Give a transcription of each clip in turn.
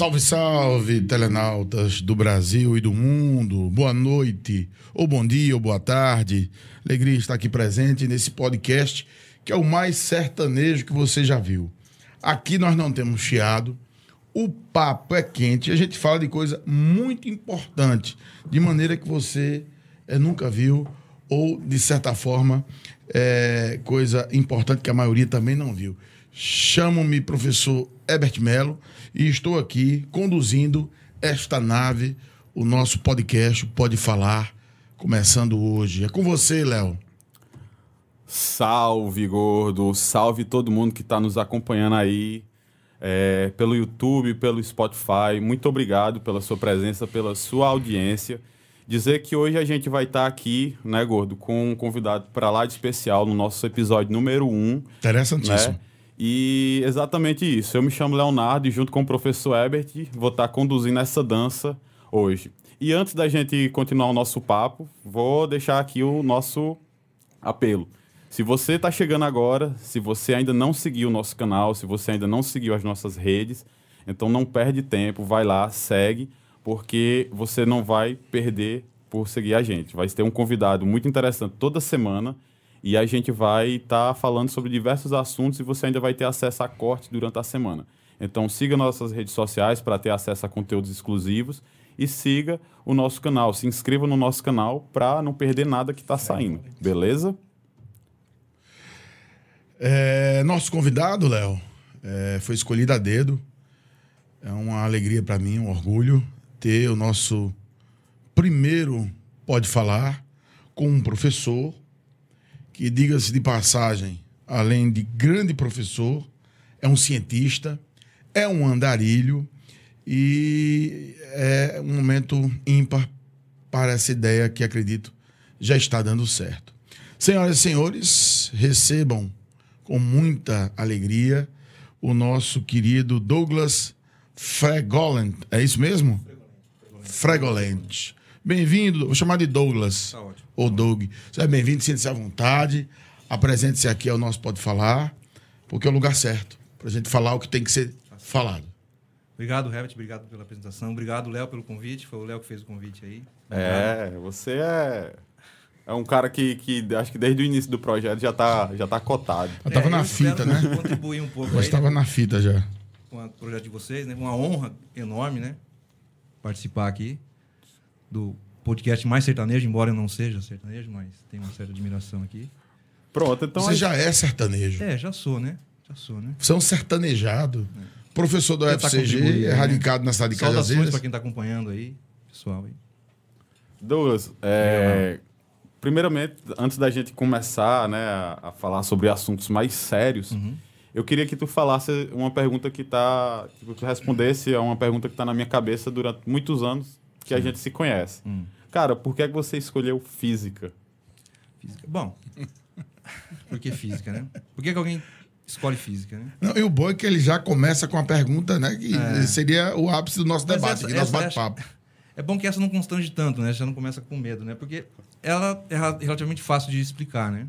Salve, salve, telenautas do Brasil e do mundo. Boa noite, ou bom dia, ou boa tarde. Alegria estar aqui presente nesse podcast que é o mais sertanejo que você já viu. Aqui nós não temos chiado, o papo é quente, a gente fala de coisa muito importante, de maneira que você é, nunca viu, ou de certa forma, é, coisa importante que a maioria também não viu. Chamo-me professor Herbert Melo e estou aqui conduzindo esta nave, o nosso podcast Pode Falar, começando hoje. É com você, Léo. Salve, gordo! Salve todo mundo que está nos acompanhando aí é, pelo YouTube, pelo Spotify. Muito obrigado pela sua presença, pela sua audiência. Dizer que hoje a gente vai estar tá aqui, né, gordo, com um convidado para lá de especial no nosso episódio número 1. Um, Interessantíssimo. Né? E exatamente isso. Eu me chamo Leonardo e junto com o professor Ebert vou estar conduzindo essa dança hoje. E antes da gente continuar o nosso papo, vou deixar aqui o nosso apelo. Se você está chegando agora, se você ainda não seguiu o nosso canal, se você ainda não seguiu as nossas redes, então não perde tempo, vai lá, segue, porque você não vai perder por seguir a gente. Vai ter um convidado muito interessante toda semana e a gente vai estar tá falando sobre diversos assuntos e você ainda vai ter acesso a corte durante a semana. Então siga nossas redes sociais para ter acesso a conteúdos exclusivos e siga o nosso canal. Se inscreva no nosso canal para não perder nada que está saindo. Beleza? É, nosso convidado, Léo, é, foi escolhido a dedo. É uma alegria para mim, um orgulho ter o nosso primeiro Pode Falar com um professor que, diga-se de passagem, além de grande professor, é um cientista, é um andarilho e é um momento ímpar para essa ideia que acredito já está dando certo. Senhoras e senhores, recebam com muita alegria o nosso querido Douglas Fregolent. É isso mesmo? Fregolent. Bem-vindo, vou chamar de Douglas. Tá ótimo. Ou Doug. Seja bem-vindo, sinta-se à vontade. Apresente-se aqui ao nosso Pode Falar, porque é o lugar certo para a gente falar o que tem que ser falado. Obrigado, Herbert, obrigado pela apresentação. Obrigado, Léo, pelo convite. Foi o Léo que fez o convite aí. É, você é, é um cara que, que acho que desde o início do projeto já está já tá cotado. Eu estava é, na fita, né? contribuir um pouco. Eu estava na fita já. Com o projeto de vocês, né? Uma honra enorme, né? Participar aqui do podcast mais sertanejo, embora eu não seja sertanejo, mas tenho uma certa admiração aqui. Pronto, então. Você aí... já é sertanejo. É, já sou, né? Já sou, né? Você é um sertanejado. É. Professor do UFCG, tá é radicado né? na cidade de Cajazeiras. para quem está acompanhando aí, pessoal aí. Douglas, é, primeiramente, antes da gente começar né, a, a falar sobre assuntos mais sérios, uhum. eu queria que tu falasse uma pergunta que está. Que tu respondesse a uma pergunta que está na minha cabeça durante muitos anos que a gente se conhece. Hum. Cara, por que, é que você escolheu física? Física. Bom, por que física, né? Por que, que alguém escolhe física, né? Não, e o bom é que ele já começa com a pergunta, né? Que é. seria o ápice do nosso Mas debate, essa, nosso bate-papo. É bom que essa não constrange tanto, né? Já não começa com medo, né? Porque ela é relativamente fácil de explicar, né?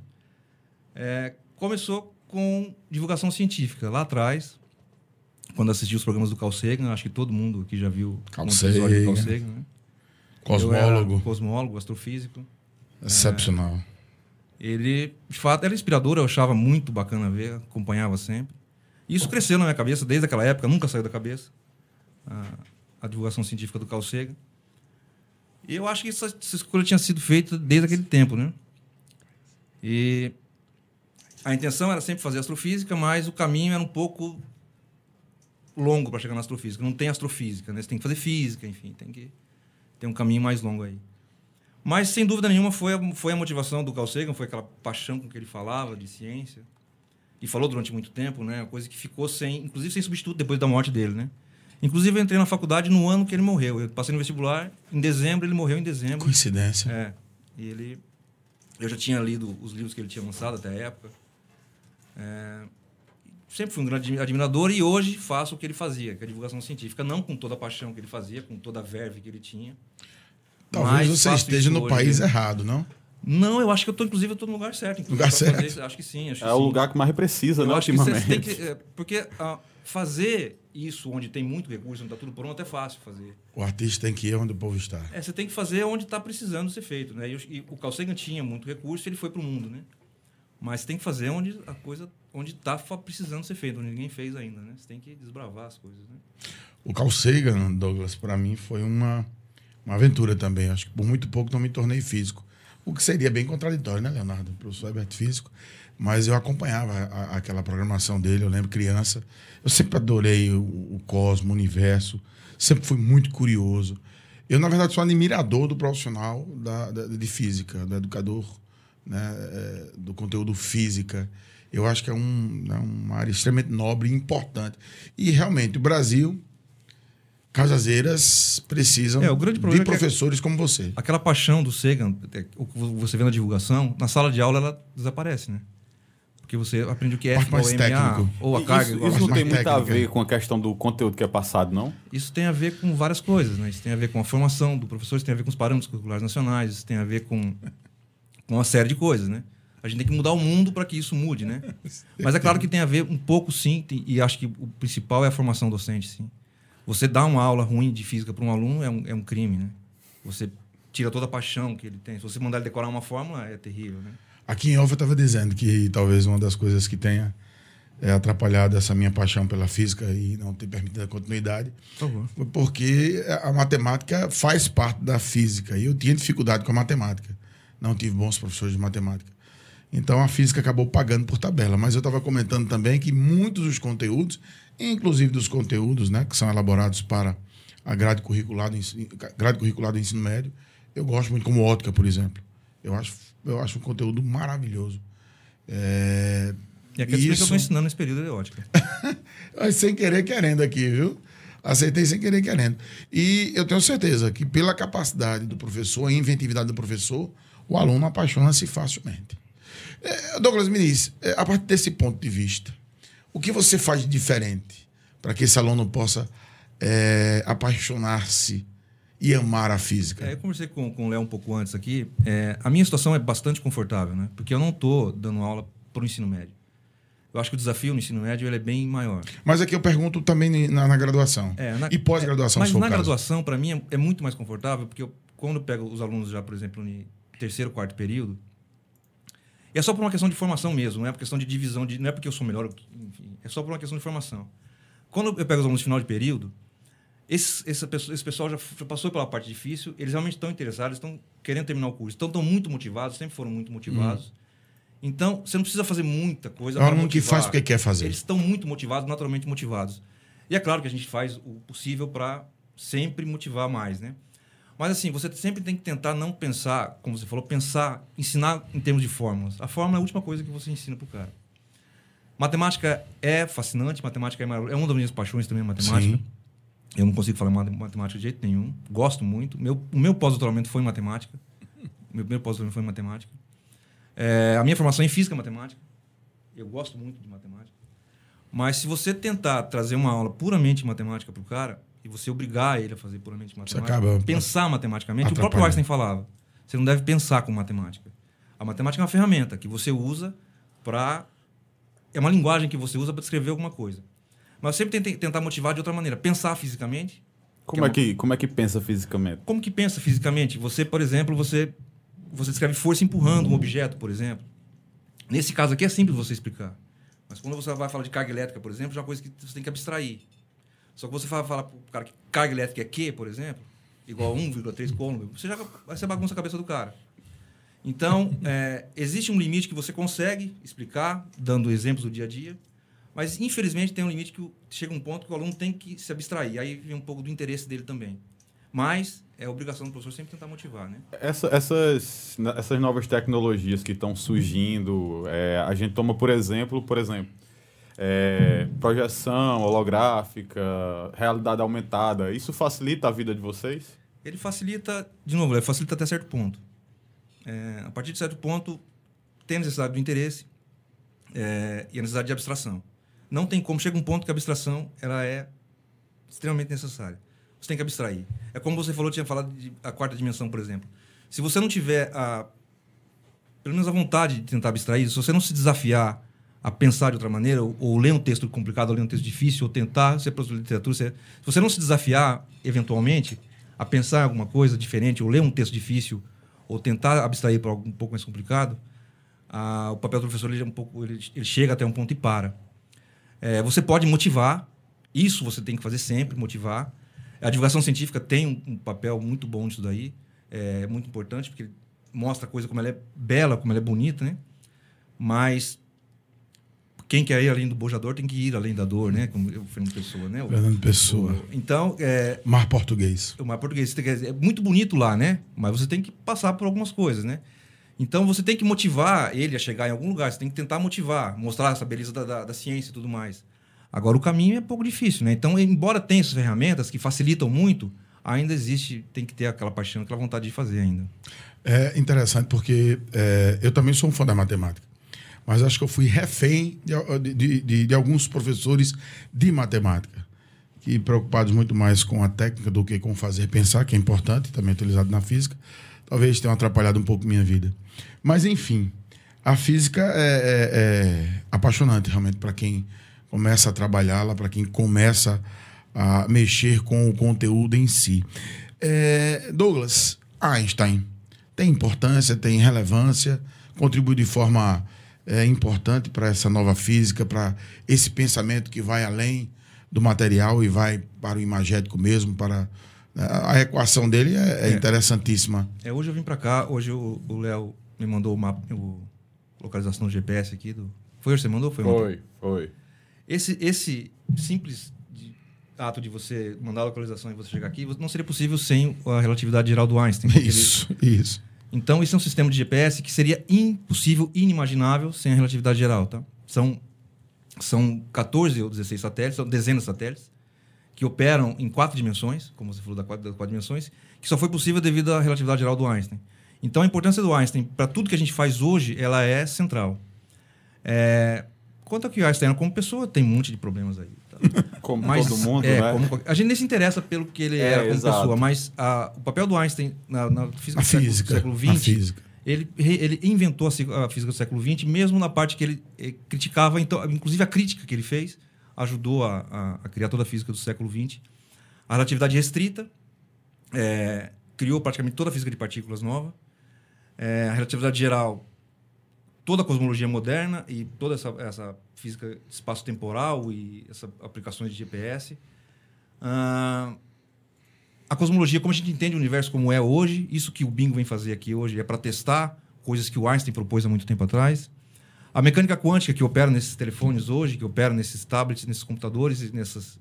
É, começou com divulgação científica. Lá atrás, quando assisti os programas do Carl Sagan, acho que todo mundo aqui já viu Carl um episódio do Carl Sagan, né? Cosmólogo. cosmólogo, astrofísico. Excepcional. É, ele, de fato, era inspirador, eu achava muito bacana ver, acompanhava sempre. E isso cresceu na minha cabeça desde aquela época, nunca saiu da cabeça. A, a divulgação científica do Carl Sagan. E eu acho que essa, essa escolha tinha sido feita desde aquele tempo, né? E a intenção era sempre fazer astrofísica, mas o caminho era um pouco longo para chegar na astrofísica. Não tem astrofísica, né? Você tem que fazer física, enfim, tem que ter um caminho mais longo aí. Mas, sem dúvida nenhuma, foi a, foi a motivação do Carl Sagan, foi aquela paixão com que ele falava de ciência. E falou durante muito tempo, né? Coisa que ficou sem, inclusive sem substituto depois da morte dele, né? Inclusive, eu entrei na faculdade no ano que ele morreu. Eu passei no vestibular em dezembro, ele morreu em dezembro. Coincidência. É. E ele... Eu já tinha lido os livros que ele tinha lançado até a época. É, sempre fui um grande admirador e hoje faço o que ele fazia, que é a divulgação científica, não com toda a paixão que ele fazia, com toda a verve que ele tinha. Talvez você esteja no país errado, não? Não, eu acho que eu tô, inclusive, eu tô no lugar certo. Lugar fazer certo. isso. Acho que sim. Acho É que o sim. lugar que mais precisa, Eu né, acho que você ultimamente. tem que. é, porque ah, fazer isso onde tem muito recurso, onde está tudo pronto, é fácil fazer. O artista tem que ir onde o povo está. É, você tem que fazer onde está precisando ser feito. Né? E, o- e o Carl Sagan tinha muito recurso ele foi para o mundo. Né? Mas você tem que fazer onde a coisa onde está precisando ser feito, onde ninguém fez ainda. Né? Você tem que desbravar as coisas. Né? O Carl Sagan, Douglas, para mim foi uma, uma aventura também. Acho que por muito pouco não me tornei físico. O que seria bem contraditório, né, Leonardo? O professor Herbert físico. Mas eu acompanhava a- aquela programação dele, eu lembro criança. Eu sempre adorei o, o cosmo, o universo. Sempre fui muito curioso. Eu, na verdade, sou admirador do profissional da, da- de física, do educador né, é, do conteúdo física. Eu acho que é um, né, uma área extremamente nobre e importante. E realmente, o Brasil, Cajazeiras precisam É, o grande de problema é que- professores como você. Aquela paixão do Sagan, é, o que você vê na divulgação, na sala de aula ela desaparece. Né? Porque você aprende o que é Parte igual mais técnico. ou a Isso- carga isso, a não tem muito a ver com a questão do conteúdo que é passado, não? Isso tem a ver com várias coisas, né? Isso tem a ver com a formação do professor, isso tem a ver com os parâmetros curriculares nacionais, isso tem a ver com, com uma série de coisas, né? A gente tem que mudar o mundo para que isso mude, né? Mas é claro que tem a ver um pouco, sim, e acho que o principal é a formação docente, sim. Você dar uma aula ruim de física para um aluno é um, é um crime, né? Você tira toda a paixão que ele tem. Se você mandar ele decorar uma fórmula, é terrível, né? Aqui em off eu estava dizendo que talvez uma das coisas que tenha é, atrapalhado essa minha paixão pela física e não ter permitido a continuidade Por foi porque a matemática faz parte da física e eu tinha dificuldade com a matemática. Não tive bons professores de matemática. Então a física acabou pagando por tabela. Mas eu estava comentando também que muitos dos conteúdos, inclusive dos conteúdos né, que são elaborados para a grade curricular, do ensino, grade curricular do ensino médio, eu gosto muito, como ótica, por exemplo. Eu acho, eu acho um conteúdo maravilhoso. É, E aqueles que eu isso- estou ensinando nesse período de ótica. sem querer querendo aqui, viu? Aceitei sem querer querendo. E eu tenho certeza que pela capacidade do professor, a inventividade do professor, o aluno apaixona-se facilmente. É, Douglas Muniz, é, a partir desse ponto de vista, o que você faz de diferente para que esse aluno possa é, apaixonar-se e amar a física? É, eu conversei com, com o Léo um pouco antes aqui. A minha situação é bastante confortável, né? Porque eu não estou dando aula para o ensino médio. Eu acho que o desafio no ensino médio ele é bem maior. Mas aqui eu pergunto também na, na graduação. Na- e pós-graduação, Mas na graduação, para mim, é, é muito mais confortável, porque eu, quando eu pego os alunos já, por exemplo, no terceiro, quarto período, e é só por uma questão de formação mesmo, não é por questão de divisão, de, não é porque eu sou melhor, enfim, é só por uma questão de formação. Quando eu pego os alunos no final de período, esse, esse, pessoal- esse pessoal já, passou pela parte difícil, eles realmente estão interessados, estão querendo terminar o curso, então estão muito motivados, sempre foram muito motivados. Então, você não precisa fazer muita coisa Hum. É um aluno que faz porque quer fazer. Eles estão muito motivados, naturalmente motivados. E é claro que a gente faz o possível para sempre motivar mais, né? Mas assim, você sempre tem que tentar não pensar, como você falou, pensar, ensinar em termos de fórmulas. A fórmula é a última coisa que você ensina para o cara. Matemática é fascinante, matemática é, maravilhosa. é uma das minhas paixões também, matemática. Sim. Eu não consigo falar mate- matemática de jeito nenhum. Gosto muito. Meu, o meu pós-doutoramento foi em matemática. O meu primeiro pós-doutoramento foi em matemática. É, a minha formação é em física e matemática. Eu gosto muito de matemática. Mas se você tentar trazer uma aula puramente matemática para o cara e você obrigar ele a fazer puramente matemática, acaba pensar matematicamente, o próprio. Einstein falava, você não deve pensar com matemática. A matemática é uma ferramenta que você usa para é uma linguagem que você usa para descrever alguma coisa. Mas sempre tentei tentar motivar de outra maneira, pensar fisicamente. Como é, que, como é que pensa fisicamente? Como que pensa fisicamente? Você, por exemplo, você você descreve força empurrando um objeto, por exemplo. Nesse caso aqui é simples você explicar. Mas quando você vai falar de carga elétrica, por exemplo, já é uma coisa que você tem que abstrair. Só que você fala, para o cara que carga elétrica é Q, por exemplo, igual a 1,3 coulomb, você já você bagunça a cabeça do cara. Então, é, existe um limite que você consegue explicar, dando exemplos do dia a dia, mas infelizmente tem um limite que chega um ponto que o aluno tem que se abstrair. Aí vem um pouco do interesse dele também. Mas é obrigação do professor sempre tentar motivar, né? Essa- essas, essas novas tecnologias que estão surgindo, é, a gente toma por exemplo, por exemplo, é, projeção holográfica, realidade aumentada. Isso facilita a vida de vocês? Ele facilita, de novo, ele facilita até certo ponto. É, a partir de certo ponto, tem a necessidade do interesse é, e a necessidade de abstração. Não tem como, chega um ponto que a abstração ela é extremamente necessária. Você tem que abstrair. É como você falou, tinha falado de a quarta dimensão, por exemplo. Se você não tiver a, pelo menos a vontade de tentar abstrair, se você não se desafiar a pensar de outra maneira, ou, ou ler um texto complicado, ou ler um texto difícil, ou tentar ser professor de literatura, se, se você não se desafiar, eventualmente, a pensar em alguma coisa diferente, ou ler um texto difícil, ou tentar abstrair para algo um pouco mais complicado, o papel do professor ele, é um pouco, ele, ele chega até um ponto e para. É, você pode motivar, isso você tem que fazer sempre, motivar. A divulgação científica tem um, um papel muito bom nisso daí, é muito importante, porque mostra a coisa como ela é bela, como ela é bonita, né? Mas quem quer ir além do bojador tem que ir além da dor, né? Como o Fernando Pessoa, né? O, Fernando Pessoa. O, então, é, Mar português. O mar português. É muito bonito lá, né? Mas você tem que passar por algumas coisas, né? Então, você tem que motivar ele a chegar em algum lugar. Você tem que tentar motivar, mostrar essa beleza da, da, da ciência e tudo mais. Agora, o caminho é pouco difícil, né? Então, embora tenha essas ferramentas que facilitam muito, ainda existe, tem que ter aquela paixão, aquela vontade de fazer ainda. É interessante porque é, eu também sou um fã da matemática, mas acho que eu fui refém de, de, de, de alguns professores de matemática, que preocupados muito mais com a técnica do que com fazer pensar, que é importante, também utilizado na física, talvez tenham atrapalhado um pouco minha vida. Mas, enfim, a física é, é, é apaixonante realmente para quem começa a trabalhá-la, para quem começa a mexer com o conteúdo em si. É, Douglas, Einstein tem importância, tem relevância, contribui de forma é, importante para essa nova física, para esse pensamento que vai além do material e vai para o imagético mesmo, para né, a equação dele é, é, é. interessantíssima. É, hoje eu vim para cá, hoje o Léo me mandou o mapa, o localização do GPS aqui do. Foi hoje que você mandou? Foi, foi. foi. Esse, esse simples ato de você mandar a localização e você chegar aqui, não seria possível sem a relatividade geral do Einstein. Isso, ele... isso. Então, isso é um sistema de GPS que seria impossível, inimaginável sem a relatividade geral. Tá? São, são 14 ou 16 satélites, são dezenas de satélites, que operam em quatro dimensões, como você falou das quatro, das quatro dimensões, que só foi possível devido à relatividade geral do Einstein. Então, a importância do Einstein para tudo que a gente faz hoje, ela é central. É... Quanto ao que o Einstein como pessoa, tem um monte de problemas aí. Como mas, todo mundo, é, né? Como, a gente nem se interessa pelo que ele é, era como exato. pessoa, mas a, o papel do Einstein na, na física, do, física, século, XX, física. Ele, ele inventou a, a, física do século XX, mesmo na parte que ele, ele eh, criticava, então, inclusive a crítica que ele fez ajudou a, a, a criar toda a física do século XX. A relatividade restrita é, criou praticamente toda a física de partículas nova. É, a relatividade geral toda a cosmologia moderna e toda essa, essa física espaço-temporal e essas aplicações de GPS. Uh, a cosmologia, como a gente entende o universo como é hoje, isso que o Bingo vem fazer aqui hoje é para testar coisas que o Einstein propôs há muito tempo atrás. A mecânica quântica que opera nesses telefones hoje, que opera nesses tablets, nesses computadores e nessas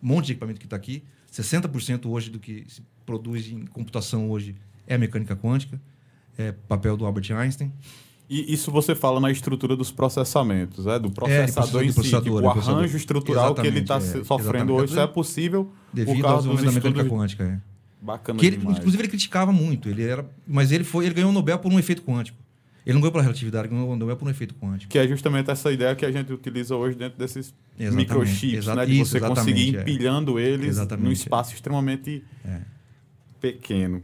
monte de equipamento que está aqui, 60% hoje do que se produz em computação hoje é mecânica quântica, é papel do Albert Einstein. E isso você fala na estrutura dos processamentos, é? do processador é, em si, tipo, o arranjo estrutural que ele está é, sofrendo hoje. Isso é possível devido ao desenvolvimento da mecânica quântica. É. Bacana que ele, Inclusive, ele criticava muito. Ele era, mas ele, foi, ele ganhou o Nobel por um efeito quântico. Ele não ganhou pela relatividade, ele ganhou o Nobel por um efeito quântico. Que é justamente essa ideia que a gente utiliza hoje dentro desses exatamente, microchips, né? De você conseguir é. empilhando eles num espaço extremamente é. pequeno.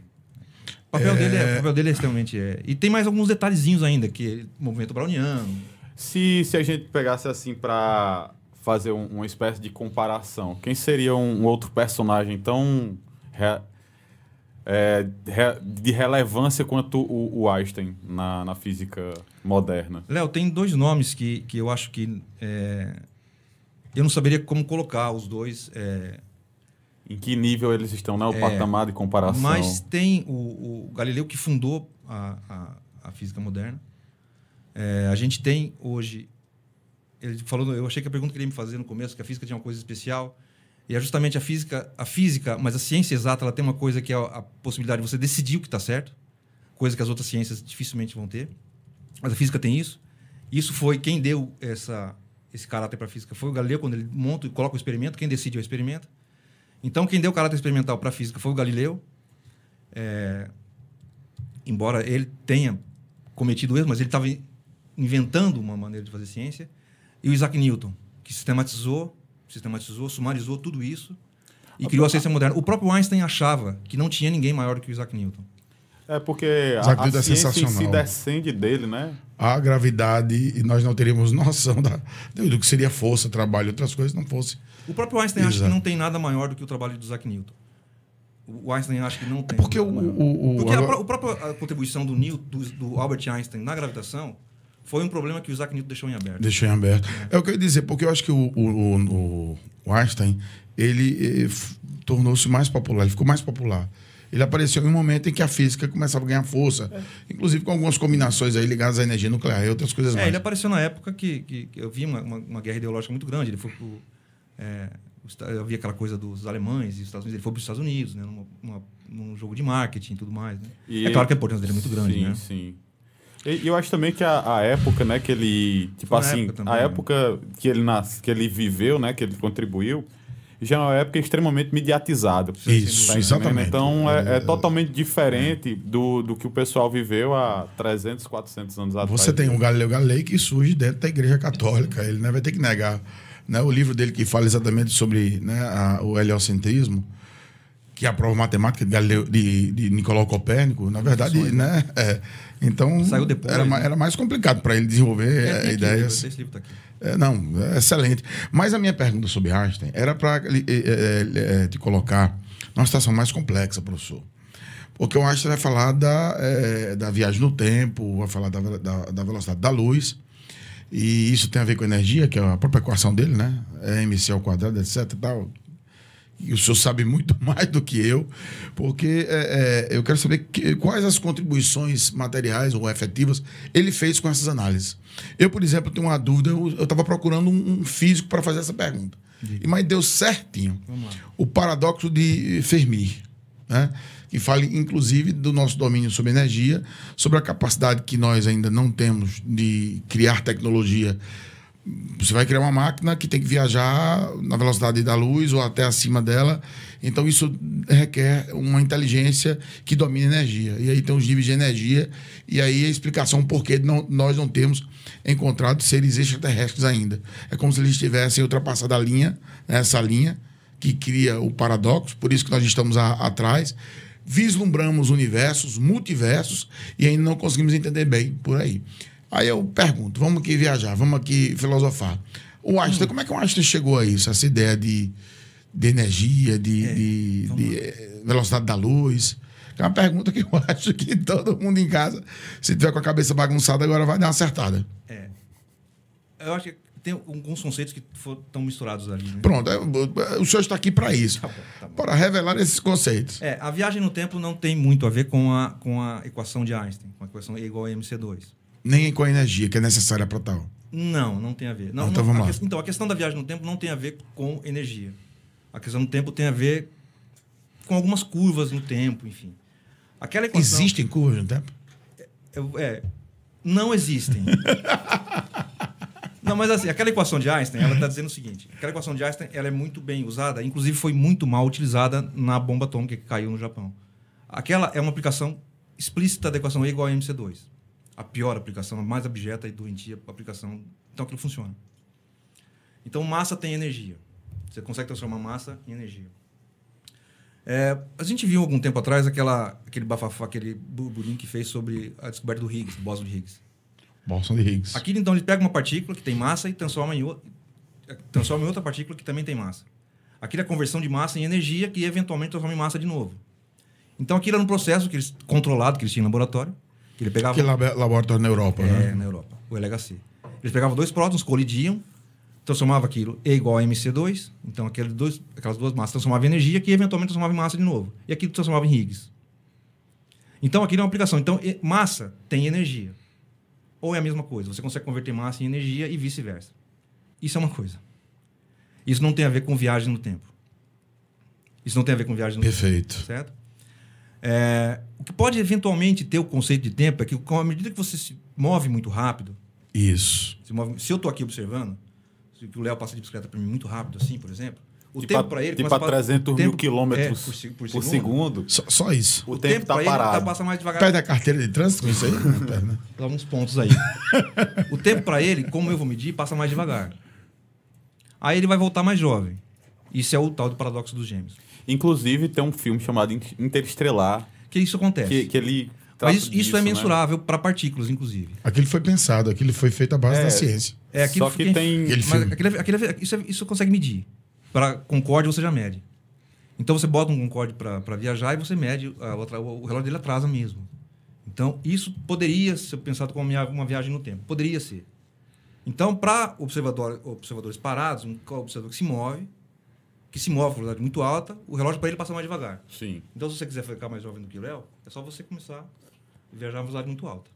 O papel, é... dele, é, o papel dele é extremamente. É. E tem mais alguns detalhezinhos ainda, que é movimento browniano. Se, se a gente pegasse assim para fazer um, uma espécie de comparação, quem seria um, um outro personagem tão é, de relevância quanto o, o Einstein na, na, física moderna? Léo, tem dois nomes que, que eu acho que. É, eu não saberia como colocar os dois. É, em que nível eles estão, né? O é, patamar de comparação. Mas tem o, o Galileu que fundou a, a, a física moderna. É, a gente tem hoje. Ele falou, eu achei que a pergunta que ele ia me fazer no começo, que a física tinha uma coisa especial. E é justamente a física, a física, mas a ciência exata, ela tem uma coisa que é a possibilidade de você decidir o que está certo, coisa que as outras ciências dificilmente vão ter. Mas a física tem isso. Isso foi quem deu essa, esse caráter para a física foi o Galileu quando ele monta e coloca o experimento. Quem decide é o experimento. Então, quem deu caráter experimental para a física foi o Galileu. É, embora ele tenha cometido erros, mas ele estava inventando uma maneira de fazer ciência. E o Isaac Newton, que sistematizou, sistematizou, sumarizou tudo isso e criou a ciência moderna. O próprio Einstein achava que não tinha ninguém maior do que o Isaac Newton. É porque a, Isaac a é ciência em si descende dele, né? A gravidade, e nós não teríamos noção da, do que seria força, trabalho, outras coisas, não fosse. O próprio Einstein acha que Exato. não tem nada maior do que o trabalho do Isaac Newton. O Einstein acha que não tem. Porque nada o- o- o- Porque a, agora- pró- a própria a contribuição do, Newton, do, do Albert Einstein na gravitação foi um problema que o Isaac Newton deixou em aberto. Deixou em aberto. É. o que eu ia dizer, porque eu acho que o, o, o- o Einstein, ele eh, tornou-se mais popular, ele ficou mais popular. Ele apareceu em um momento em que a física começava a ganhar força, inclusive com algumas combinações aí ligadas à energia nuclear e outras coisas É, mais. ele apareceu na época que, que, que eu vi uma, uma, uma guerra ideológica muito grande. Ele foi pro, é, Eu vi aquela coisa dos alemães e os Estados Unidos. Ele foi para os Estados Unidos, né? Numa, numa- num jogo de marketing e tudo mais. Né? E- É claro que a importância dele é muito grande, sim, né? Sim, E e eu acho também que a, a época, né, que ele. Tipo Foi uma assim, época também, a né? época que ele nas, que ele viveu, né, que ele contribuiu, já é uma época extremamente mediatizada. Isso, Tá exatamente. Então é, é totalmente diferente do, do que o pessoal viveu há 300, 400 anos atrás. Você tem o Galileu Galilei que surge dentro da Igreja Católica. Ele né, vai ter que negar. Né, o livro dele que fala exatamente sobre né, a- o heliocentrismo, que é a prova matemática de, Galileu, de, de Nicolau Copérnico, na verdade, né? é, então Saiu depois, era, né? era mais complicado para ele desenvolver É, é, tem aqui, ideias. Esse livro tá aqui. É, não, é excelente. Mas a minha pergunta sobre Einstein era para te colocar numa situação mais complexa, professor. Porque o Einstein vai falar da, da viagem no tempo, vai falar da, da, da velocidade da luz. E isso tem a ver com energia, que é a própria equação dele, né? É mc ao quadrado, etc. e tal. E o senhor sabe muito mais do que eu, porque é, é, eu quero saber que- quais as contribuições materiais ou efetivas ele fez com essas análises. Eu, por exemplo, tenho uma dúvida, eu estava procurando um, um físico para fazer essa pergunta. E, mas deu certinho. O paradoxo de Fermi, né? que fala, inclusive, do nosso domínio sobre energia, sobre a capacidade que nós ainda não temos de criar tecnologia você vai criar uma máquina que tem que viajar na velocidade da luz ou até acima dela. Então, isso requer uma inteligência que domine energia. E aí tem os níveis de energia. E aí a explicação por que não, nós não temos encontrado seres extraterrestres ainda. É como se eles tivessem ultrapassado a linha, né, essa linha, que cria o paradoxo. Por isso que nós estamos a- atrás. Vislumbramos universos, multiversos, e ainda não conseguimos entender bem por aí. Aí eu pergunto, vamos aqui viajar, vamos aqui filosofar. O Einstein, como é que o Einstein chegou a isso? Essa ideia de, de energia, de, de- de, eh, velocidade da luz? É uma pergunta que eu acho que todo mundo em casa, se tiver com a cabeça bagunçada, agora vai dar uma acertada. É. Eu acho que tem alguns conceitos que estão misturados ali. Né? Pronto, é, o senhor está aqui para isso. Tá bom, tá bom. Para revelar esses conceitos. É, a viagem no tempo não tem muito a ver com a, com a equação de Einstein, com a equação E igual a MC2. Nem com a energia que é necessária para tal. Não, não tem a ver. Não, Ah, então não- vamos a lá. que- então, a questão da viagem no tempo não tem a ver com energia. A questão do tempo tem a ver com algumas curvas no tempo, enfim. Aquela equação... Existem curvas no tempo? Eu- É, não existem. não, mas assim, aquela equação de Einstein, ela está dizendo o seguinte: aquela equação de Einstein ela é muito bem usada, inclusive foi muito mal utilizada na bomba atômica que caiu no Japão. Aquela é uma aplicação explícita da equação E igual a MC2. A pior aplicação, a mais abjeta e doentia aplicação. Então aquilo funciona. Então massa tem energia. Você consegue transformar massa em energia. É, a gente viu algum tempo atrás aquela, aquele bafafá, aquele burburinho que fez sobre a descoberta do Higgs, do bóson de Higgs. Bolson de Higgs. Aquilo, então, ele pega uma partícula que tem massa e transforma em, o- transforma em outra partícula que também tem massa. Aquilo é a conversão de massa em energia que eventualmente transforma em massa de novo. Então, aquilo era um processo que eles, controlado que eles tinham em laboratório. Ele pegava Que labo- laboratório na Europa, é, né? na Europa, o LHC. Eles pegavam dois prótons, colidiam, transformava aquilo E igual a MC2, então aqueles dois, aquelas duas massas transformavam em energia, que eventualmente transformava em massa de novo. E aquilo transformava em Higgs. Então aquilo é uma aplicação. Então, massa tem energia. Ou é a mesma coisa. Você consegue converter massa em energia e vice-versa. Isso é uma coisa. Isso não tem a ver com viagem no tempo. Isso não tem a ver com viagem no tempo Perfeito. certo? É, o que pode eventualmente ter o conceito de tempo é que, com a medida que você se move muito rápido, Isso. se, move- se eu estou aqui observando, se o Léo passa de bicicleta para mim muito rápido, assim, por exemplo, o Tipo tempo para ele. tipo a pa- 300 o mil tempo- quilômetros é, por, se- por segundo. Só, só isso. O, tempo, tá pra ele parado. passa mais devagar. Perde a carteira de trânsito com isso aí? Né? Dá uns pontos aí. o tempo para ele, como eu vou medir, passa mais devagar. Aí ele vai voltar mais jovem. Isso é o tal do paradoxo dos gêmeos. Inclusive, tem um filme chamado In- Interestelar, Que isso acontece. que, que ele Mas isso, isso disso, é né? mensurável para partículas, inclusive. Aquilo foi pensado, aquilo foi feito à base É. da ciência. É aquilo Só que tem. Aquele Mas aquele, aquele, isso, é- isso consegue medir. Para Concorde você já mede. Então você bota um Concorde para viajar e você mede, a outra, o, o relógio dele atrasa mesmo. Então isso poderia ser pensado como uma uma viagem no tempo. Poderia ser. Então, para observador, observadores parados, um observador que se move, que se move com velocidade muito alta, o relógio para ele passa mais devagar. Sim. Então, se você quiser ficar mais jovem do que o Léo, é só você começar a viajar a velocidade muito alta.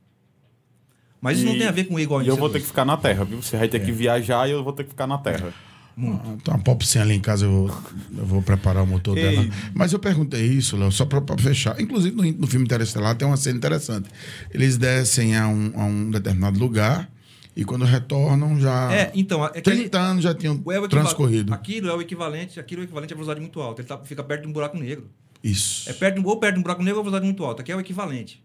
Mas isso E- não tem a ver com igual a E eu vou ter que ficar na Terra, viu? Você vai ter que É. viajar e eu vou ter que ficar na Terra. Muito. Ah, Tem uma popzinha ali em casa, eu vou, eu vou preparar o motor Ei. dela. Mas eu perguntei isso, Léo, só pra, pra fechar. Inclusive, no, no filme Interestelar tem uma cena interessante. Eles descem a um, a um determinado lugar e quando retornam já. É, então, é que 30 anos já tinham é transcorrido. Aquilo é o equivalente, aquilo é o equivalente a velocidade muito alta. Ele tá- fica perto de um buraco negro. Isso. É perto ou perto de um buraco negro ou velocidade muito alta, que é o equivalente.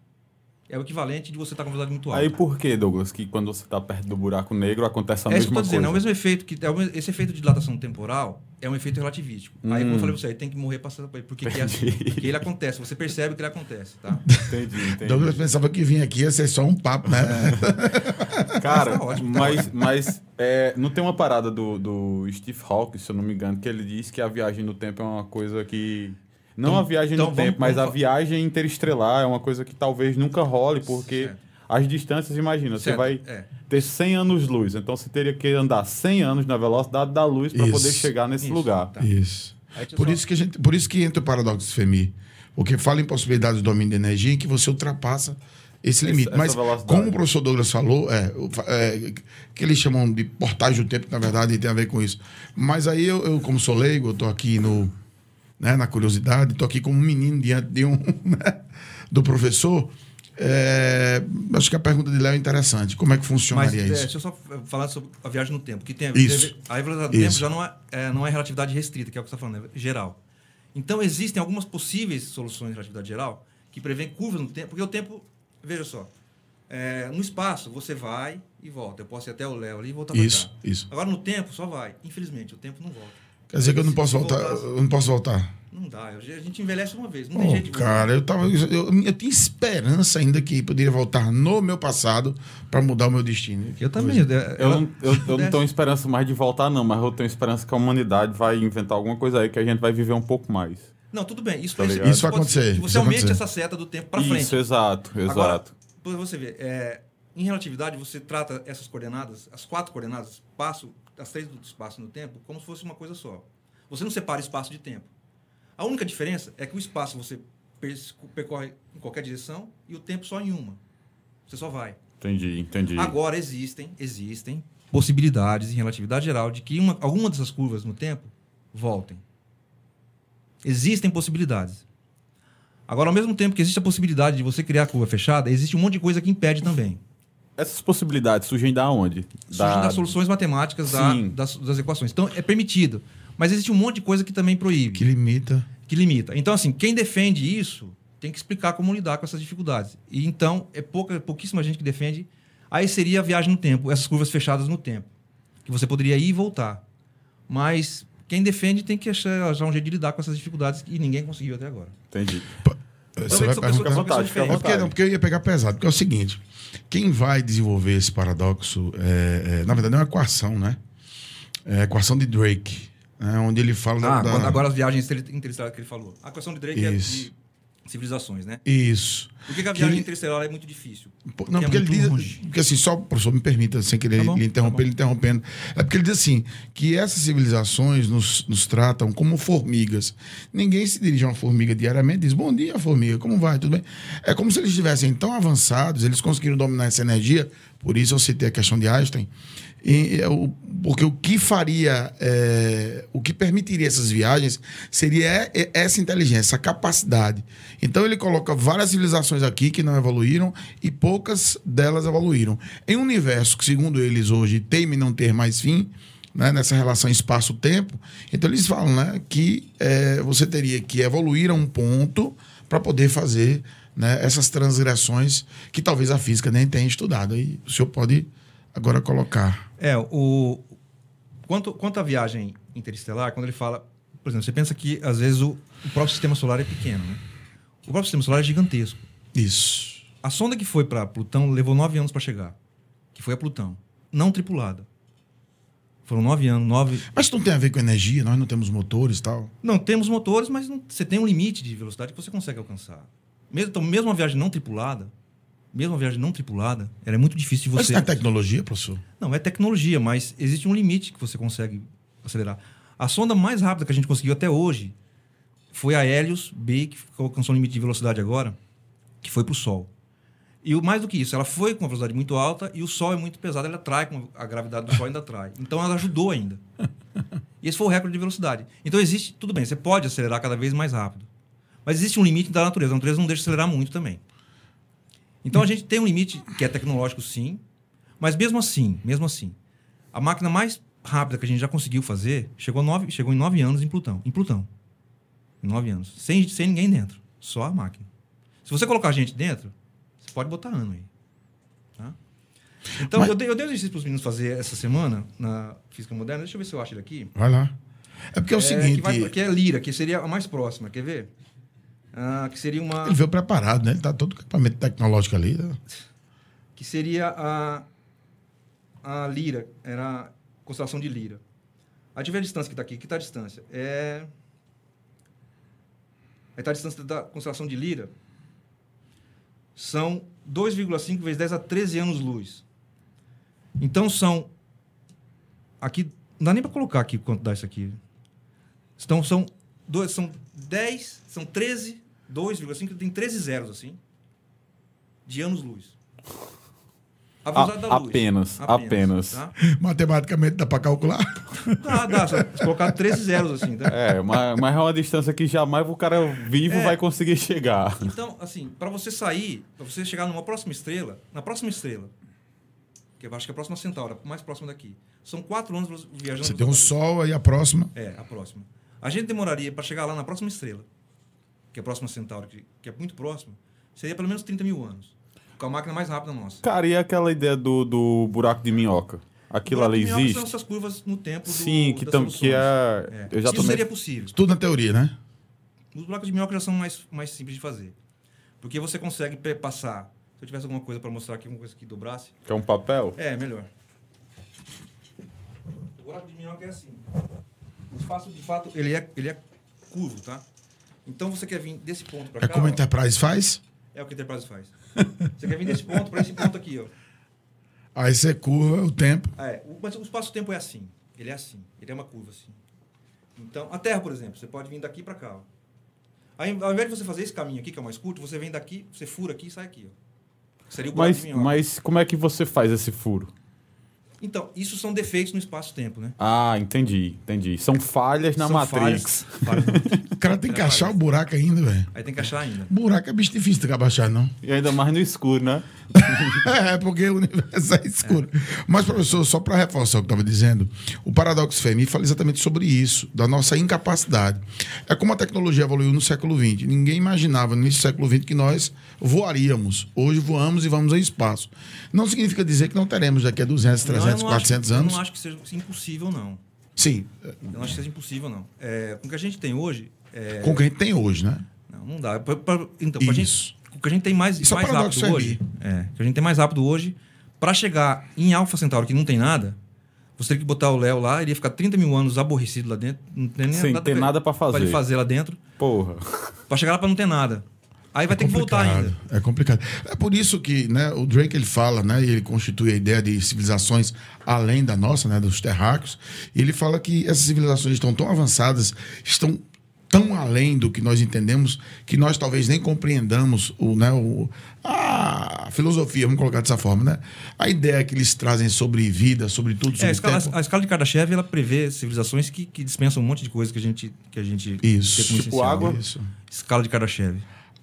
É o equivalente de você estar com velocidade muito alta. Aí por que, Douglas, que quando você tá perto do buraco negro acontece a é isso que eu mesma tô dizendo, é o coisa? mesmo efeito que é esse efeito de dilatação temporal é um efeito relativístico. Aí como eu Hum. falei pra você, ele tem que morrer passando por ele, porque que é assim, porque ele acontece, você percebe que ele acontece, tá? Entendi, entendi. Douglas pensava que vinha aqui ia ser só um papo, né? Cara, Tá ótimo, tá mas, mas é, não tem uma parada do, do Steve Hawking, se eu não me engano, que ele diz que a viagem no tempo é uma coisa que. Não Então- a viagem então no vamos- tempo, mas vamos a viagem interestelar é uma coisa que talvez nunca role, porque Certo. as distâncias, imagina, você Certo, vai é. ter 100 anos-luz, então você teria que andar 100 anos na velocidade da luz para poder chegar nesse Isso, lugar. tá. Isso. Por só- isso, que a gente, por isso que entra o paradoxo de Fermi. Porque fala em possibilidades do domínio de energia em que você ultrapassa esse limite. essa Mas, velocidade. como o professor Douglas falou, é, é, que eles chamam de portagem do tempo, que na verdade tem a ver com isso. Mas aí eu, eu, como sou leigo, eu tô aqui no, né, na curiosidade, tô aqui como um menino diante de um, né, do professor. É, acho que a pergunta de Léo é interessante. Como é que Mas funcionaria é, isso? deixa eu só falar sobre a viagem no tempo. Que tem, Isso. teve- a velocidade do Isso. tempo já não é, é, não é relatividade restrita, que é o que você está falando, é geral. Então, existem algumas possíveis soluções de relatividade geral que prevêem curvas no tempo, porque o tempo, veja só, é, no espaço você vai e volta. Eu posso ir até o Léo ali e voltar Isso, para cá. isso. Agora, no tempo, só vai. Infelizmente, o tempo não volta. Quer dizer que eu não posso voltar. Eu não posso voltar. Não dá. A gente envelhece uma vez. Não tem Oh, jeito de voltar. cara, eu, tava, eu, eu tinha esperança ainda que poderia voltar no meu passado para mudar o meu destino. Eu também. Eu, não, eu, eu não É. tenho esperança mais de voltar, não, mas eu tenho esperança que a humanidade vai inventar alguma coisa aí que a gente vai viver um pouco mais. Não, tudo bem. Isso, Tá isso? Isso vai acontecer, Que você isso aumente acontecer. essa seta do tempo para Isso, frente. exato, exato. Agora, você ver, é, em relatividade, você trata essas coordenadas, as quatro coordenadas, espaço, as três do espaço e no tempo, como se fosse uma coisa só. Você não separa espaço de tempo. A única diferença é que o espaço você percorre em qualquer direção e o tempo só em uma. Você só vai. Entendi, entendi. Agora existem, existem possibilidades em relatividade geral de que uma, alguma dessas curvas no tempo voltem. Existem possibilidades. Agora, ao mesmo tempo que existe a possibilidade de você criar a curva fechada, existe um monte de coisa que impede também. Essas possibilidades surgem da onde? Surgem das soluções matemáticas da- das, das equações. Então, é permitido. Mas existe um monte de coisa que também proíbe, Que limita. que limita. Então, assim, quem defende isso tem que explicar como lidar com essas dificuldades. E então, é pouca, pouquíssima gente que defende. Aí seria a viagem no tempo, essas curvas fechadas no tempo. Que você poderia ir e voltar. Mas quem defende tem que achar, achar um jeito de lidar com essas dificuldades que ninguém conseguiu até agora. Entendi. Você vai perguntar. vontade, É porque, não, porque eu ia pegar pesado. Porque é o seguinte: quem vai desenvolver esse paradoxo, é, é, na verdade, é uma equação, né? É a equação de Drake, né? onde ele fala Ah, da. quando- agora as viagens interestelares que ele falou. A questão de Drake Isso. é de civilizações, né? Isso. Por que, que a Que viagem ele- interestelar é muito difícil? Pô, Não, é porque ele muito diz. longe. Porque assim, só, professor, me permita, sem querer Tá lhe interromper, tá ele interrompendo. É porque ele diz assim: que essas civilizações nos, nos tratam como formigas. Ninguém se dirige a uma formiga diariamente e diz: Bom dia, formiga, como vai? Tudo bem? É como se eles estivessem tão avançados, eles conseguiram dominar essa energia, por isso eu citei a questão de Einstein. Porque o que faria, é, o que permitiria essas viagens seria essa inteligência, essa capacidade. Então ele coloca várias civilizações aqui que não evoluíram e poucas delas evoluíram. Em um universo que, segundo eles hoje, teme não ter mais fim, né, nessa relação espaço-tempo, então eles falam né, que é, você teria que evoluir a um ponto para poder fazer né, essas transgressões que talvez a física nem tenha estudado. Aí o senhor pode agora colocar. É, o. Quanto, quanto à viagem interestelar, quando ele fala. Por exemplo, você pensa que às vezes o, o próprio sistema solar é pequeno, né? O próprio sistema solar é gigantesco. Isso. A sonda que foi para Plutão levou nove anos para chegar. Que foi a Plutão. Não tripulada. Foram nove anos, nove. Mas não tem a ver com energia, nós não temos motores e tal. Não, temos motores, mas não- você tem um limite de velocidade que você consegue alcançar. Mesmo, então, mesmo uma viagem não tripulada, mesmo uma viagem não tripulada, ela é muito difícil de Mas você. tem a tecnologia, professor. Não, é tecnologia, mas existe um limite que você consegue acelerar. A sonda mais rápida que a gente conseguiu até hoje foi a Helios B, que alcançou um limite de velocidade agora, que foi para o Sol. E mais do que isso, ela foi com uma velocidade muito alta e o Sol é muito pesado, ela atrai, com a gravidade do Sol ainda atrai. Então ela ajudou ainda. E esse foi o recorde de velocidade. Então existe, tudo bem, você pode acelerar cada vez mais rápido. Mas existe um limite da natureza. A natureza não deixa acelerar muito também. Então a gente tem um limite que é tecnológico, sim. Mas mesmo assim, mesmo assim, a máquina mais rápida que a gente já conseguiu fazer chegou, nove, chegou em nove anos em Plutão. Em Plutão. Em nove anos. Sem, sem ninguém dentro. Só a máquina. Se você colocar a gente dentro, você pode botar ano aí. Tá? Então, Mas- eu, dei, eu dei um exercício para os meninos fazer essa semana na Física Moderna. Deixa eu ver se eu acho ele aqui. Vai lá. É porque é o É, seguinte, que, vai, que é Lira, que seria a mais próxima. Quer ver? Ah, que seria uma. ele veio preparado, né? Ele tá todo com equipamento tecnológico ali. né? que seria a, a Lira, era a constelação de Lira. A ver a distância que está aqui, que está a distância? É. Está a distância da constelação de Lira. São 2,5 vezes 10 a 13 anos-luz. Então são. Aqui. Não dá nem para colocar aqui quanto dá isso aqui. Então são, dois, são 10, são 13, 2,5, tem 13 zeros assim. De anos-luz. A velocidade A- da luz. apenas, apenas. tá? Matematicamente dá para calcular. Dá, dá. Só se colocar 13 zeros assim, tá? É, mas, mas é uma distância que jamais o cara vivo É. vai conseguir chegar. Então, assim, para você sair, para você chegar numa próxima estrela, na próxima estrela, que eu acho que é a próxima Centauri, a mais próxima daqui, são quatro anos viajando. Você tem um sol aí a próxima. É, a próxima. A gente demoraria para chegar lá na próxima estrela, que é a próxima Centauri, que, que é muito próxima, seria pelo menos 30 mil anos. Com a máquina mais rápida nossa. Cara, e aquela ideia do, do buraco de minhoca? Aquilo ali minhoca São existe? essas curvas no tempo do, Sim, que, das tam, que soluções. é. Eu já Isso tomei. seria possível. Tudo na teoria, né? Os buracos de minhoca já são mais, mais simples de fazer. Porque você consegue passar. Se eu tivesse alguma coisa para mostrar aqui, alguma coisa que dobrasse. Que é um papel? É, melhor. O buraco de minhoca é assim. O espaço, de fato, ele é, ele é curvo, tá? Então você quer vir desse ponto para É cá. como a ó, Enterprise faz. é o que a Enterprise faz. você quer vir desse ponto para esse ponto aqui, ó. Aí você curva o tempo. É. O- Mas o espaço-tempo é assim. Ele é assim. Ele é uma curva assim. Então, a Terra, por exemplo, você pode vir daqui para cá. Ó. Aí, ao invés de você fazer esse caminho aqui, que é o mais curto, você vem daqui, você fura aqui e sai aqui. Ó. Seria o Mas, mas como é que você faz esse furo? Então, isso são defeitos no espaço-tempo, né? Ah, entendi, entendi. São falhas na São Matrix. falhas- falhas na Matrix. O cara tem que achar o buraco ainda, velho. Aí tem que achar ainda. Buraco é bicho difícil de abaixar, não. E ainda mais no escuro, né? É, porque o universo é escuro. Mas, professor, só para reforçar o que eu estava dizendo, o paradoxo Fermi fala exatamente sobre isso, da nossa incapacidade. É como a tecnologia evoluiu no século XX. Ninguém imaginava no início do século XX que nós voaríamos. Hoje voamos e vamos ao espaço. Não significa dizer que não teremos daqui a 200, Não, eu 300, não 400 acho, anos. Eu não acho que seja impossível, não. Sim, Eu não acho que seja impossível, não. É, com o que a gente tem hoje. É, com o que a gente tem hoje, né? Não, não dá. Pra- pra- então, pra Isso. gente, o que a gente tem mais, Isso é mais paradoxo, rápido hoje. É, o que a gente tem mais rápido hoje, para chegar em Alpha Centauri, que não tem nada, você teria que botar o Léo lá, ele ia ficar 30 mil anos aborrecido lá dentro. Não tem nem Sem ter nada pra fazer. Pra ele fazer lá dentro. Porra. Pra chegar lá pra não ter nada. Aí vai ter que voltar ainda. É complicado. É por isso que né, o Drake ele fala, né, e ele constitui a ideia de civilizações além da nossa, né, dos terráqueos. E ele fala que essas civilizações estão tão avançadas, estão tão além do que nós entendemos, que nós talvez nem compreendamos o, né, o, a filosofia, vamos colocar dessa forma, né? A ideia que eles trazem sobre vida, sobre tudo, É, sobre a, escala, tempo. a escala de Kardashev ela prevê civilizações que, que dispensam um monte de coisa que a gente que a gente Isso. tem como Tipo essencial. água? Isso. Escala de Kardashev.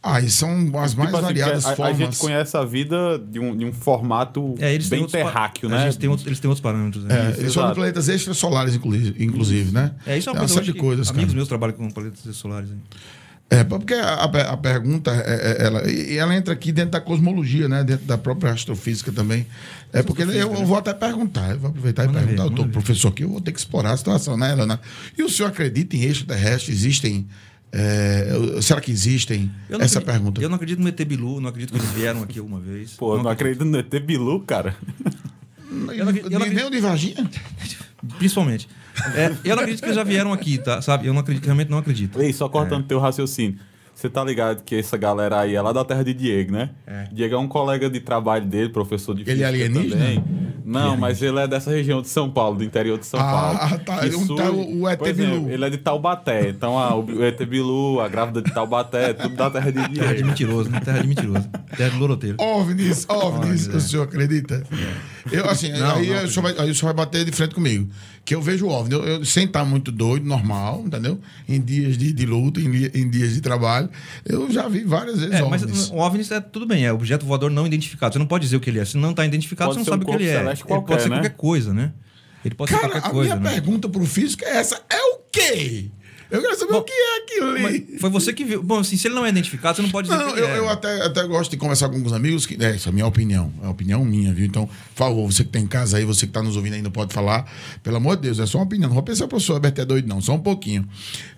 Ah, e são as mais Tipo assim, variadas porque a, a formas. gente conhece a vida de um, de um formato É, eles têm bem terráqueo, a né? gente tem outros- eles têm outros parâmetros. né? É, eles Exato. falam de planetas extrasolares, inclusive, né? É, isso é uma coisa série de coisas, Amigos cara. meus trabalham com planetas solares. hein? É, porque a, a- a pergunta, é, é- ela, e ela entra aqui dentro da cosmologia, né? Dentro da própria astrofísica também. É porque eu, eu vou até perguntar, eu vou aproveitar e Manda ver, perguntar. eu ver. professor aqui, eu vou ter que explorar a situação, né, Helena? E o senhor acredita em extraterrestres? Existem É, será que existem? Não Essa acredito- pergunta. Eu não acredito no ET Bilu, não acredito que eles vieram aqui uma vez. Pô, não acredito no ET Bilu, cara. eu não acredito- eu não Nem o de Varginha? Principalmente. É, eu não acredito que eles já vieram aqui, tá? Sabe? Eu não acredito, realmente não acredito. Ei, só cortando teu raciocínio. Você tá ligado que essa galera aí é lá da terra de Diego, né? É. Diego é um colega de trabalho dele, professor de Ele é alienígena? também. Não, mas ele é dessa região de São Paulo, do interior de São Ah, Paulo. tá. Que Ele não tá o- ET Pois é, Bilu. ele é de Taubaté. Então, ah, o ET Bilu, a grávida de Taubaté, tudo da terra de Terra de Diego. mentiroso, né? Terra de mentiroso. Terra de loroteiro. OVNIs, OVNIs, OVNIs, o é. senhor acredita? Eu, assim, Não, aí, não o senhor vai, aí o senhor vai bater de frente comigo. Que eu vejo o OVNI, eu, eu- sem estar muito doido, normal, entendeu? Em dias de, de luta, em, em dias de trabalho, eu já vi várias vezes É, mas OVNIs. o OVNI é tudo bem, é objeto voador não identificado. Você não pode dizer o que ele é. Se não está identificado, Pode você não ser um sabe o que ele é. celeste Ele qualquer, pode ser né? qualquer coisa, né? Ele pode ser Cara, qualquer a coisa. minha né? pergunta pro físico é essa: é o quê? Eu quero saber o que é aquilo ali. Foi você que viu. Bom, assim, se ele não é identificado, você não pode dizer Não, que eu, é. eu até, até gosto de conversar com alguns amigos, que, é, essa é a minha opinião, é a opinião minha, viu? Então, por favor, você que tem em casa aí, você que está nos ouvindo aí, não pode falar, pelo amor de Deus, é só uma opinião. Não vou pensar professor Alberto é doido, não, só um pouquinho.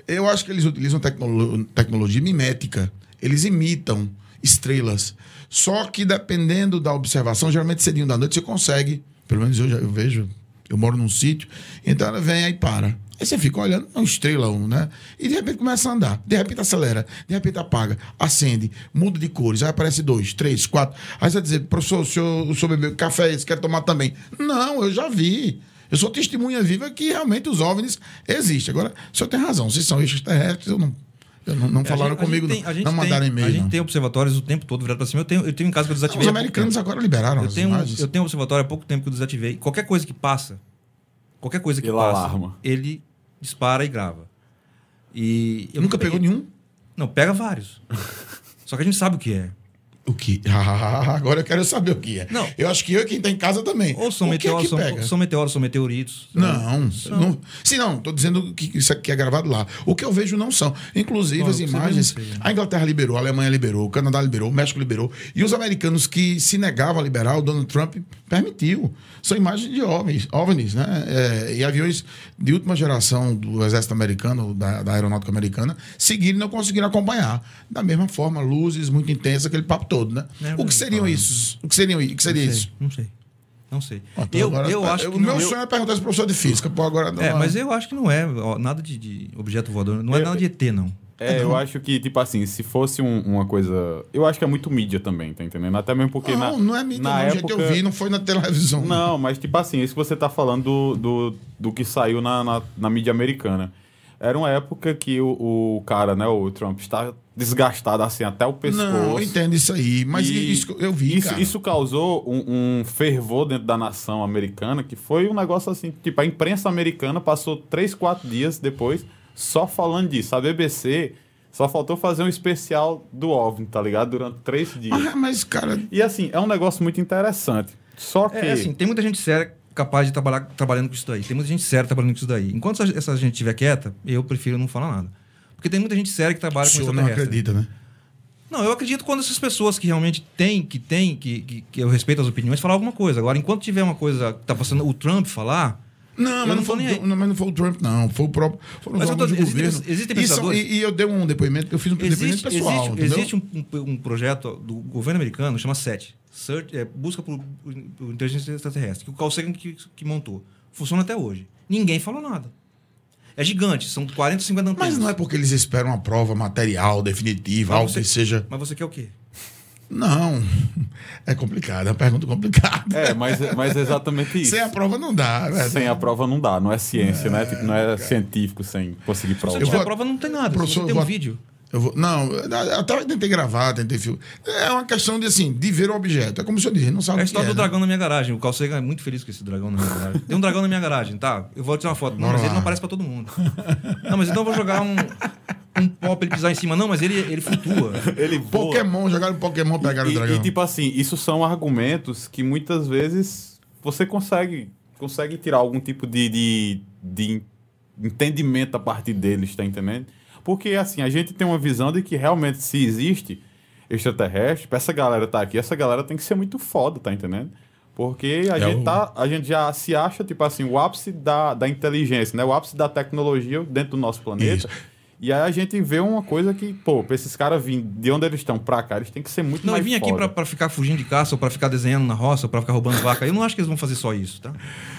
Eu acho que eles utilizam tecnolo- tecnologia mimética, eles imitam estrelas. Só que dependendo da observação, geralmente cedinho da noite você consegue, pelo menos eu já eu vejo, eu moro num sítio, então ela vem aí para. Aí você fica olhando, uma estrela, um, né? E de repente começa a andar. De repente acelera, de repente apaga, acende, muda de cores. Aí aparece dois, três, quatro. Aí você vai dizer, professor, o senhor, o senhor bebeu café, você quer tomar também? Não, eu já vi. Eu sou testemunha viva que realmente os OVNIs existem. Agora, o senhor tem razão. Se são extraterrestres, eu não, eu não, não É, falaram gente- comigo, tem- não. Não mandaram e-mail. A gente não. tem observatórios o tempo todo virado para cima. Eu tenho, eu tenho em casa que eu desativei. os americanos agora liberaram Eu tenho, imagens. eu tenho um observatório há pouco tempo que eu desativei. Qualquer coisa que passa, qualquer coisa que Ele passa, alarma. ele dispara e grava. E eu Nunca peguei- pegou nenhum? Não, pega vários. Só que a gente sabe o que é. O que? Ah, agora eu quero saber o que é. Não. Eu acho que eu e quem tá em casa também. Ou são é meteoros, que são, são meteoros, são meteoritos. Não, São. não. Sim, não, tô dizendo que isso aqui é gravado lá. O que eu vejo não são. Inclusive, as imagens. sei. A Inglaterra liberou, a Alemanha liberou, o Canadá liberou, o México liberou. E os americanos que se negavam a liberar, o Donald Trump permitiu. São imagens de OVNIs, OVNIs né? É, e aviões de última geração do exército americano, da, da aeronáutica americana, seguiram e não conseguiram acompanhar. Da mesma forma, luzes muito intensas, aquele papo todo, né? É, o que seriam isso? O que seriam o que seria não sei, isso? Não sei. Não sei. Então, eu, agora eu tá- acho o meu não, eu- sonho é perguntar esse professor de física, pô, agora não. É, mas eu acho que não é ó, nada de, de objeto voador. Não é Eu- nada de ET, não. É, eu acho que, tipo assim, se fosse um- uma coisa. Eu acho que é muito mídia também, tá entendendo? Até mesmo porque. não, na, não é mídia, na não, época... gente. Eu vi, não foi na televisão. Não, mas tipo assim, isso que você tá falando do, do, do que saiu na, na, na mídia americana. Era uma época que o, o cara, né, o Trump, está desgastado assim até o pescoço. Não, eu entendo isso aí, mas E isso eu vi, isso, cara. isso causou um, um fervor dentro da nação americana, que foi um negócio assim, tipo, a imprensa americana passou três, quatro dias depois só falando disso. A BBC só faltou fazer um especial do OVNI, tá ligado? Durante três dias. Ah, mas, cara, E assim, é um negócio muito interessante. Só que... É assim, tem muita gente séria capaz de trabalhar trabalhando com isso daí. Tem muita gente séria trabalhando com isso daí. Enquanto essa, essa gente estiver quieta, eu prefiro não falar nada. Porque tem muita gente séria que o trabalha com senhor não extraterrestre. acredita, né? Não, eu acredito quando essas pessoas que realmente têm, que têm, que, que, que eu respeito as opiniões, falar alguma coisa. Agora, enquanto tiver uma coisa que tá passando o Trump falar, Não, mas não tô foi, o não, mas não foi o Trump, não. Foi o próprio. Foram os Mas tô órgãos do dizendo, existem- governo. existem E são- pensadores- E, e eu dei um depoimento, eu fiz um depoimento existe, pessoal. existe, existe um, um- projeto do governo americano, chama SET, Search, é, Busca por, por Inteligência Extraterrestre, que o Carl Sagan que, que montou. Funciona até hoje. Ninguém falou nada. É gigante, são 40, 50 antenas. Mas não é porque eles esperam uma prova material, definitiva, Mas algo você- que seja. Mas você quer o quê? Não. É complicado, é uma pergunta complicada. É, mas, mas é exatamente isso. Sem a prova não dá, velho. Sem a prova não dá, não é ciência, né? Tipo, não é científico sem conseguir Se provar. você tiver vou- a prova, não tem nada. Professor, você tem um vou- vídeo. Eu vou, não, eu até tentei gravar, tentei filmar. É uma questão de assim, de ver o objeto. É como o senhor disse, não sabe É a o que história é, do né? dragão na minha garagem. O Carl Sagan é muito feliz com esse dragão na minha garagem. Tem um dragão na minha garagem, tá? Eu vou tirar uma foto. Não, Bora mas ele não aparece pra todo mundo. Não, mas então eu vou jogar um, um pó pra ele pisar em cima. Não, mas ele, ele flutua. Ele voa. Pokémon, jogaram Pokémon, pegaram e, o dragão. E, tipo assim, isso são argumentos que muitas vezes você consegue, consegue tirar algum tipo de, de, de entendimento a partir deles, tá entendendo? Porque assim, a gente tem uma visão de que realmente se existe extraterrestre, pra essa galera tá aqui, essa galera tem que ser muito foda, tá entendendo? Porque a, É gente, o- tá, a gente já se acha, tipo assim, o ápice da, da inteligência, né? O ápice da tecnologia dentro do nosso planeta. Isso. E aí a gente vê uma coisa que, pô, pra esses caras virem de onde eles estão pra cá, eles têm que ser muito Não, e mais vir aqui foda. pra, pra ficar fugindo de caça, ou pra ficar desenhando na roça, ou pra ficar roubando vaca. Eu não acho que eles vão fazer só isso, tá?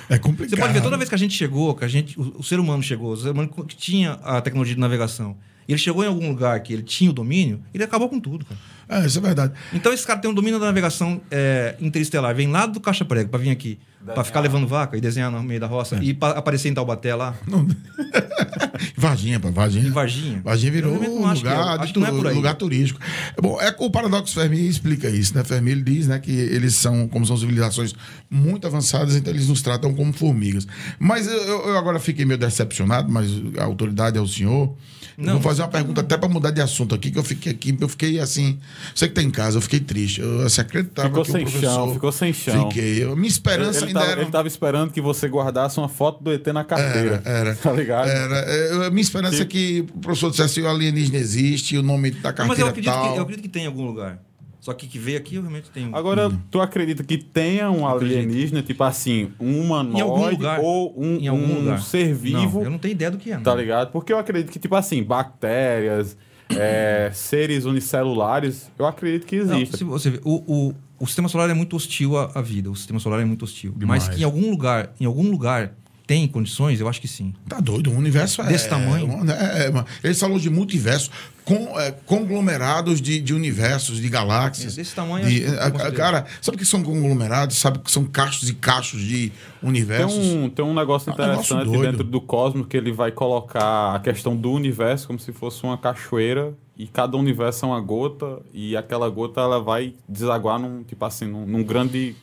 É complicado. Você pode ver, toda vez que a gente chegou, que a gente, o, o ser humano chegou, o ser humano que tinha a tecnologia de navegação, e ele chegou em algum lugar que ele tinha o domínio, ele acabou com tudo, cara. É, isso é verdade. Então esse cara tem um domínio da navegação é, interestelar, vem lá do Caixa Prego pra vir aqui, pra ficar levando vaca e desenhar no meio da roça É. e aparecer em Taubaté lá, Varginha, pá, Varginha. em Varginha. Varginha virou não acho que é. lugar, de não é lugar turístico. É Bom, é, o paradoxo Fermi explica isso, né? Fermi ele diz né, que eles são, como são civilizações muito avançadas, então eles nos tratam como formigas. Mas eu- eu agora fiquei meio decepcionado, mas a autoridade é o senhor. Eu Não, Vou fazer uma pergunta até para mudar de assunto aqui, que eu fiquei aqui, eu fiquei assim. Você que tá em casa, eu fiquei triste. Eu assim, acreditava Ficou que sem o professor. chão, ficou sem chão. Fiquei. Eu- minha esperança Ele, ainda tava, era. ele tava esperando que você guardasse uma foto do ET na carteira. Era, era. Tá ligado? Era. É, a minha esperança é que o professor dissesse o alienígena existe, o nome da carteira Mas eu acredito, tal. que, eu acredito que tem em algum lugar. Só que que veio aqui, eu realmente tenho. Agora, tu acredita que tenha um alienígena, tipo assim, um Em algum humanoide lugar. ou um, em algum um lugar. ser vivo, Não, eu não tenho ideia do que é. não. tá ligado? Porque eu acredito que, tipo assim, bactérias, é, seres unicelulares, eu acredito que se você vê, o, o, o sistema solar é muito hostil à, à vida. O sistema solar é muito hostil. Demais. Mas que em algum lugar, em algum lugar tem condições, eu acho que sim. Tá doido, o universo é. Desse tamanho? É, é, mano. Eles falam de multiverso, com, é, conglomerados de, de universos, de galáxias. É, desse tamanho, de- a- considero. cara, sabe o que são conglomerados? Sabe o que são cachos e cachos de Tem universos? um, tem um negócio É um negócio interessante dentro do cosmos que ele vai colocar a questão do universo como se fosse uma cachoeira e cada universo é uma gota e aquela gota ela vai desaguar num tipo assim num, num grande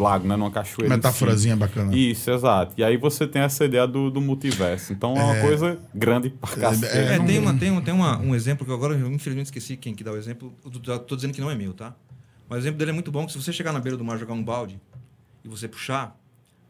lago, né, numa cachoeira. em si. Metáforazinha bacana. Isso, exato. E aí você tem essa ideia do, do multiverso. Então é uma coisa grande pra cacete. é, É, tem, uma, tem, um, tem uma, um exemplo que agora eu infelizmente esqueci quem que dá o exemplo. Eu tô, tô dizendo que não é meu, tá? Mas o exemplo dele é muito bom, que se você chegar na beira do mar jogar um balde e você puxar,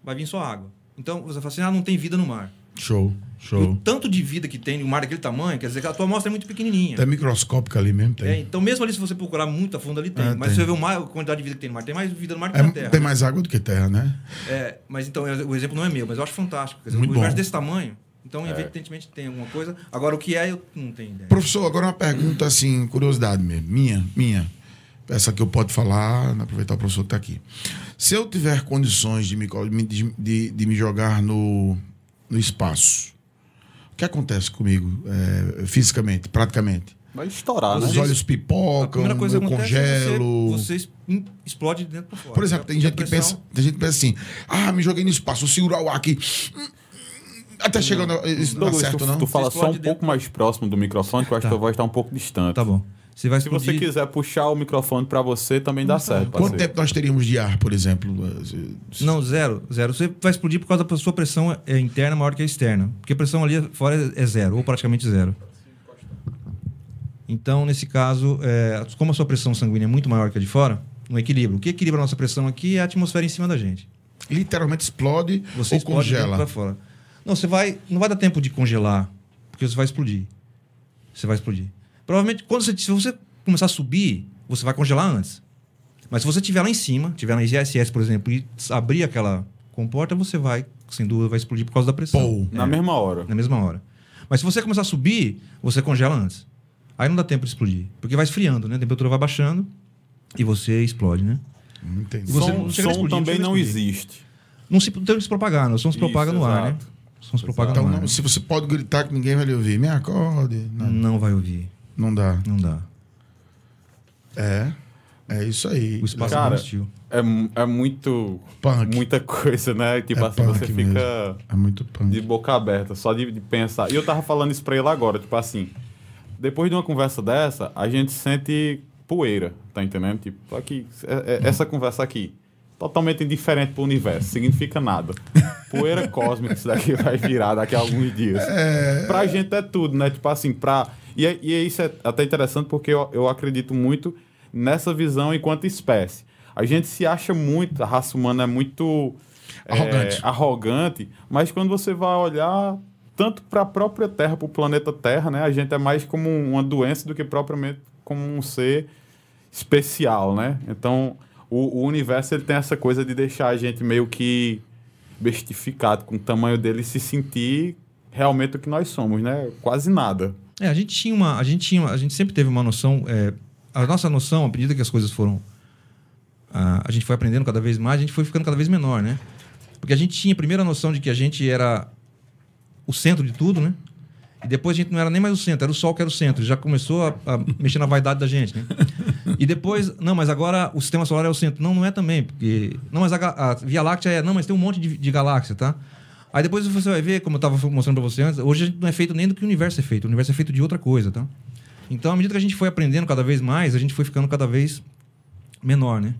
vai vir só água. Então você fala assim, ah, não tem vida no mar. Show, E o show. tanto de vida que tem no mar daquele tamanho, quer dizer que a tua amostra é muito pequenininha. Até microscópica ali mesmo tem. É, então mesmo ali se você procurar muito a fundo ali tem. É, mas tem. se você ver o mar, a quantidade de vida que tem no mar, tem mais vida no mar do que É, na terra. tem mais água do que terra, né? É, mas então, o exemplo não é meu, mas eu acho fantástico. Quer dizer, Muito um universo bom. desse tamanho, então, É. evidentemente, tem alguma coisa. Agora, o que é, eu não tenho ideia. Professor, agora uma pergunta assim, curiosidade mesmo. Minha, minha. Essa que eu posso falar, aproveitar o professor que está aqui. Se eu tiver condições de me, de, de, de me jogar no, no espaço, o que acontece comigo é, fisicamente, praticamente? Vai estourar, né? Os olhos A pipocam, eu acontece é congelo. você, você explode de dentro para fora. Por exemplo, tem Porque a gente, que pensa, tem gente que pensa assim: ah, me joguei no espaço, vou segurar o ar aqui. Até chegar. no- Isso não dá Douglas, certo, tu, não? tu fala só um dentro. pouco mais próximo do microfone, que eu acho Tá. que tua voz tá um pouco distante. Tá bom. Você vai Se você explodir... quiser puxar o microfone pra você, também dá certo. Quanto tempo nós teríamos de ar, por exemplo? Não, zero. Zero. Você vai explodir por causa da sua pressão é interna maior que a externa. Porque a pressão ali fora é zero, ou praticamente zero. Então, nesse caso, é, como a sua pressão sanguínea é muito maior que a de fora, um equilíbrio. O que equilibra a nossa pressão aqui é a atmosfera em cima da gente. Literalmente explode Você ou explode congela. para fora. Não, você vai, não vai dar tempo de congelar, porque você vai explodir. Você vai explodir. Provavelmente, quando você, se você começar a subir, você vai congelar antes. Mas se você estiver lá em cima, estiver na ISS, por exemplo, e abrir aquela comporta, você vai, sem dúvida, vai explodir por causa da pressão. Pou. Na mesma hora. Na mesma hora. Mas se você começar a subir, você congela antes. Aí não dá tempo de explodir. Porque vai esfriando, né? A temperatura vai baixando e você explode, né? Não entendi. E você som não som explodir, não também não explodir. existe. Não se, então, se propagar, não. O som se Isso, propaga no ar, né? exato. O som se propaga Então, no ar. não- né? se você pode gritar que ninguém vai lhe ouvir, me acorde. Não, Não vai ouvir. Não dá. Não dá. É. É isso aí. O espaço Cara, é. É, mu- é muito. Punk. Muita coisa, né? Tipo É assim, você fica É muito punk. de boca aberta, só de, de pensar. E eu tava falando isso pra ele agora, tipo assim. Depois de uma conversa dessa, a gente sente poeira, tá entendendo? Tipo, aqui, é- é- essa conversa aqui, totalmente indiferente pro universo, significa nada. Poeira cósmica, isso daqui vai virar daqui a alguns dias. Pra gente é tudo, né? Tipo assim, pra. E, é- e isso é até interessante porque eu, eu acredito muito nessa visão enquanto espécie. A gente se acha muito, a raça humana é muito é, Arrogante. arrogante, mas quando você vai olhar tanto para a própria Terra, para o planeta Terra, né, a gente é mais como uma doença do que propriamente como um ser especial, né? Então, o, o universo ele tem essa coisa de deixar a gente meio que bestificado com o tamanho dele e se sentir realmente o que nós somos, né? Quase nada. É, a gente tinha uma. A gente, tinha, a gente sempre teve uma noção. é, a nossa noção, à medida que as coisas foram. A, a gente foi aprendendo cada vez mais, a gente foi ficando cada vez menor, né? Porque a gente tinha a primeira noção de que a gente era o centro de tudo, né? E depois a gente não era nem mais o centro, era o Sol que era o centro. Já começou a, a mexer na vaidade da gente, né? E depois, não, mas agora o sistema solar é o centro. Não, não é também, porque. Não, mas a, a Via Láctea é. Não, mas tem um monte de, de galáxia, tá? Aí depois você vai ver, como eu estava mostrando para você antes, hoje a gente não é feito nem do que o universo é feito. O universo é feito de outra coisa, tá? Então, à medida que a gente foi aprendendo cada vez mais, a gente foi ficando cada vez menor, né?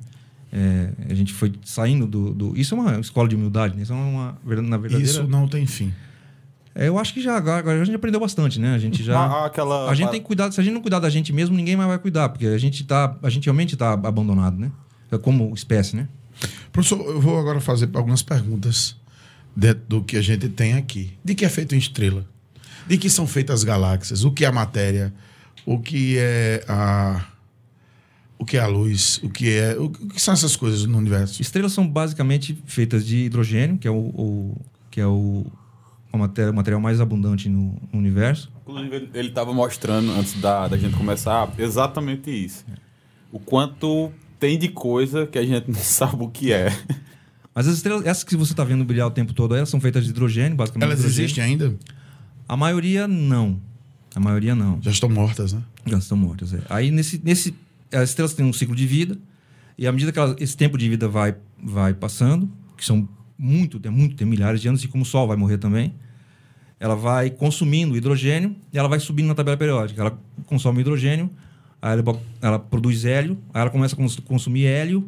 É, a gente foi saindo do, do- Isso é uma escola de humildade, né? Isso é uma. Na verdadeira. Isso não tem fim. É, eu acho que já agora, agora a gente aprendeu bastante, né? A gente já. Ah, aquela- A gente tem que cuidar. Se a gente não cuidar da gente mesmo, ninguém mais vai cuidar, porque a gente tá. A gente realmente está abandonado, né? É Como espécie, né? Professor, eu vou agora fazer algumas perguntas dentro do que a gente tem aqui. De que é feito uma estrela? De que são feitas as galáxias? O que é a matéria? O que é a o que é a luz? O que é o que são essas coisas no universo? Estrelas são basicamente feitas de hidrogênio, que é o, o- que é o, o matéria- o material mais abundante no, no universo. Inclusive, ele- ele estava mostrando, antes da, da gente começar, exatamente isso. O quanto tem de coisa que a gente não sabe o que é. Mas as estrelas, essas que você está vendo brilhar o tempo todo, elas são feitas de hidrogênio, basicamente. Elas hidrogênio. existem ainda? A maioria não. A maioria não. Já estão mortas, né? Já estão mortas. É. Aí nesse, nesse. As estrelas têm um ciclo de vida, e à medida que elas- esse tempo de vida vai, vai passando, que são muito, tem muito, tem milhares de anos, e como o Sol vai morrer também, ela vai consumindo hidrogênio e ela vai subindo na tabela periódica. Ela consome hidrogênio, aí ela, ela produz hélio, aí ela começa a cons- consumir hélio,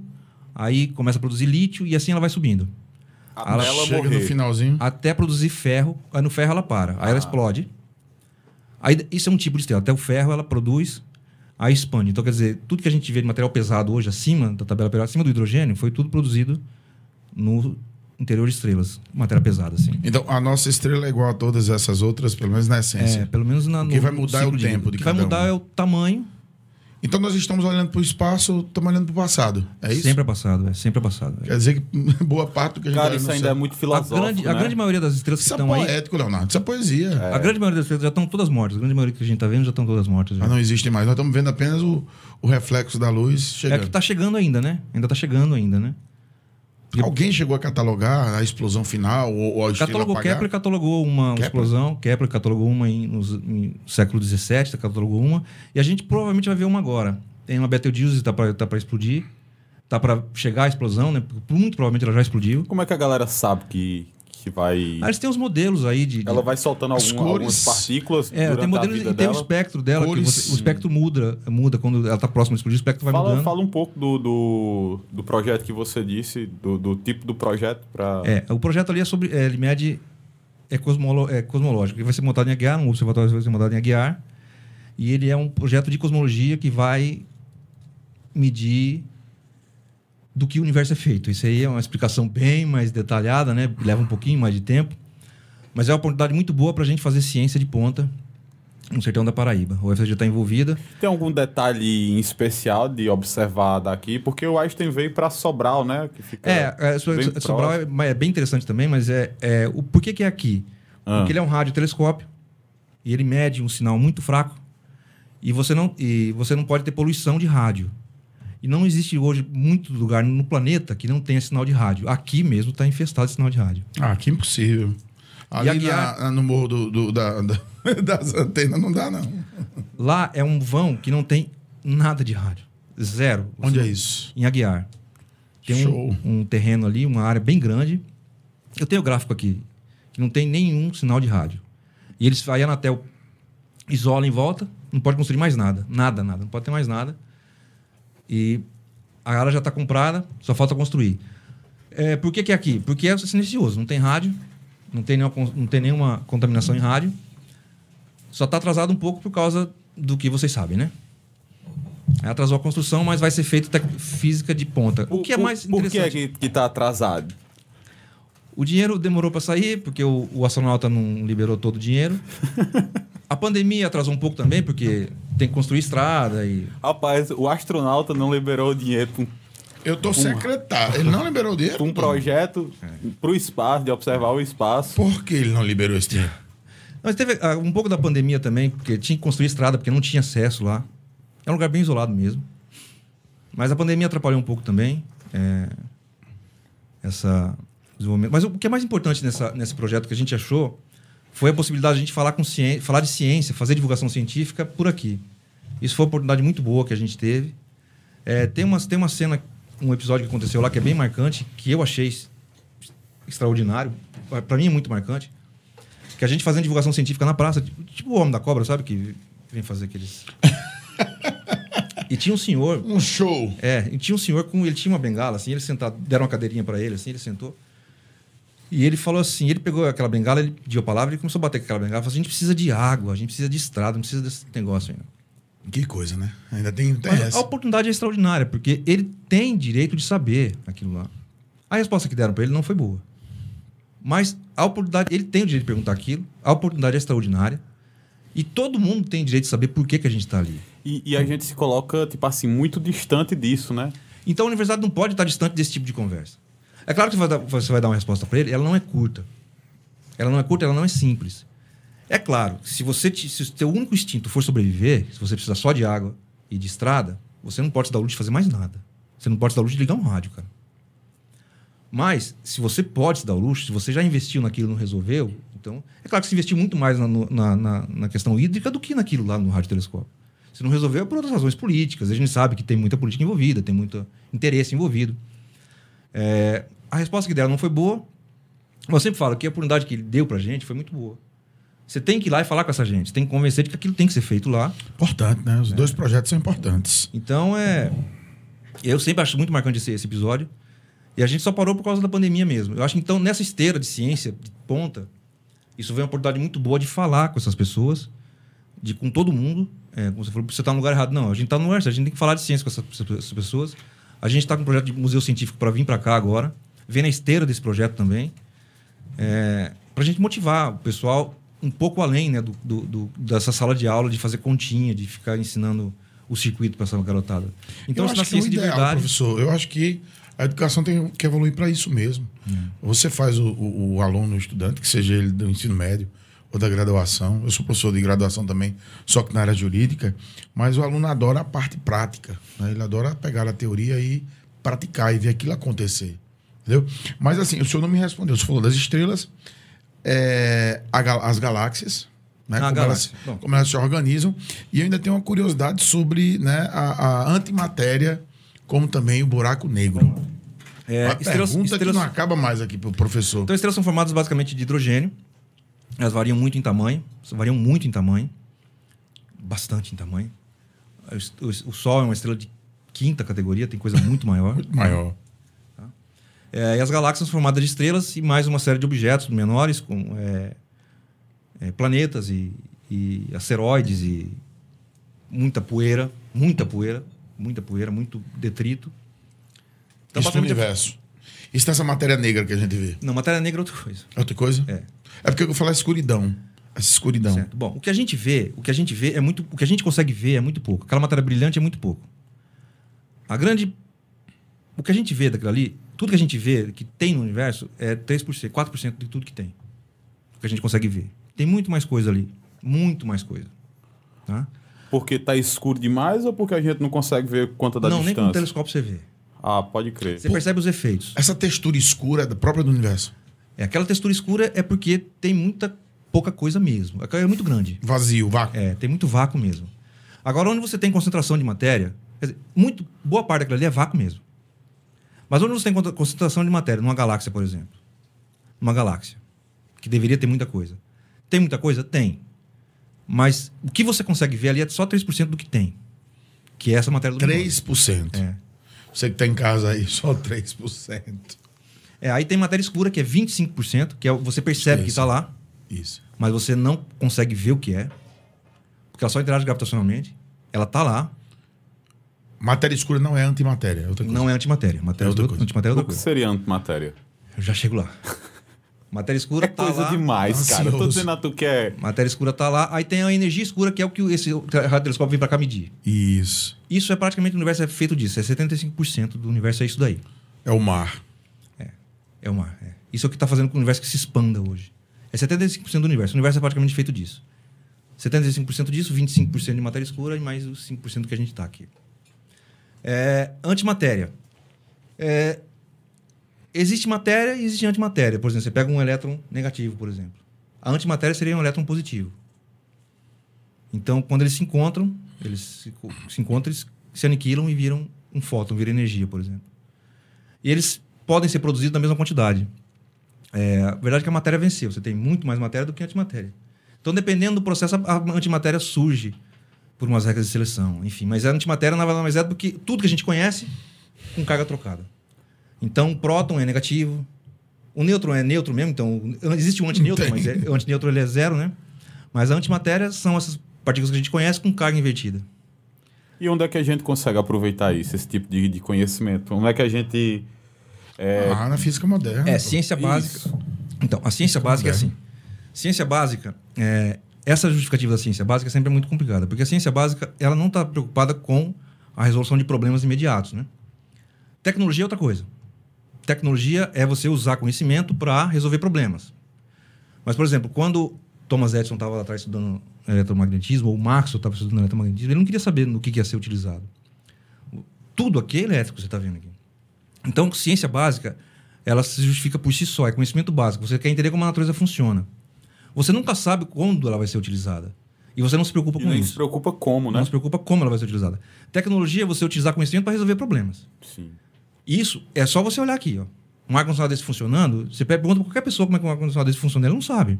aí começa a produzir lítio e assim ela vai subindo. Ela Chega morrer. no finalzinho. Até produzir ferro, aí no ferro ela para, aí ela explode. Aí isso é um tipo de estrela. Até o ferro ela produz, aí expande. Então, quer dizer, tudo que a gente vê de material pesado hoje acima da tabela periódica, acima do hidrogênio, foi tudo produzido no interior de estrelas. Matéria pesada, assim. Então, a nossa estrela é igual a todas essas outras, pelo menos na É, essência. pelo menos na, O que vai mudar é o tempo vida. de O que vai mudar um. é o tamanho. Então, nós estamos olhando para o espaço, estamos olhando para o passado. É isso? Sempre é passado, é sempre é passado. é. Quer dizer que boa parte do que a gente Cara, isso ainda céu- é muito A filosófico, grande, a né? grande maioria das estrelas que Isso é estão aí. poético, Leonardo. Isso é poesia. A grande maioria das estrelas já estão todas mortas. A grande maioria que a gente está vendo já estão todas mortas. já. Mas não existe mais. Nós estamos vendo apenas o, o reflexo da luz É chegando. que está chegando ainda, né? Ainda está chegando ainda, né? Alguém chegou a catalogar a explosão final ou, ou a Catalogou? Kepler catalogou uma Kepler? explosão, Kepler catalogou uma em, nos- em século XVII, catalogou uma, e a gente provavelmente vai ver uma agora. Tem uma Betelgeuse está para tá pra explodir, tá para chegar a explosão, né? Muito provavelmente ela já explodiu. Como é que a galera sabe que, que vai... Aí eles têm os modelos aí de. de- Ela vai soltando algum- cores- algumas partículas é, tem modelos a vida e tem o dela. espectro dela, que Cores. você- o espectro muda, muda quando ela está próxima de explodir, o espectro vai Fala, mudando. fala um pouco do, do, do projeto que você disse, do, do tipo do projeto para... É, o projeto ali é sobre. É, ele mede. É, cosmolo, é cosmológico. Ele vai ser montado em Aguiar, um observatório vai ser montado em Aguiar. E ele é um projeto de cosmologia que vai medir do que o universo é feito. Isso aí é uma explicação bem mais detalhada, né? Leva um pouquinho mais de tempo. Mas é uma oportunidade muito boa para a gente fazer ciência de ponta no sertão da Paraíba. O UFRJ está envolvida. Tem algum detalhe em especial de observar daqui? Porque o Einstein veio para Sobral, né? Que fica É, é, Sobral é, é bem interessante também, mas é, é o por que, que é aqui? Ah. Porque ele é um radiotelescópio e ele mede um sinal muito fraco e você não e você não pode ter poluição de rádio. E não existe hoje muito lugar no planeta que não tenha sinal de rádio. Aqui mesmo está infestado de sinal de rádio. Ah, que impossível. Ali na- no morro do, do- da- da- das antenas não dá, não. Lá é um vão que não tem nada de rádio. Zero. Onde é isso? Em Aguiar. Tem um, um terreno ali, uma área bem grande. Eu tenho o gráfico aqui, que não tem nenhum sinal de rádio. E eles, aí a Anatel isola em volta, não pode construir mais nada. Nada, nada. Não pode ter mais nada. E a área já está comprada, só falta construir. É, por que, que é aqui? Porque é silencioso, não tem rádio, não tem nenhuma, não tem nenhuma contaminação em rádio. Só está atrasado um pouco por causa do que vocês sabem, né? Aí Atrasou a construção, mas vai ser feito física de ponta. O que é mais Por que é interessante? que, que tá atrasado? O dinheiro demorou para sair, porque o, o astronauta não liberou todo o dinheiro. A pandemia atrasou um pouco também, porque tem que construir estrada e. Rapaz, o astronauta não liberou o dinheiro para um, Eu tô secretário. Ele não liberou o dinheiro? pra um projeto É. para o espaço, de observar o espaço. Por que ele não liberou esse dinheiro? Mas teve ah, um pouco da pandemia também, porque tinha que construir estrada, porque não tinha acesso lá. É um lugar bem isolado mesmo. Mas a pandemia atrapalhou um pouco também. É, essa desenvolvimento. Mas o que é mais importante nessa, nesse projeto que a gente achou foi a possibilidade de a gente falar, com ciência, falar de ciência, fazer divulgação científica por aqui. Isso foi uma oportunidade muito boa que a gente teve. É, tem, uma, tem uma cena, um episódio que aconteceu lá que é bem marcante, que eu achei extraordinário. Para mim é muito marcante. Que a gente fazendo divulgação científica na praça, tipo o Homem da Cobra, sabe? Que vem fazer aqueles. e tinha um senhor. Um show. É, e tinha um senhor com. Ele tinha uma bengala, assim, ele sentado, deram uma cadeirinha para ele, assim, ele sentou. E ele falou assim: ele pegou aquela bengala, ele pediu a palavra e começou a bater com aquela bengala. Falou assim: a gente precisa de água, a gente precisa de estrada, não precisa desse negócio ainda. Que coisa, né? Ainda tem, tem Mas essa. a oportunidade é extraordinária, porque ele tem direito de saber aquilo lá. A resposta que deram para ele não foi boa. Mas a oportunidade, ele tem o direito de perguntar aquilo, a oportunidade é extraordinária. E todo mundo tem direito de saber por que, que a gente está ali. E, e a gente se coloca, tipo assim, muito distante disso, né? Então a universidade não pode estar distante desse tipo de conversa. É claro que você vai dar, uma resposta para ele, ela não é curta. Ela não é curta, ela não é simples. É claro, se você se o teu único instinto for sobreviver, se você precisar só de água e de estrada, você não pode se dar o luxo de fazer mais nada. Você não pode se dar o luxo de ligar um rádio, cara. Mas, se você pode se dar o luxo, se você já investiu naquilo e não resolveu, então. É claro que você investiu muito mais na, na, na, na questão hídrica do que naquilo lá no radiotelescópio. Se não resolveu é por outras razões políticas. A gente sabe que tem muita política envolvida, tem muito interesse envolvido. É, a resposta que deram não foi boa. Eu sempre falo que a oportunidade que ele deu pra gente foi muito boa. Você tem que ir lá e falar com essa gente. Você tem que convencer de que aquilo tem que ser feito lá. Importante, né? Os dois projetos são importantes. Então, é. Eu sempre acho muito marcante esse, esse episódio. E a gente só parou por causa da pandemia mesmo. Eu acho que, então, nessa esteira de ciência, de ponta, isso veio uma oportunidade muito boa de falar com essas pessoas, de com todo mundo. É, como você falou, você está no lugar errado. Não, a gente está no lugar certo. A gente tem que falar de ciência com essas pessoas. A gente está com um projeto de museu científico para vir para cá agora. Vem na esteira desse projeto também. É, para a gente motivar o pessoal um pouco além né, do, do- do- dessa sala de aula, de fazer continha, de ficar ensinando o circuito para essa garotada. Então, eu na acho que é ciência de ideal, verdade. professor. Eu acho que a educação tem que evoluir para isso mesmo. Hum. Você faz o, o- o aluno, o estudante, que seja ele do ensino médio ou da graduação. Eu sou professor de graduação também, só que na área jurídica. Mas o aluno adora a parte prática. né? Ele adora pegar a teoria e praticar e ver aquilo acontecer. Entendeu? Mas assim, o senhor não me respondeu. O senhor falou das estrelas, é, a as galáxias, né? Ah, como, galáxia. elas, como elas se organizam. E eu ainda tenho uma curiosidade sobre né, a, a antimatéria, como também o buraco negro. É, uma estrelas, pergunta estrelas- que não acaba mais aqui pro professor. Então, estrelas são formadas basicamente de hidrogênio. Elas variam muito em tamanho. Variam muito em tamanho. Bastante em tamanho. O, o- o Sol é uma estrela de quinta categoria, tem coisa muito maior. Muito maior. É, e as galáxias são formadas de estrelas e mais uma série de objetos menores, como é, é, planetas e, e asteroides e muita poeira, muita poeira, muita poeira, muito detrito. Então, Isso no universo. Isso nessa matéria negra que a gente vê. Não, matéria negra é outra coisa. É outra coisa? É. É porque eu falo a escuridão. Essa escuridão. Certo. Bom, o que a gente vê, o que a gente vê é muito, o que a gente consegue ver é muito pouco. Aquela matéria brilhante é muito pouco. A grande, o que a gente vê daquilo ali, tudo que a gente vê que tem no universo é 3%, 4% de tudo que tem. O que a gente consegue ver. Tem muito mais coisa ali, muito mais coisa. Tá? Porque tá escuro demais ou porque a gente não consegue ver quanto da não, nem com o distância? telescópio você vê. Ah, pode crer. Você percebe os efeitos. Essa textura escura é da própria do universo. É aquela textura escura é porque tem muita pouca coisa mesmo. Aquela É muito grande. Vazio, vácuo. É, tem muito vácuo mesmo. Agora, onde você tem concentração de matéria, quer dizer, muito, boa parte daquilo ali é vácuo mesmo. Mas onde você tem concentração de matéria, numa galáxia, por exemplo. Numa galáxia, que deveria ter muita coisa. Tem muita coisa? Tem. Mas o que você consegue ver ali é só 3% do que tem. Que é essa matéria luminosa. 3%. É. Você que tá em casa aí, só 3%. É, aí tem matéria escura, que é 25%, que é, você percebe que Isso. está lá, Isso. mas você não consegue ver o que é. Porque ela só interage gravitacionalmente. Ela está lá, Matéria escura não é antimatéria. É outra coisa. Não é antimatéria. Matéria É outra é coisa. Antimatéria é O outra que coisa. seria antimatéria? Eu já chego lá. Matéria escura É tá coisa lá. demais, cara. Eu tô Ansioso. dizendo a tu que é. Matéria escura tá lá. Aí tem a energia escura, que é o que esse radiotelescópio vem para cá medir. Isso. Isso é praticamente o universo é feito disso. É 75% do universo é isso daí. É o mar. É o mar. é. Isso é o que está fazendo com o universo que se expanda hoje. É 75% do universo. O universo é praticamente feito disso. 75% disso, 25% de matéria escura e mais os 5% que a gente está aqui. É, antimatéria. É, existe matéria e existe antimatéria. Por exemplo, você pega um elétron negativo, por exemplo. A antimatéria seria um elétron positivo. Então, quando eles se encontram, eles se, se encontram, eles se aniquilam e viram um fóton, viram energia, por exemplo. E eles podem ser produzidos na mesma quantidade. É, a verdade é que a matéria venceu. Você tem muito mais matéria do que antimatéria. Então, dependendo do processo, a antimatéria surge por umas regras de seleção. Enfim, mas a antimatéria nada mais é do que tudo que a gente conhece com carga trocada. Então, o próton é negativo. O nêutron é neutro mesmo, então existe um antinêutron, mas é, o antinêutron ele é zero, né? Mas a antimatéria são essas partículas que a gente conhece com carga invertida. E onde é que a gente consegue aproveitar isso, esse tipo de, de conhecimento? Onde é que a gente. É... Ah, na física moderna. É, ciência básica. Isso. Então, a ciência física básica moderna. é assim. Ciência básica, é, essa justificativa da ciência básica sempre é muito complicada, porque a ciência básica ela não está preocupada com a resolução de problemas imediatos, né? Tecnologia é outra coisa. Tecnologia é você usar conhecimento para resolver problemas. Mas, por exemplo, quando Thomas Edison estava lá atrás estudando eletromagnetismo, ou Maxwell estava estudando eletromagnetismo, ele não queria saber no que, que ia ser utilizado. Tudo aqui é elétrico, você está vendo aqui. Então, ciência básica, ela se justifica por si só, é conhecimento básico. Você quer entender como a natureza funciona. Você nunca sabe quando ela vai ser utilizada. E você não se preocupa e com nem isso. Não se preocupa como, né? Não se preocupa como ela vai ser utilizada. Tecnologia é você utilizar conhecimento para resolver problemas. Sim. Isso é só você olhar aqui, ó. Um ar-condicionado desse funcionando, você pergunta para qualquer pessoa como é que um ar-condicionado desse funciona, ele não sabe.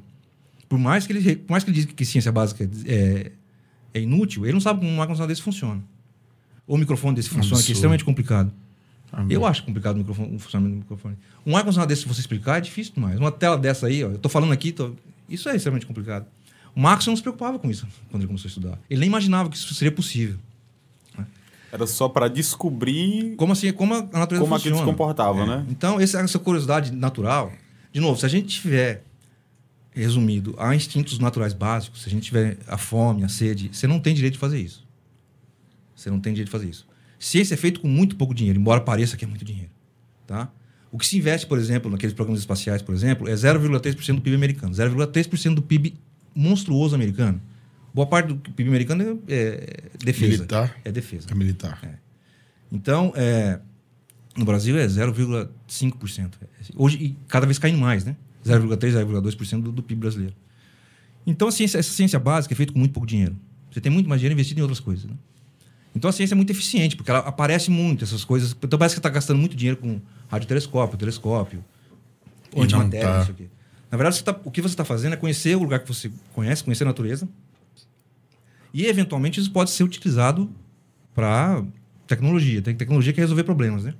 Por mais que ele, por mais que ele diga que ciência básica é, é inútil, ele não sabe como um ar-condicionado desse funciona. Ou o microfone desse funciona, Absurdo. que é extremamente complicado. Amém. Eu acho complicado o, microfone, o funcionamento do microfone. Um ar-condicionado desse, se você explicar, é difícil demais. Uma tela dessa aí, ó, eu tô falando aqui, tô, isso é extremamente complicado. O Marx não se preocupava com isso quando ele começou a estudar. Ele nem imaginava que isso seria possível. Né? Era só para descobrir como assim, como a natureza como aquilo se comportava, é. né? Então, essa curiosidade natural, de novo, se a gente tiver resumido a instintos naturais básicos, se a gente tiver a fome, a sede, você não tem direito de fazer isso. Você não tem direito de fazer isso. Ciência é feito com muito pouco dinheiro, embora pareça que é muito dinheiro, tá? O que se investe, por exemplo, naqueles programas espaciais, por exemplo, é 0,3% do PIB americano. 0,3% do PIB monstruoso americano. Boa parte do PIB americano é, é defesa. Militar? É defesa. É militar. É. Então, é, no Brasil é 0,5%. Hoje, e cada vez caindo mais, né? 0,3%, 0,2% do, do PIB brasileiro. Então, a ciência, essa ciência básica é feita com muito pouco dinheiro. Você tem muito mais dinheiro investido em outras coisas. Né? Então a ciência é muito eficiente, porque ela aparece muito, essas coisas. Então parece que você está gastando muito dinheiro com radiotelescópio, telescópio, antimatéria, tá. isso aqui. Na verdade, tá, o que você está fazendo é conhecer o lugar que você conhece, conhecer a natureza. E, eventualmente, isso pode ser utilizado para tecnologia. Tem tecnologia que resolver problemas, né?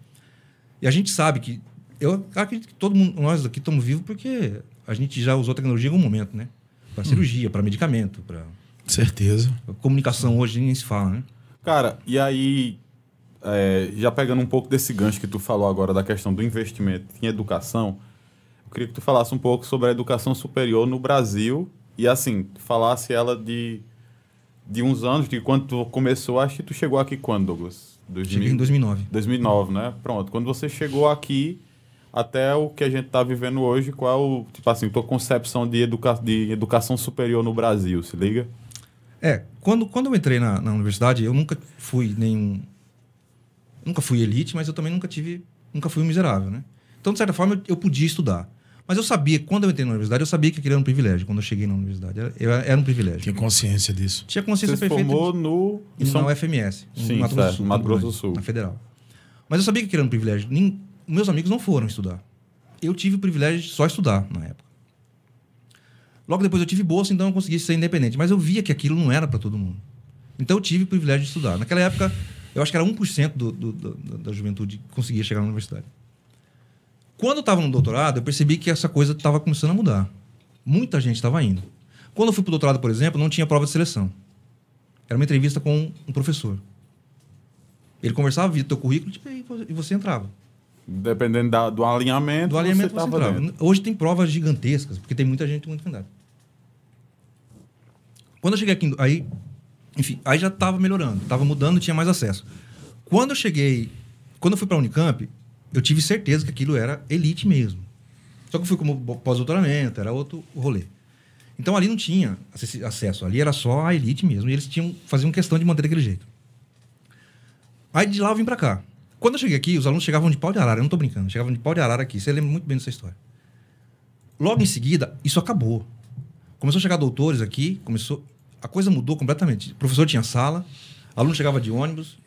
E a gente sabe que... Eu acredito que todo mundo, nós aqui estamos vivos porque a gente já usou tecnologia em algum momento, né? Para hum. cirurgia, para medicamento, para... Certeza. Comunicação hoje nem se fala, né? Cara, e aí, é, já pegando um pouco desse gancho que tu falou agora da questão do investimento em educação, eu queria que tu falasse um pouco sobre a educação superior no Brasil e, assim, falasse ela de, de uns anos, de quando tu começou, acho que tu chegou aqui quando, Douglas? 2000, Cheguei em 2009. 2009, né? Pronto. Quando você chegou aqui até o que a gente está vivendo hoje, qual, tipo assim, tua concepção de, educa de educação superior no Brasil, se liga? É, quando, quando eu entrei na, na universidade, eu nunca fui nenhum. Nunca fui elite, mas eu também nunca tive. Nunca fui um miserável, né? Então, de certa forma, eu, eu podia estudar. Mas eu sabia, quando eu entrei na universidade, eu sabia que aquilo era um privilégio. Quando eu cheguei na universidade, era, era um privilégio. Tinha consciência disso. Tinha consciência Você perfeita. formou no... Na São... UFMS. Sim, Mato Grosso do Sul. Mato Grosso do Sul. Na Federal. Mas eu sabia que aquilo era um privilégio. Nem... Meus amigos não foram estudar. Eu tive o privilégio de só estudar na época. Logo depois eu tive bolsa, então eu consegui ser independente. Mas eu via que aquilo não era para todo mundo. Então eu tive o privilégio de estudar. Naquela época, eu acho que era 1% do, do, do, da juventude que conseguia chegar na universidade. Quando eu estava no doutorado, eu percebi que essa coisa estava começando a mudar. Muita gente estava indo. Quando eu fui para o doutorado, por exemplo, não tinha prova de seleção. Era uma entrevista com um professor. Ele conversava, via teu currículo e você entrava. Dependendo da, do alinhamento, do alinhamento você, você entrava. Dentro. Hoje tem provas gigantescas, porque tem muita gente muito candidato. Quando eu cheguei aqui, aí, enfim, aí já estava melhorando, estava mudando, tinha mais acesso. Quando eu cheguei, quando eu fui para a Unicamp, eu tive certeza que aquilo era elite mesmo. Só que eu fui como pós-doutoramento, era outro rolê. Então ali não tinha acesso, ali era só a elite mesmo. E eles tinham, faziam questão de manter daquele jeito. Aí de lá eu vim pra cá. Quando eu cheguei aqui, os alunos chegavam de pau de arara, eu não tô brincando, chegavam de pau de arara aqui. Você lembra muito bem dessa história. Logo em seguida, isso acabou. Começou a chegar doutores aqui, começou. A coisa mudou completamente. O professor tinha sala, aluno chegava de ônibus,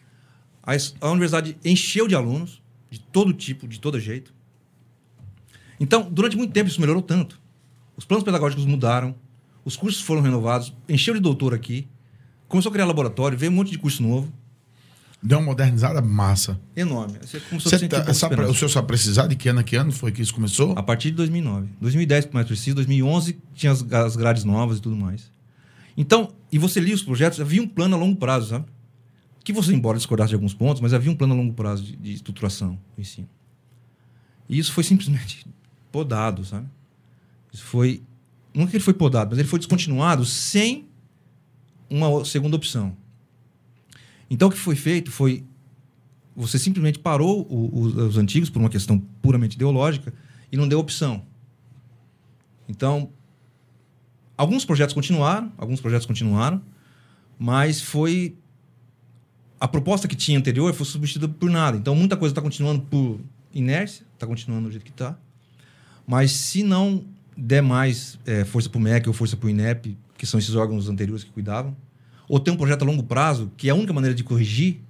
a, a universidade encheu de alunos, de todo tipo, de todo jeito. Então, durante muito tempo, isso melhorou tanto. Os planos pedagógicos mudaram, os cursos foram renovados, encheu de doutor aqui, começou a criar laboratório, veio um monte de curso novo, Deu uma modernizada massa. enorme. Você começou Você a sentir tá- esperança. o senhor sabe precisar de que ano que ano foi que isso começou? A partir de 2009. 2010, mais preciso, 2011 tinha as, as grades novas e tudo mais. Então, e você lia os projetos, havia um plano a longo prazo, sabe? Que você, embora discordasse de alguns pontos, mas havia um plano a longo prazo de, de estruturação do ensino. E isso foi simplesmente podado, sabe? Isso foi. Não é que ele foi podado, mas ele foi descontinuado sem uma segunda opção. Então, o que foi feito foi. Você simplesmente parou o- o- os antigos por uma questão puramente ideológica e não deu opção. Então, alguns projetos continuaram, alguns projetos continuaram, mas foi a proposta que tinha anterior foi substituída por nada. Então, muita coisa está continuando por inércia, está continuando do jeito que está. Mas se não der mais eh, força para o MEC ou força para o INEP, que são esses órgãos anteriores que cuidavam, ou ter um projeto a longo prazo, que é a única maneira de corrigir,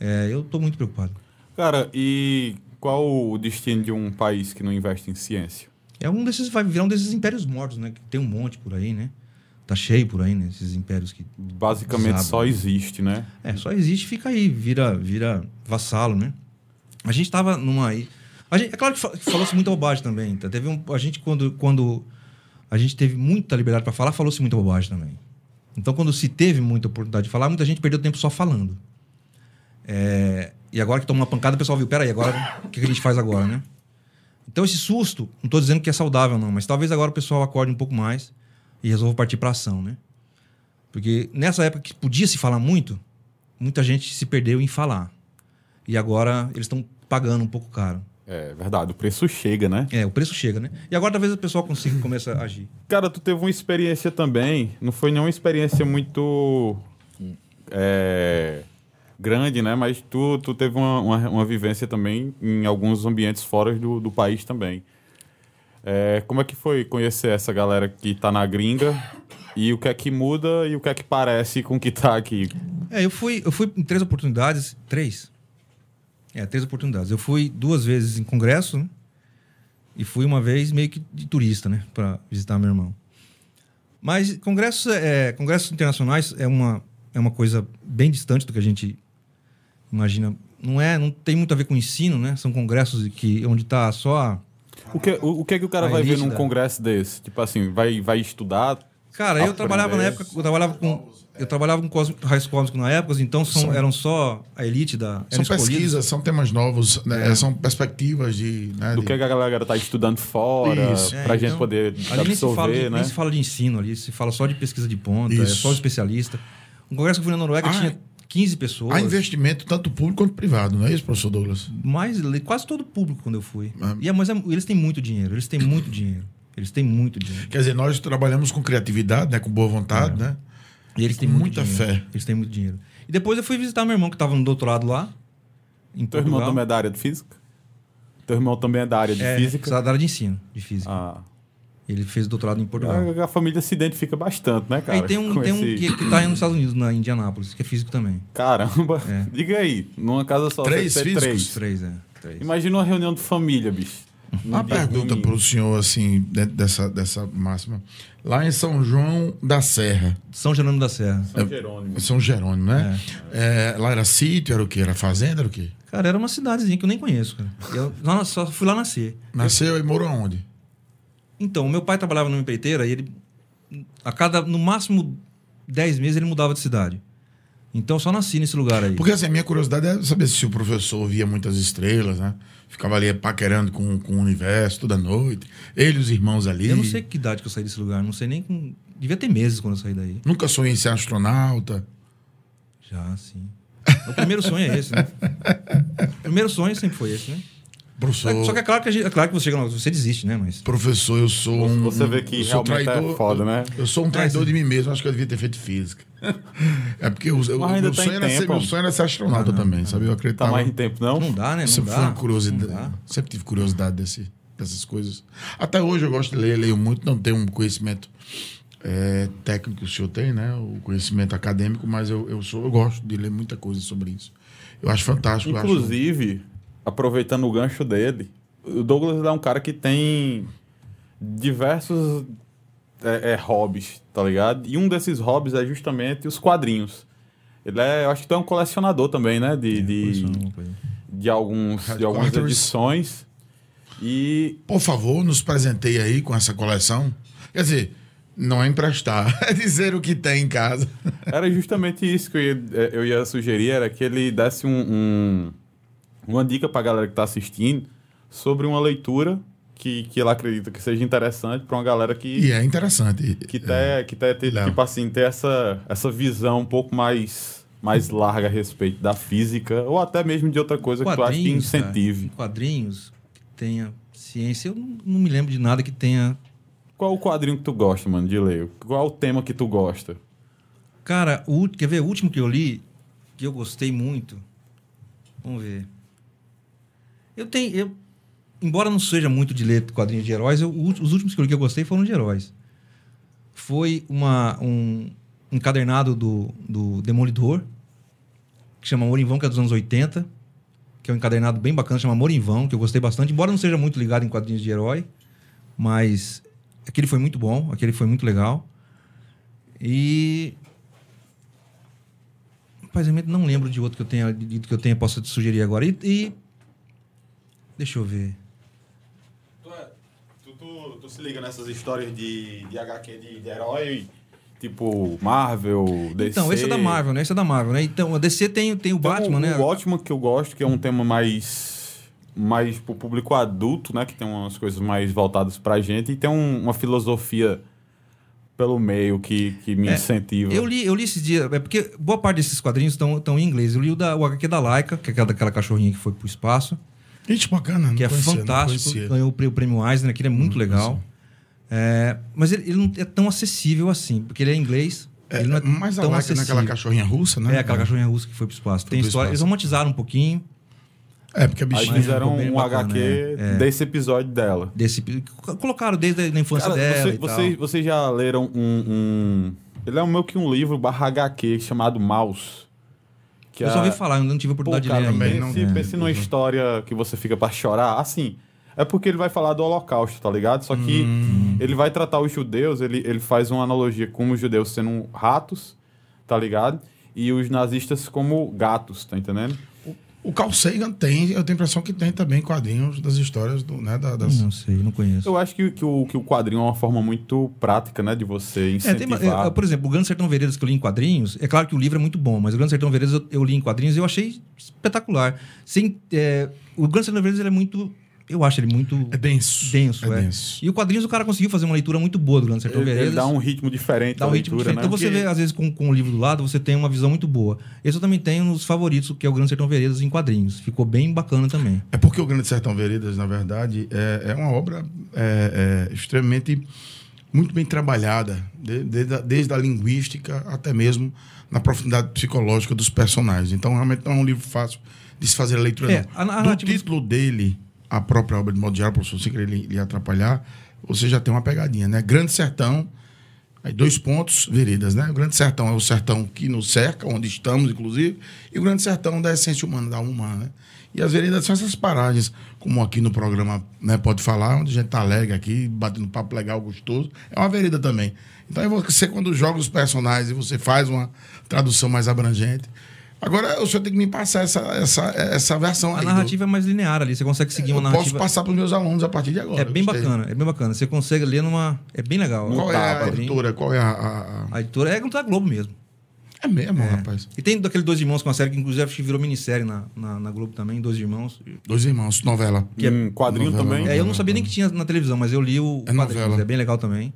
eh, eu estou muito preocupado. Cara, e qual o destino de um país que não investe em ciência? É um desses, vai virar um desses impérios mortos, né? Que tem um monte por aí, né? Tá cheio por aí, né? Esses impérios que. Basicamente só existe, né? É, só existe, fica aí, vira, vira vassalo, né? A gente tava numa. A gente, é claro que falou-se muita bobagem também. Tá? Teve um, a gente, quando, quando a gente teve muita liberdade para falar, falou-se muita bobagem também. Então, quando se teve muita oportunidade de falar, muita gente perdeu tempo só falando. É, e agora que toma uma pancada, o pessoal viu, peraí, agora o que que a gente faz agora, né? Então, esse susto, não estou dizendo que é saudável, não, mas talvez agora o pessoal acorde um pouco mais e resolva partir para ação, né? Porque nessa época que podia se falar muito, muita gente se perdeu em falar. E agora eles estão pagando um pouco caro. É verdade, o preço chega, né? É, o preço chega, né? E agora talvez o pessoal consiga começar a agir. Cara, tu teve uma experiência também, não foi nenhuma experiência muito é, grande, né? Mas tu, tu teve uma, uma, uma vivência também em alguns ambientes fora do, do país também. É, como é que foi conhecer essa galera que tá na gringa e o que é que muda e o que é que parece com o que tá aqui? É, eu fui, eu fui em três oportunidades. Três? É, três oportunidades. Eu fui duas vezes em congresso, né? E fui uma vez meio que de turista, né? Para visitar meu irmão. Mas congressos, é, congressos internacionais é uma, é uma coisa bem distante do que a gente imagina. Não é, não tem muito a ver com ensino, né? São congressos que onde está só a- O que, o, o que é que o cara A vai ver num da- congresso desse? Tipo assim, vai, vai estudar? Cara, eu trabalhava na época, eu trabalhava com eu trabalhava com cosmo, raios cósmicos na época, então são, São- eram só a elite da São escolhidos. pesquisas, são temas novos, né? É. são perspectivas de. Né, Do de- que a galera tá estudando fora, Isso. É, pra gente então, poder Ali nem se, fala absorver, de, né? nem se fala de ensino ali, se fala só de pesquisa de ponta, é Isso. só especialista. Um congresso que eu fui na Noruega Ah, tinha 15 pessoas. Há investimento tanto público quanto privado, não é isso, professor Douglas? Mais, quase todo público quando eu fui. Ah. E é, mas é- eles têm muito dinheiro, eles têm muito dinheiro. Eles têm muito dinheiro. Quer dizer, nós trabalhamos com criatividade, né, com boa vontade, né? E eles têm Com muito muita dinheiro. fé. Eles têm muito dinheiro. E depois eu fui visitar meu irmão que estava no doutorado lá. Em Teu irmão Portugal. também é da área de física? Teu irmão também é da área de É, física? da área de ensino, de física. Ah. Ele fez doutorado em Portugal. A, a família se identifica bastante, né, cara? Aí tem um, tem um esse- que, que tá aí nos Estados Unidos, na Indianápolis, que é físico também. Caramba! É. Diga aí, numa casa só Três físicos? três. Três, é. Três. Imagina uma reunião de família, bicho. Uma pergunta para o senhor, assim, dentro dessa, dessa máxima. Lá em São João da Serra, São Jerônimo da Serra. São Jerônimo. São Jerônimo, né? É, lá era sítio, era o quê? Era fazenda, era o quê? Cara, era uma cidadezinha que eu nem conheço, cara. Eu só fui lá nascer. Nasceu e morou aonde? Então, o meu pai trabalhava numa empreiteira e ele, a cada, no máximo, 10 meses ele mudava de cidade. Então, só nasci nesse lugar aí. Porque assim, a minha curiosidade é saber se o professor via muitas estrelas, né? Ficava ali paquerando com, com o universo toda noite. Ele e os irmãos ali. Eu não sei que idade que eu saí desse lugar. Não sei nem com... Devia ter meses quando eu saí daí. Nunca sonhei em ser astronauta. Já, sim. O primeiro sonho é esse, né? O primeiro sonho sempre foi esse, né? Professor, Só que é claro que, a gente- é claro que você chega lá, você desiste, né? Mas. professor, eu sou um. Você vê que eu sou realmente é foda, né? Eu sou um traidor de mim mesmo, acho que eu devia ter feito física. É porque eu, eu, meu, sonho era ser, tempo. meu sonho era ser astronauta também, sabe? Eu Tá acreditava. mais em tempo, não? Não dá, né? Não sempre dá. curiosidade. Não dá. Sempre tive curiosidade desse, dessas coisas. Até hoje eu gosto de ler, leio muito, não tenho um conhecimento é, técnico que o senhor tem, né? O conhecimento acadêmico, mas eu, eu sou, eu gosto de ler muita coisa sobre isso. Eu acho fantástico. eu acho- Inclusive, aproveitando o gancho dele, o Douglas é um cara que tem diversos é, é, hobbies, tá ligado? E um desses hobbies é justamente os quadrinhos. Ele é, eu acho que tu é um colecionador também, né? De, de, Coleção, coisa. de, alguns, de algumas edições. E Por favor, nos presenteie aí com essa coleção. Quer dizer, não é emprestar, é dizer o que tem em casa. Era justamente isso que eu ia, eh, eu ia sugerir, era que ele desse um, um- uma dica pra galera que tá assistindo sobre uma leitura que, que ele acredita que seja interessante pra uma galera que, E é interessante. que, tá, que, tá, ter, tipo assim, ter essa, essa visão um pouco mais, mais larga a respeito da física ou até mesmo de outra coisa que tu acha que Quadrinhos, cara, incentive. quadrinhos que tenha ciência. Eu não, não me lembro de nada que tenha. Qual o quadrinho que tu gosta, mano, de ler? Qual o tema que tu gosta? Cara, o, quer ver? O último que eu li, que eu gostei muito. Vamos ver. Eu tenho. Eu, embora não seja muito de ler quadrinhos de heróis, eu- os últimos que eu que eu gostei foram de heróis. Foi uma, um encadernado do, do Demolidor, que chama Morinvão, que é dos anos 80. Que é um encadernado bem bacana, chama Morinvão, que eu gostei bastante. Embora não seja muito ligado em quadrinhos de herói, mas aquele foi muito bom, aquele foi muito legal. E Rapaz, não lembro de outro que eu tenha lido que eu tenha posso te sugerir agora. E, e- deixa eu ver. Tu, tu- tu se liga nessas histórias de, de HQ de, de herói, tipo Marvel, DC? Então, esse é da Marvel, né? Esse é da Marvel, né? Então, a DC tem, tem o Tem Batman, o, né? O Batman que eu gosto, que é um tema mais mais pro público adulto, né? Que tem umas coisas mais voltadas pra gente e tem um- uma filosofia pelo meio que, que me É, incentiva. Eu li, eu li esses dias, é porque boa parte desses quadrinhos estão, em inglês. Eu li o, da, o HQ da Laika, que é aquela daquela cachorrinha que foi pro espaço, Gente, bacana. não que é conhecia, fantástico. Ganhou o prê- o prêmio Eisner, aquele é muito Não legal. conhecia. É, mas ele, ele não é tão acessível assim, porque ele é inglês. É, ele não é mas a tão acessível. naquela cachorrinha russa, né? É, aquela cachorrinha russa que foi pro espaço. Tem pro história, espaço. eles romantizaram um pouquinho É, porque a Aí bichinha... fizeram ficou bem um bacana, HQ é, é. desse episódio dela. desse. Colocaram desde a infância Cara, dela você- vocês já leram um, um- Ele é meio que um livro barra HQ chamado Mouse. Que Eu é- só ouvi falar, eu não tive a Pô, oportunidade cara, de ler também ainda. não- pense, é, pense numa história que você fica pra chorar. Assim, é porque ele vai falar do holocausto, tá ligado? Só que Hum. ele vai tratar os judeus, ele, ele faz uma analogia com os judeus sendo ratos, tá ligado? E os nazistas como gatos, tá entendendo? O Carl Sagan tem, eu tenho a impressão que tem também quadrinhos das histórias do, né, da- das... Não sei, não conheço. Eu acho que, que, o, que o quadrinho é uma forma muito prática, né? De você É, tem, incentivar. é, por exemplo, o Grande Sertão Veredas que eu li em quadrinhos, é claro que o livro é muito bom, mas o Grande Sertão Veredas eu, eu li em quadrinhos e eu achei espetacular. Sem, é, o Grande Sertão Veredas ele é muito. Eu acho ele muito É denso. denso. É é. denso. E o quadrinhos o cara conseguiu fazer uma leitura muito boa do Grande Sertão ele, ele Veredas. dá um ritmo diferente Dá um da ritmo leitura, diferente. né? Então você vê, às vezes, com, com o livro do lado, você tem uma visão muito boa. Esse eu também tenho nos favoritos, que é o Grande Sertão Veredas em quadrinhos. Ficou bem bacana também. É porque o Grande Sertão Veredas, na verdade, é, é uma obra é, é, extremamente muito bem trabalhada, de- desde, a, desde a linguística até mesmo na profundidade psicológica dos personagens. Então, realmente não é um livro fácil de se fazer a leitura. É, não. a Do narrativa- título dele, a própria obra de modo geral, professor, sem querer lhe, atrapalhar, você já tem uma pegadinha, né? Grande Sertão, Aí dois pontos, veredas, né? O Grande Sertão é o sertão que nos cerca, onde estamos, inclusive, e o Grande Sertão da essência humana, da humana, né? E as veredas são essas paragens, como aqui no programa né, pode falar, onde a gente tá alegre aqui, batendo papo legal, gostoso. É uma vereda também. Então é você, quando joga os personagens e você faz uma tradução mais abrangente. Agora, o senhor tem que me passar essa, essa, essa versão A aí. do- narrativa é mais linear ali, você consegue seguir uma Eu posso narrativa. passar para os meus alunos a partir de agora. É bem Gostei. bacana, é bem bacana. Você consegue ler numa. É bem legal. Qual é Tá, a quadrinho. editora? Qual é a. a- editora é contra a Globo mesmo. É mesmo, rapaz. E tem daquele Dois Irmãos com a série que inclusive virou minissérie na, na, na Globo também, Dois Irmãos. Dois irmãos, novela. Que é quadrinho novela, também. novela. É, eu não sabia nem que tinha na televisão, mas eu li o É quadrinhos, novela. é bem legal também.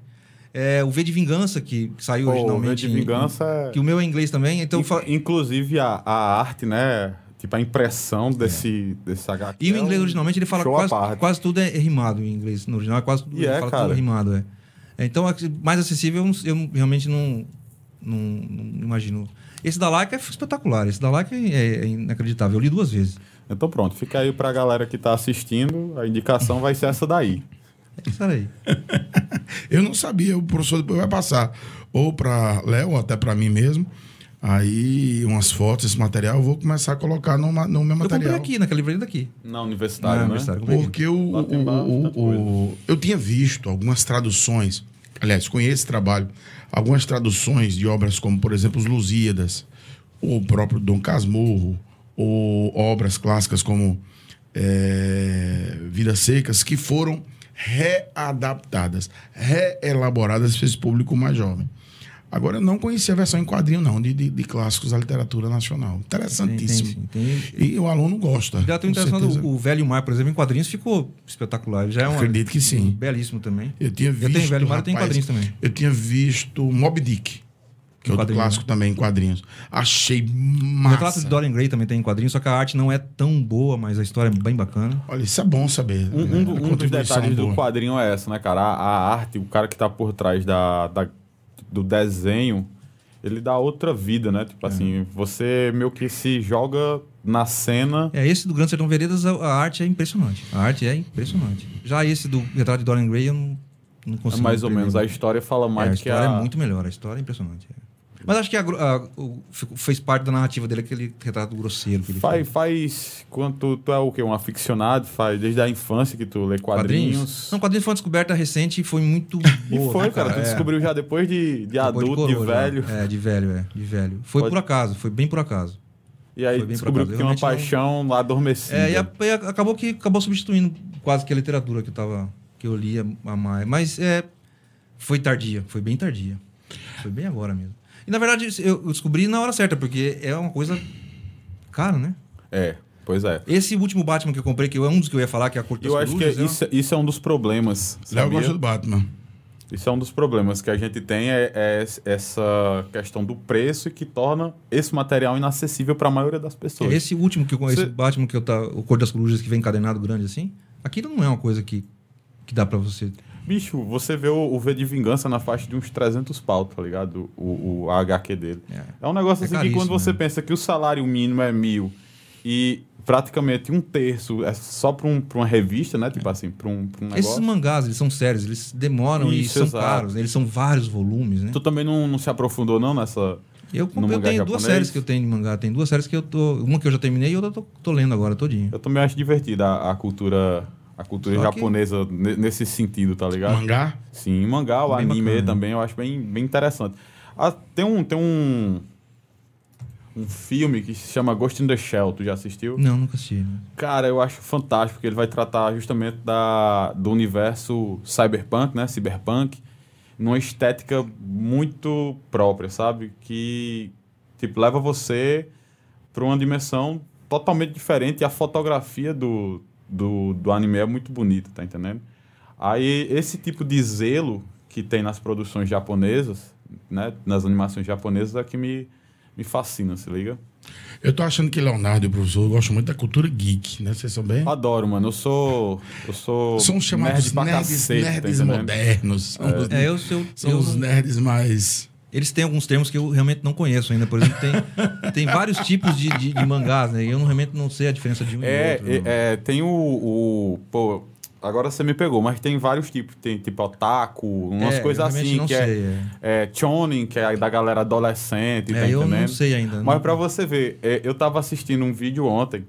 É, o V de Vingança, que, que saiu Pô, originalmente. V de em- Vingança é- Que o meu é em inglês também, então fa- Inclusive a, a arte, né? Tipo, a impressão desse, desse HQ. E o é inglês um originalmente ele fala quase, quase tudo é rimado em inglês. No original é quase tudo, ele é, fala tudo rimado, é. É, Então, é mais acessível, eu, realmente não, não, não imagino. Esse da Laika é espetacular. Esse da Laika é, é inacreditável. Eu li duas vezes. Então pronto, fica aí pra galera que tá assistindo, a indicação vai ser essa daí. É isso aí. Eu não sabia, o professor depois vai passar ou para Léo, ou até para mim mesmo. Aí, umas fotos, esse material, eu vou começar a colocar no, no meu Eu comprei material. aqui, naquela livraria daqui. Na universitária, Na né? Porque tem o- o- o- eu tinha visto algumas traduções, aliás, conheço esse trabalho, algumas traduções de obras como, por exemplo, os Lusíadas, ou o próprio Dom Casmurro, ou obras clássicas como é, Vidas Secas, que foram readaptadas, reelaboradas para esse público mais jovem. Agora, eu não conhecia a versão em quadrinho, não, de, de- de clássicos da literatura nacional. Interessantíssimo. Tem, tem, tem. E o aluno gosta. Já tem interessante, certeza. o, Velho Mar, por exemplo, em quadrinhos ficou espetacular. Já é um Acredito que sim. belíssimo também. Eu tinha visto. Tenho Velho Mar rapaz, quadrinhos também. Eu tinha visto Mob Dick, que é outro clássico também em quadrinhos. Achei O massa. retrato de Dorian Gray também tem em quadrinhos, só que a arte não é tão boa, mas a história é bem bacana. Olha, isso é bom saber. Um, né? um do- um dos detalhes do boa. quadrinho é essa, né, cara? A, a arte, o cara que tá por trás da, da- do desenho, ele dá outra vida, né? É. Tipo assim, você meio que se joga na cena. É, esse do Grande Sertão Veredas, a, a arte é impressionante. A arte é impressionante. Já esse do retrato de Dorian Gray, eu não, não É consigo. mais ou menos. A história fala mais É, a do que história a... é muito melhor, a história é impressionante. é. Mas acho que a a- o- fez parte da narrativa dele aquele retrato grosseiro que ele Faz, fez. faz. Quando tu, é o quê? Um aficionado, faz desde a infância que tu lê quadrinhos. Não, quadrinhos foi uma descoberta recente e foi muito E boa. foi, né, cara. Tu É. descobriu já depois de, de Depois adulto, de, coroa, já. velho. É, de velho, é. De velho. Foi Pode- por acaso, foi bem por acaso. E aí Foi descobriu que tinha uma Realmente paixão lá adormecida. É, e, a- e a- acabou que acabou substituindo quase que a literatura que eu tava que eu lia a mais, mas é foi tardia, foi bem tardia. Foi bem agora mesmo. E na verdade eu descobri na hora certa, porque é uma coisa cara, né? É, pois é. Esse último Batman que eu comprei, que é um dos que eu ia falar, que é a Corte Eu acho que Corujas, isso, isso é um dos problemas. Léo gosta do Batman. Isso é um dos problemas que a gente tem é, é essa questão do preço e que torna esse material inacessível para a maioria das é pessoas. esse último que eu esse Você- Batman que eu tá, o Cor das Corujas que vem encadenado grande assim, aquilo não é uma coisa que que dá pra você. Bicho, você vê o, o V de Vingança na faixa de uns 300 pau, tá ligado? O, o a HQ dele. É. É um negócio É assim que quando você né? pensa que o salário mínimo é mil e praticamente um terço é só para um, pra uma revista, né? Tipo assim, para um, pra um Esses negócio. mangás, eles são sérios, eles demoram e Isso, são exato. caros, né? eles são vários volumes, né? Tu também não, não se aprofundou não nessa... Eu, comprei, eu tenho duas japonês? séries que eu tenho de mangá. Tem duas séries que eu tô. Uma que eu já terminei e outra eu tô, tô lendo agora todinho. Eu também acho divertida a, a cultura... A cultura Só que- japonesa ne- nesse sentido, tá ligado? Mangá? Sim, mangá, o Bem anime bacana. também eu acho bem, bem interessante. Ah, tem um tem um um filme que se chama Ghost in the Shell, tu já assistiu? Não, nunca assisti. Né? Cara, eu acho fantástico, porque ele vai tratar justamente da, do universo cyberpunk, né? Cyberpunk, numa estética muito própria, sabe? Que, tipo, leva você para uma dimensão totalmente diferente e a fotografia do, do, do anime é muito bonita, tá entendendo? Aí, esse tipo de zelo que tem nas produções japonesas, né? Nas animações japonesas é que me, me fascina, se liga? Eu tô achando que Leonardo e o professor gostam muito da cultura geek, né? Vocês são bem? Adoro, mano. Eu sou. Eu sou. São os chamados nerd nerds, cacete, tá nerds entendendo? modernos. São, os, É, eu, eu, são eu os não- nerds mais. Eles têm alguns termos que eu realmente não conheço ainda. Por exemplo, tem, tem vários tipos de, de, de mangás, né? E eu não, realmente não sei a diferença de um e É, outro. não. é, é, tem o, o. Pô, agora você me pegou, mas tem vários tipos. Tem tipo otaku, umas É, coisas assim, não que sei, é, é chonen, que é da galera adolescente, tá É, eu entendendo? não sei ainda. Mas não- pra você ver, é, eu tava assistindo um vídeo ontem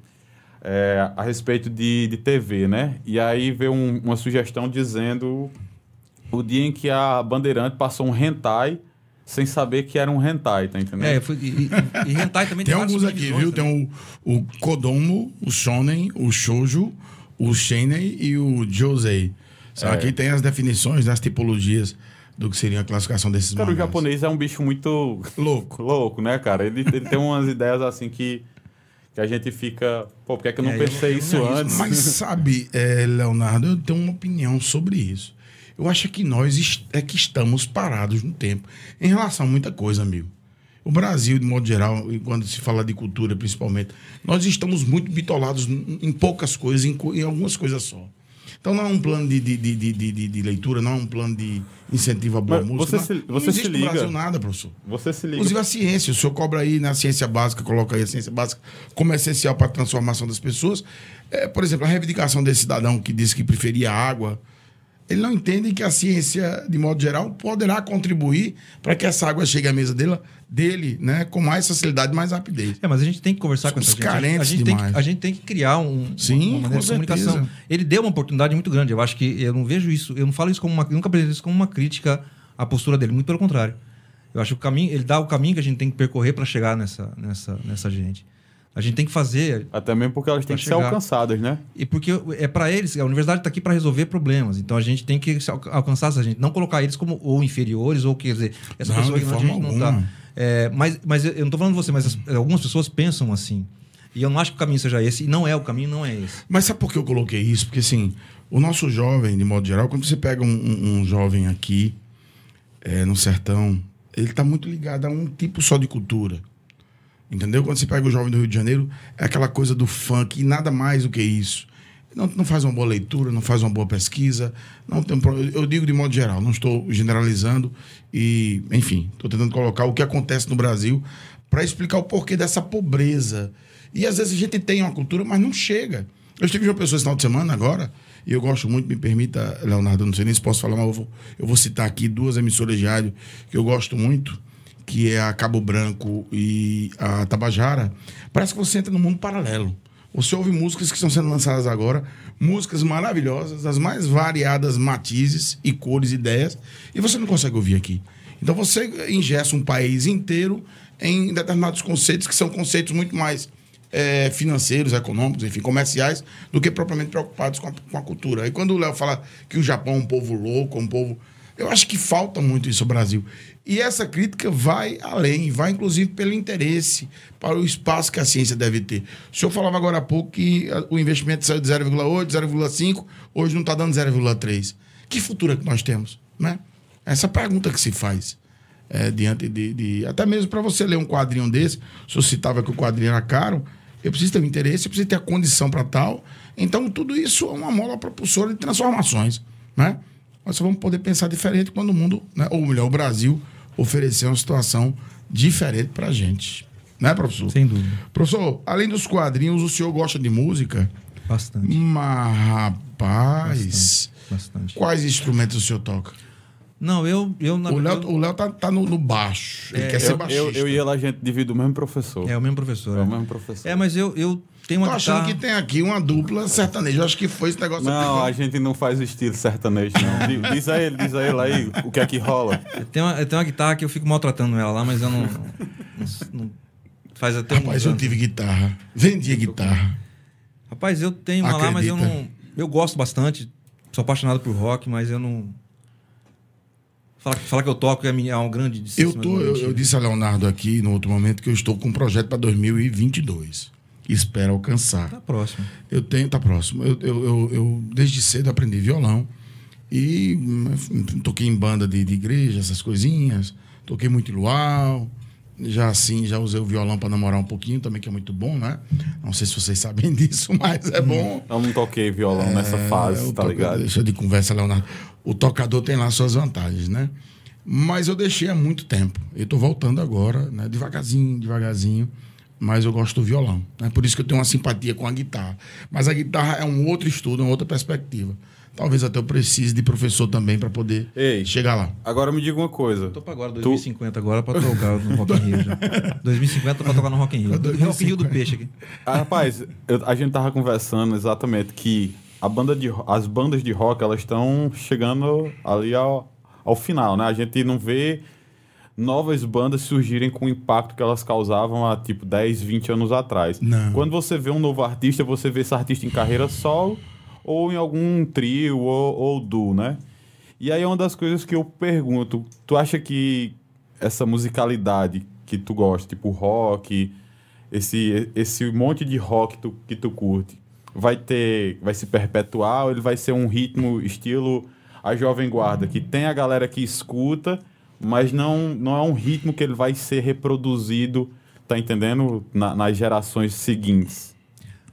é, a respeito de, de TV, né? E aí veio um- uma sugestão dizendo o dia em que a Bandeirante passou um hentai sem saber que era um hentai, tá entendendo? É, foi, e, e, e hentai também Tem alguns aqui, viu? também. Tem o, o Kodomo, o Shonen, o Shoujo, o Shenen e o Josei. Só É. Aqui tem as definições, as tipologias do que seria a classificação desses Cara, o mangás. japonês é um bicho muito Louco. louco, né, cara? Ele, ele tem umas ideias assim que, que a gente fica. Pô, por que, é que eu não É, eu- pensei eu isso não arrisco, antes? Mas sabe, eh, Leonardo, eu tenho uma opinião sobre isso. Eu acho que nós é que estamos parados no tempo em relação a muita coisa, amigo. O Brasil, de modo geral, quando se fala de cultura principalmente, nós estamos muito bitolados em poucas coisas, em, em algumas coisas só. Então não é um plano de, de, de, de, de- leitura, não é um plano de incentivo à boa Mas música. você não, se- não você se existe liga- no Brasil nada, professor. Você se liga. Inclusive a ciência, o senhor cobra aí na ciência básica, coloca aí a ciência básica como essencial para a transformação das pessoas. É, por exemplo, a reivindicação desse cidadão que disse que preferia água, ele não entende que a ciência, de modo geral, poderá contribuir para que essa água chegue à mesa dele, dele né, com mais facilidade, mais rapidez. É, mas a gente tem que conversar com Somos essa gente. A gente- carentes a gente, tem que, a gente tem que criar um, Sim, uma maneira com de comunicação. Ele deu uma oportunidade muito grande. Eu acho que eu não vejo isso, eu não falo isso como uma, nunca apresento isso como uma crítica à postura dele, muito pelo contrário. Eu acho que o caminho, ele dá o caminho que a gente tem que percorrer para chegar nessa, nessa, nessa gente. A gente tem que fazer Até mesmo porque elas têm que ser chegar. alcançadas, né? e porque é para eles, a universidade está aqui para resolver problemas. Então a gente tem que alcançar essa gente, não colocar eles como ou inferiores ou quer dizer, essa Não, pessoa de que a forma gente não tá. É, mas, mas eu não estou falando de você, mas as- algumas pessoas pensam assim. E eu não acho que o caminho seja esse, e não é o caminho, não é esse. Mas sabe por que eu coloquei isso? Porque assim, o nosso jovem, de modo geral, quando você pega um, um- um jovem aqui, é, no sertão, ele está muito ligado a um tipo só de cultura. Entendeu? Quando você pega o jovem do Rio de Janeiro, é aquela coisa do funk e nada mais do que isso. Não, não faz uma boa leitura, não faz uma boa pesquisa. Não tem, eu digo de modo geral, não estou generalizando e, enfim, estou tentando colocar o que acontece no Brasil para explicar o porquê dessa pobreza. E às vezes a gente tem uma cultura, mas não chega. Eu estive em uma pessoa esse final de semana agora, e eu gosto muito, me permita, Leonardo, não sei nem se posso falar, mas eu vou, eu vou citar aqui duas emissoras de rádio que eu gosto muito que é a Cabo Branco e a Tabajara, parece que você entra num mundo paralelo. Você ouve músicas que estão sendo lançadas agora, músicas maravilhosas, das mais variadas matizes e cores e ideias, e você não consegue ouvir aqui. Então você ingessa um país inteiro em determinados conceitos que são conceitos muito mais eh, financeiros, econômicos, enfim, comerciais, do que propriamente preocupados com a, com a cultura. Aí quando o Léo fala que o Japão é um povo louco, um povo. Eu acho que falta muito isso ao Brasil. E essa crítica vai além, vai inclusive pelo interesse, para o espaço que a ciência deve ter. O senhor falava agora há pouco que ah, o investimento saiu de 0,8, 0,5, hoje não está dando 0,3. Que futuro é que nós temos? Né? Essa pergunta que se faz. é, diante de, de- Até mesmo para você ler um quadrinho desse, o senhor citava que o quadrinho era caro, eu preciso ter um interesse, eu preciso ter a condição para tal. Então, tudo isso é uma mola propulsora de transformações. Né? Nós só vamos poder pensar diferente quando o mundo, né, ou melhor, o Brasil, oferecer uma situação diferente para a gente. Né, professor? Sem dúvida. Professor, além dos quadrinhos, o senhor gosta de música? Bastante. Mas, rapaz, Bastante. quais instrumentos o senhor toca? Não, eu. eu na O Léo, o Léo tá, tá no, no baixo. Ele quer ser Eu, baixista. eu, eu e ela, a gente divide o mesmo professor. É o mesmo professor. É o é. mesmo professor. É, mas eu, eu Tô uma achando guitarra. que tem aqui uma dupla sertaneja. Eu acho que foi esse negócio. Não, a aqui. gente não faz o estilo sertanejo, não. Di- Diz a ele, diz a ele aí o que é que rola. Tem uma, eu tenho uma guitarra que eu fico maltratando ela lá, mas eu não. não- não- faz até um. Rapaz, eu tive guitarra. Vendia guitarra. Rapaz, eu tenho uma lá, mas eu Acredita. não. Eu gosto bastante. Sou apaixonado por rock, mas eu não. Falar, falar que eu toco é, minha- é um grande. Eu, distância, tô, eu, eu disse a Leonardo aqui no outro momento que eu estou com um projeto para 2022. Espero alcançar. Tá próximo. Eu tenho, tá próximo. Eu, eu, eu, eu, desde cedo aprendi violão e toquei em banda de, de igreja, essas coisinhas. Toquei muito em luau. Já assim, já usei o violão para namorar um pouquinho também, que é muito bom, né? Não sei se vocês sabem disso, mas é bom. Eu não toquei violão nessa É, fase, o tá toca- ligado? Deixa de conversa, Leonardo. O tocador tem lá suas vantagens, né? Mas eu deixei há muito tempo. Eu tô voltando agora, né? Devagarzinho, devagarzinho. Mas eu gosto do violão. Né? Por isso que eu tenho uma simpatia com a guitarra. Mas a guitarra é um outro estudo, uma outra perspectiva. Talvez até eu precise de professor também para poder Ei. chegar lá. Agora me diga uma coisa. Tô pra agora, 2050 agora pra tocar no Rock in Rio já. 2050 pra tocar no Rock in Rio. Rock in Rio do Peixe aqui. Ah, rapaz, eu- a gente tava conversando exatamente que a banda de, as bandas de rock elas estão chegando ali ao, ao final, né? A gente não vê novas bandas surgirem com o impacto que elas causavam há tipo 10, 20 anos atrás. Não. Quando você vê um novo artista, você vê esse artista em carreira solo ou em algum trio ou, ou duo, né? E aí é uma das coisas que eu pergunto, tu acha que essa musicalidade que tu gosta, tipo rock, esse, esse monte de rock tu- que tu curte, vai ter, vai se perpetuar ou ele vai ser um ritmo estilo a Jovem Guarda, que tem a galera que escuta, mas não, não é um ritmo que ele vai ser reproduzido, tá entendendo? Na- nas gerações seguintes.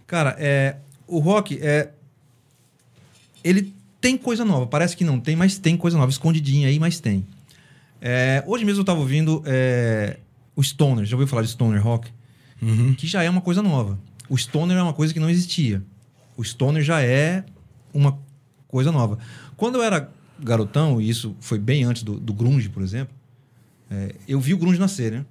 Cara, é, o rock é. Ele tem coisa nova. Parece que não tem, mas tem coisa nova. Escondidinha aí, mas tem. É, hoje mesmo eu tava ouvindo é, o Stoner. Já ouviu falar de Stoner Rock? Que já é uma coisa nova. O Stoner é uma coisa que não existia. O Stoner já é uma coisa nova. Quando eu era garotão, e isso foi bem antes do, do Grunge, por exemplo, é, eu vi o Grunge nascer, né?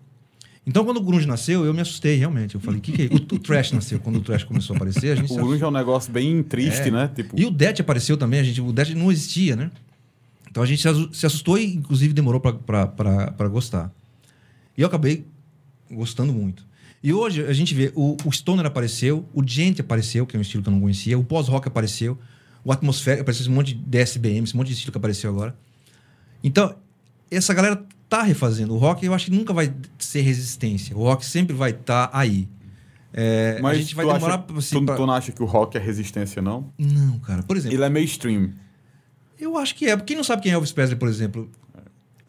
Então, quando o Grunge nasceu, eu me assustei, realmente. Eu falei, o que, que é? O, o Trash nasceu. Quando o Trash começou a aparecer, a gente O grunge é um negócio bem triste, É. né? Tipo, e o Det apareceu também, a gente, o Det não existia, né? Então a gente se assu- se assustou e, inclusive, demorou pra gostar. E eu acabei gostando muito. E hoje a gente vê, o, o Stoner apareceu, o Gente apareceu, que é um estilo que eu não conhecia, o pós-rock apareceu, o Atmosfera, apareceu esse monte de DSBM, esse monte de estilo que apareceu agora. Então, essa galera tá refazendo. O rock eu acho que nunca vai ser resistência. O rock sempre vai estar aí. É, mas a gente vai demorar acha, assim, tu, pra- tu não acha que o rock é resistência, não? Não, cara. Por exemplo, Ele é mainstream. Eu acho que é. Quem não sabe quem é Elvis Presley, por exemplo?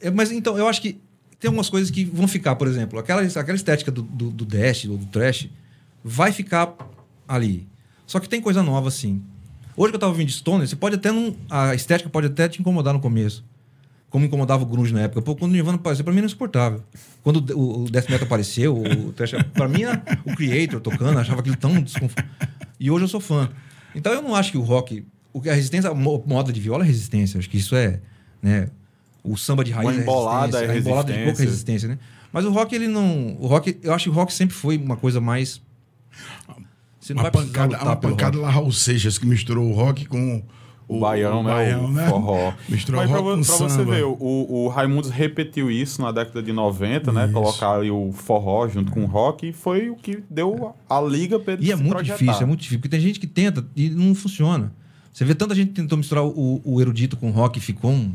É, mas então, eu acho que tem algumas coisas que vão ficar, por exemplo, aquela, aquela estética do, do, do Dash, do, do Trash, vai ficar ali. Só que tem coisa nova, sim. Hoje que eu tava ouvindo Stoner, você pode até não. A estética pode até te incomodar no começo. Como incomodava o Grunge na época. Pô, quando o Nirvana apareceu, pra mim era insuportável. Quando o, o, Death Metal apareceu, o Trash. Pra mim, era o Creator tocando, achava aquilo tão desconfortável. E hoje eu sou fã. Então eu não acho que o rock. O que a resistência, a moda de viola é resistência. Acho que isso é. Né, o samba de raiz Uma embolada é é resistência. A embolada de pouca resistência. resistência, né? Mas o rock, ele não. O rock, eu acho que o rock sempre foi uma coisa mais. Você não Uma vai pancada, lutar uma pancada rock. lá, Raul Seixas, que misturou o rock com O, baião, né? o forró. Misturou Mas pra, rock vo- com pra você samba. ver, o, o Raimundos repetiu isso na década de 90, né? Isso. Colocar ali o forró junto com o rock e foi o que deu a liga pra ele E é muito projetar. difícil, é muito difícil. Porque tem gente que tenta e não funciona. Você vê tanta gente que tentou misturar o, o erudito com o rock e ficou um.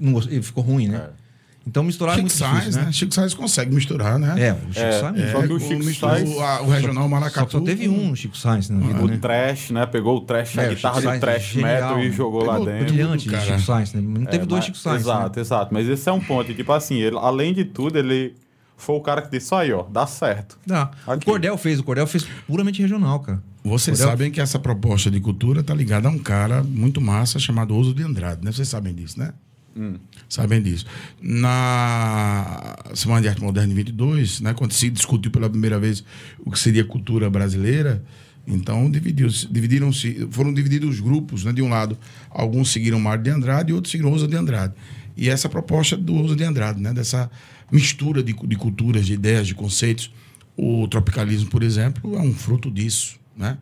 Não, ficou ruim, né? É. Então misturar é Chico muito difícil, Sainz, né? né? Chico Sainz consegue misturar, né? É, o Chico É, Sainz. é. Só que o Chico misturou Sainz- a- o regional Só Maracatu. que só teve um no Chico Sainz, na vida, O né? trash, né? Pegou o trash, É, a o guitarra Chico do Sainz, trash genial. metal e jogou lá dentro. Brilhante, cara. Chico Sainz, né? Não teve É, dois mas- Chico Sainz. Exato, né? exato. Mas esse é um ponto. E, tipo assim, ele, além de tudo, ele foi o cara que disse: aí, ó, dá certo. Dá. O Aqui. Cordel fez, o Cordel fez puramente regional, cara. Vocês Cordel- sabem que essa proposta de cultura tá ligada a um cara muito massa chamado Oso de Andrade, né? Vocês sabem disso, né? Sabem disso. Na Semana de Arte Moderna em 22, né, quando se discutiu pela primeira vez o que seria cultura brasileira, então dividiram-se, foram divididos os grupos, né? De um lado, alguns seguiram Mário de Andrade e outros seguiram Oso de Andrade. E essa proposta do Oso de Andrade, né, dessa mistura de, de culturas, de ideias, de conceitos, o tropicalismo, por exemplo, é um fruto disso, né?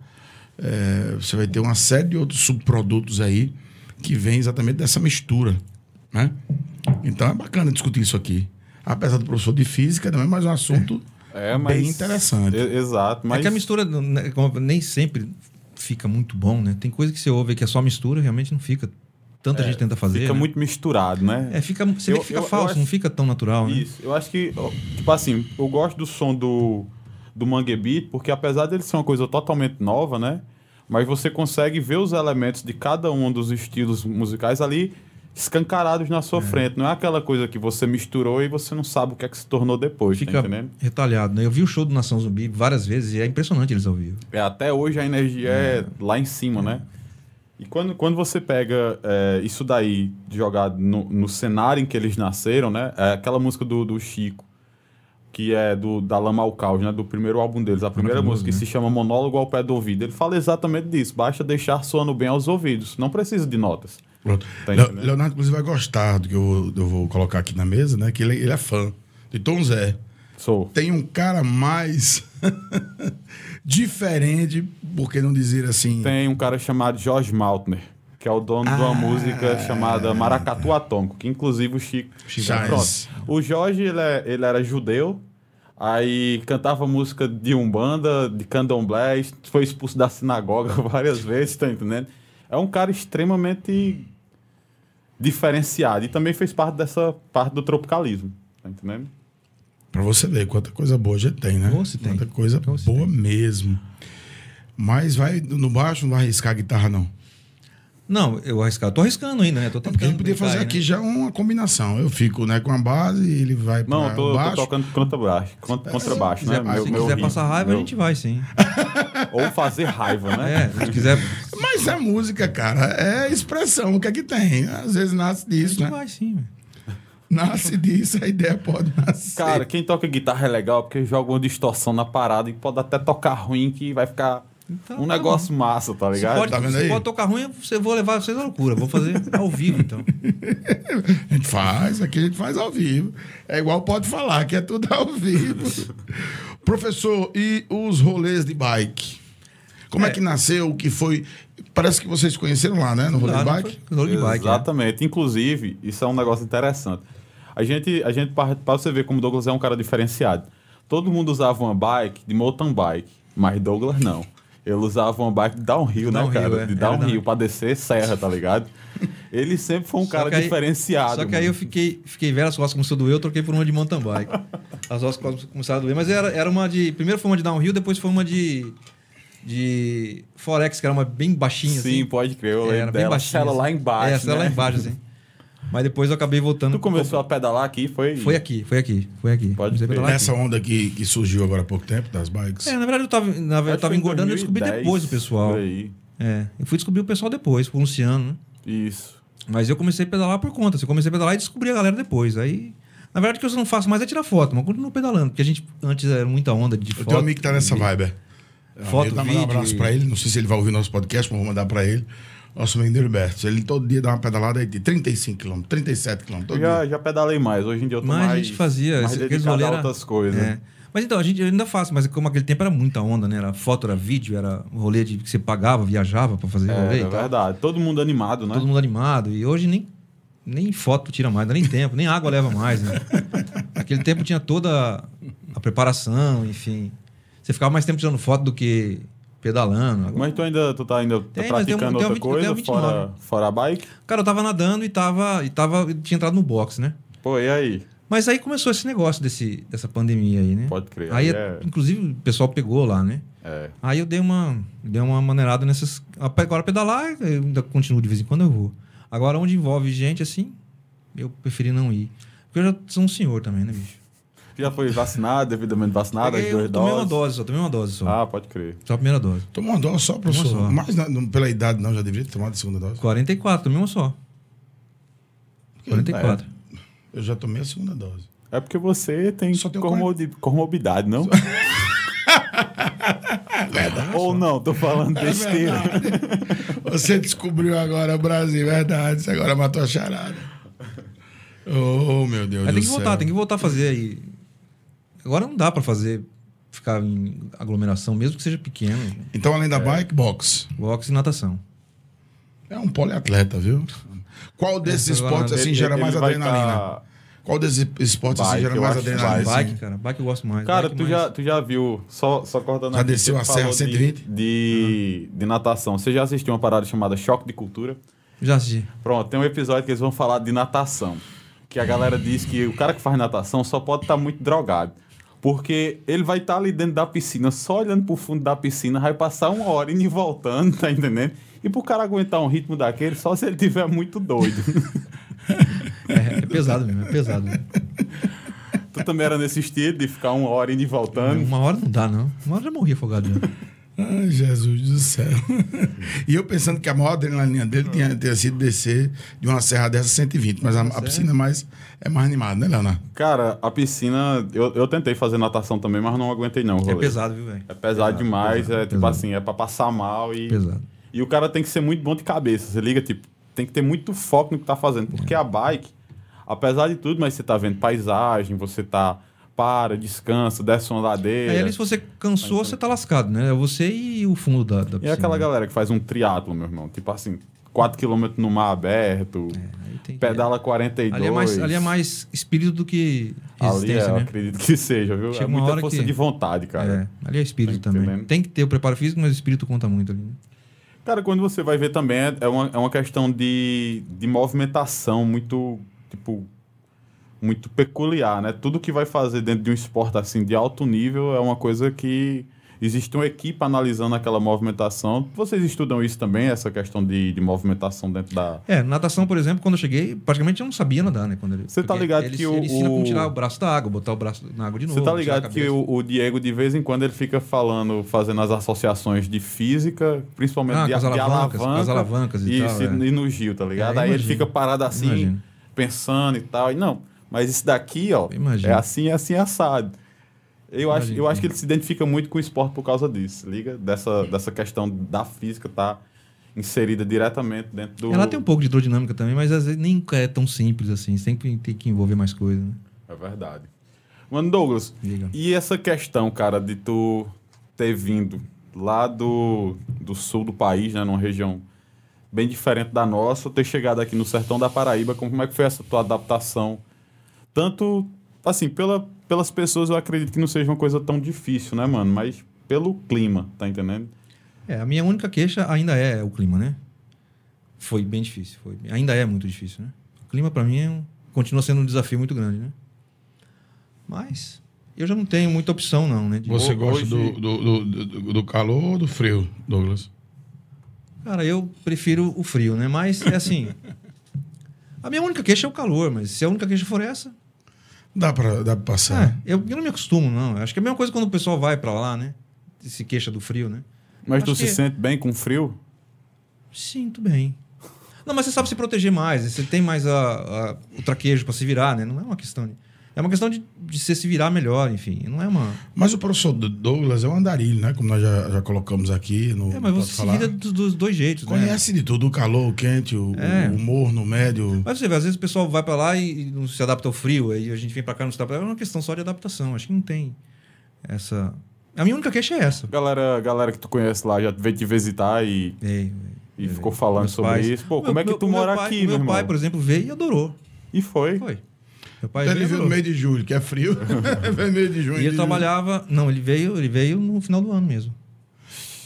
É, você vai ter uma série de outros subprodutos aí que vem exatamente dessa mistura, né? Então é bacana discutir isso aqui. Apesar do professor de física, também é mais um assunto É, mas. bem interessante. E- exato. Mas É que a mistura né, nem sempre fica muito bom, né? Tem coisa que você ouve que é só mistura, realmente não fica. Tanta gente tenta fazer. fica né? muito misturado, né? É, fica, você vê Eu- que fica eu- eu falso, acho- não fica tão natural, né? Isso. Eu acho que, tipo assim, eu gosto do som do, do Mangue Beat, porque apesar dele ser uma coisa totalmente nova, né? Mas você consegue ver os elementos de cada um dos estilos musicais ali escancarados na sua frente. Não é aquela coisa que você misturou e você não sabe o que é que se tornou depois, tá Fica entendendo? retalhado, né? Eu vi o show do Nação Zumbi várias vezes e é impressionante eles ao vivo. É, até hoje a energia é, lá em cima, né? E quando, quando você pega é, isso daí jogado no, no cenário em que eles nasceram, né? É aquela música do, do Chico, que é do, da Lama ao Caos, né? Do primeiro álbum deles. A primeira Maravilhoso, música que né? se chama Monólogo ao Pé do Ouvido. Ele fala exatamente disso. Basta deixar soando bem aos ouvidos. Não precisa de notas. Pronto. Tá? Leonardo, inclusive, vai gostar do que eu, eu vou colocar aqui na mesa, né? Que ele, ele é fã de Tom Zé. Sou. Tem um cara mais diferente, por que não dizer assim? Tem um cara chamado Jorge Maltner, que é o dono de Ah. uma música chamada Maracatu Atômico, que inclusive o Chico. Chico. O Jorge, ele, é- ele era judeu, aí cantava música de Umbanda, de Candomblé, foi expulso da sinagoga várias vezes, tá entendendo? É um cara extremamente diferenciado e também fez parte dessa parte do tropicalismo, tá entendendo? Pra você ver quanta coisa boa já tem, né? Se tem. Quanta coisa Oh, se boa tem. mesmo. Mas vai no baixo, não vai arriscar a guitarra, não. Não, eu arriscar. Eu tô arriscando ainda, né? Tô Porque a tentando. gente podia brincar fazer aí, aqui né? já uma combinação. Eu fico né, com a base e ele vai Não, eu tô, eu tô baixo. tocando contrabaixo. Contra, contrabaixo, Se né? quiser, se quiser passar raiva, meu- a gente vai, sim. Ou fazer raiva, né? É, se quiser, Mas é música, cara. É expressão. O que é que tem? Às vezes nasce a disso, né? vai, sim. velho. Nasce disso, a ideia pode nascer. Cara, quem toca guitarra é legal porque joga uma distorção na parada e pode até tocar ruim que vai ficar Então, um tá negócio massa, tá Se ligado? pode, Tá vendo se aí? pode tocar ruim, você vou levar vocês à loucura. Vou fazer ao vivo, então. A gente faz, aqui a gente faz ao vivo. É igual pode falar, que é tudo ao vivo. Professor, e os rolês de bike? Como é, É. que nasceu? O que foi? Parece que vocês conheceram lá, né? No não bike? de bike. né? Exatamente. Inclusive, isso é um negócio interessante. A gente, a gente para você ver como o Douglas é um cara diferenciado. Todo mundo usava uma bike de mountain bike, mas Douglas não. Ele usava uma bike de downhill, né, Downhill, cara? é. De Era downhill, downhill. pra descer serra, tá ligado? Ele sempre foi um Só cara que aí- diferenciado. Só que aí eu mano. fiquei, fiquei velho, as costas começaram a doer, eu troquei por uma de mountain bike. As costas começaram a doer, mas era, era uma de. Primeiro foi uma de downhill, depois foi uma de. De Forex, que era uma bem baixinha. Sim, assim. pode crer. Eu É, lembro era bem dela. baixinha. Cela lá assim. embaixo. É, cela lá né? embaixo, assim. Mas depois eu acabei voltando. Tu começou a pedalar aqui, foi. Foi aqui, foi aqui, foi aqui. Pode pedalar Nessa aqui. onda que, que surgiu agora há pouco tempo, das bikes. É, na verdade eu tava, na verdade, eu tava engordando e eu descobri 2010, depois o pessoal. aí. É, eu fui descobrir o pessoal depois, por um Luciano, né? Isso. Mas eu comecei a pedalar por conta. assim, Eu comecei a pedalar e descobri a galera depois. Aí, na verdade, o que eu não faço mais é tirar foto, mas continuo pedalando. Porque a gente antes era muita onda de Eu foto. tenho um amigo que tá nessa e- vibe. Foto, eu mandar um vídeo abraço e- pra ele. Não sei se ele vai ouvir nosso podcast, mas vou mandar pra ele. Nosso amigo Heriberto. Ele todo dia dá uma pedalada aí de 35 km, 37 km. Todo Já, dia. já pedalei mais. Hoje em dia eu tô Mas mais. a gente fazia. mais dedicado rolê a era- outras coisas. É. Mas então, a gente eu ainda faço, mas como aquele tempo era muita onda, né? Era foto, era vídeo, era rolê de que você pagava, viajava pra fazer rolê É, e é verdade. Todo mundo animado, né? Todo mundo animado. E hoje nem, nem foto tira mais, dá nem tempo, nem água leva mais, né? Aquele tempo tinha toda a preparação, enfim. Você ficava mais tempo tirando foto do que pedalando. Agora- Mas tu ainda tu tá ainda tá Tem, praticando outra 20 coisa tem 29. fora, fora a bike? Cara, eu tava nadando e tava, e tava. Tinha entrado no box, né? Pô, e aí? Mas aí começou esse negócio desse, dessa pandemia aí, né? Pode crer. Aí, Aí é- inclusive, o pessoal pegou lá, né? É. Aí eu dei uma, dei uma maneirada nessas. Agora pedalar, eu ainda continuo de vez em quando eu vou. Agora, onde envolve gente assim, eu preferi não ir. Porque eu já sou um senhor também, né, bicho? Já foi vacinado, devidamente vacinado, as duas eu tomei uma doses? dose só, tomei uma dose só. Ah, pode crer. Só a primeira dose. Tomou uma dose só, professor. só. Mas não- pela idade não, já deveria ter tomado a segunda dose. 44, tomei uma só. 44. Eu já tomei a segunda dose. É porque você tem Só comorbi- comorbidade, não? Ou não, tô falando É besteira. Você descobriu agora o Brasil, verdade. Você agora matou a charada. Oh, meu Deus Aí do tem que céu. voltar, tem que voltar a fazer aí. Agora não dá pra fazer, ficar em aglomeração, mesmo que seja pequeno. Então, além da bike, box. Boxe e natação. É um poliatleta, viu? Qual desses Essa esportes assim Ele- gera ele mais adrenalina? tá- Qual desses esportes assim Bike, gera eu mais adrenalina? bike. Bike, cara. Bike eu gosto mais. Cara, Bike tu mais- já, tu já viu, só, só cortando Já desceu a serra falou de- 120? De, de natação. Você já assistiu uma parada chamada Choque de Cultura? Já assisti. Pronto, tem um episódio que eles vão falar de natação. Que a galera diz que o cara que faz natação só pode estar muito drogado. Porque ele vai estar ali dentro da piscina, só olhando pro fundo da piscina, vai passar uma hora indo e voltando, tá entendendo? E pro cara aguentar um ritmo daquele, só se ele tiver muito doido. É, é pesado mesmo, é pesado. mesmo. tu também era nesse estilo de ficar uma hora indo e voltando. Uma hora não dá, não. Uma hora eu já morri afogado já. Ai, Jesus do céu. e eu pensando que a maior adrenalina dele tinha, tinha sido descer de uma serra dessa 120, mas a, a piscina é mais, é mais animada, né, Leonardo? Cara, a piscina, eu, eu tentei fazer natação também, mas não aguentei não. É pesado, viu, velho? É pesado, demais, é tipo pesado. assim, é pra passar mal e. Pesado. E o cara tem que ser muito bom de cabeça. Você liga, tipo, tem que ter muito foco no que tá fazendo. Porque a bike, apesar de tudo, mas você tá vendo paisagem, você tá. Para, descansa, desce uma ladeira. Aí ali, se você cansou, você tá lascado, né? É você e o fundo da, da E piscina. aquela galera que faz um triatlo, meu irmão. Tipo assim, 4km no mar aberto, Aí tem que- pedala 42. Ali é, mais, ali é mais espírito do que Ali resistência, é, eu né? acredito que seja, viu? Chega é muita força que- de vontade, cara. É, ali é espírito Tá também. Tem que ter o preparo físico, mas o espírito conta muito ali. né? Cara, quando você vai ver também, é é uma, é uma questão de, de movimentação muito, tipo, muito peculiar, né? Tudo que vai fazer dentro de um esporte assim de alto nível é uma coisa que existe uma equipe analisando aquela movimentação. Vocês estudam isso também, essa questão de, de movimentação dentro da. É, natação, por exemplo, quando eu cheguei, praticamente eu não sabia nadar, né? Quando ele, Você tá ligado ele, que o- Ele ensina como tirar o braço da água, botar o braço na água de novo. Você tá ligado que o, o Diego, de vez em quando, ele fica falando, fazendo as associações de física, principalmente Ah, de, as de alavancas, alavanca. com as alavancas e isso, tal, é. e no Gil, tá ligado? É, Aí ele imagino. fica parado assim, Imagino. pensando e tal. E não, mas isso daqui, ó, Imagino. é assim, é assim, assado. Eu acho, Imagino, eu acho que ele se identifica muito com o esporte por causa disso, liga? Dessa, dessa questão da física tá inserida diretamente dentro do... Ela tem um pouco de hidrodinâmica também, mas às vezes nem é tão simples assim. Sempre tem que envolver mais coisa, né? É verdade. Mano, Douglas, Diga. e essa questão, cara, de tu ter vindo lá do, do sul do país, né, numa região bem diferente da nossa, ter chegado aqui no sertão da Paraíba, como é que foi essa tua adaptação? Tanto, assim, pela, pelas pessoas eu acredito que não seja uma coisa tão difícil, né, mano? Mas pelo clima, tá entendendo? É, a minha única queixa ainda é o clima, né? Foi bem difícil. Foi, ainda é muito difícil, né? O clima, para mim, é um- continua sendo um desafio muito grande, né? Mas eu já não tenho muita opção, não, né? De- Você gosta do, do, do- do calor ou do frio, Douglas? Cara, eu prefiro o frio, né? Mas é assim. a minha única queixa é o calor, mas se a única queixa for essa. Dá pra, dá pra passar. É, eu, eu não me acostumo, não. Acho que é a mesma coisa quando o pessoal vai pra lá, né? E se queixa do frio, né? Mas Acho tu se que- sente bem com frio? Sinto bem. Não, mas você sabe se proteger mais, você tem mais a, a- o traquejo pra se virar, né? Não é uma questão de. É uma questão de, de você se virar melhor, enfim. Não é uma. Mas o professor Douglas é um andarilho, né? Como nós já, já colocamos aqui no. É, mas você se vira dos, dos dois jeitos, né? Conhece de tudo, o calor, o quente, o, É. o morno, o médio. Mas você vê, às vezes o pessoal vai pra lá e, não se adapta ao frio, aí a gente vem pra cá e não se adapta. É uma questão só de adaptação. Acho que não tem essa. A minha única queixa é essa. Galera, galera que tu conhece lá já veio te visitar e, É, e ficou falando meus sobre pais. isso. Pô, Meu- como é que meu- tu meu mora pai- aqui, meu Meu irmão? pai, por exemplo, veio e adorou. E foi. Foi. Meu pai Ele veio no meio de julho, que é frio. Veio meio de junho. E ele julho. trabalhava. Não, ele veio, ele veio no final do ano mesmo.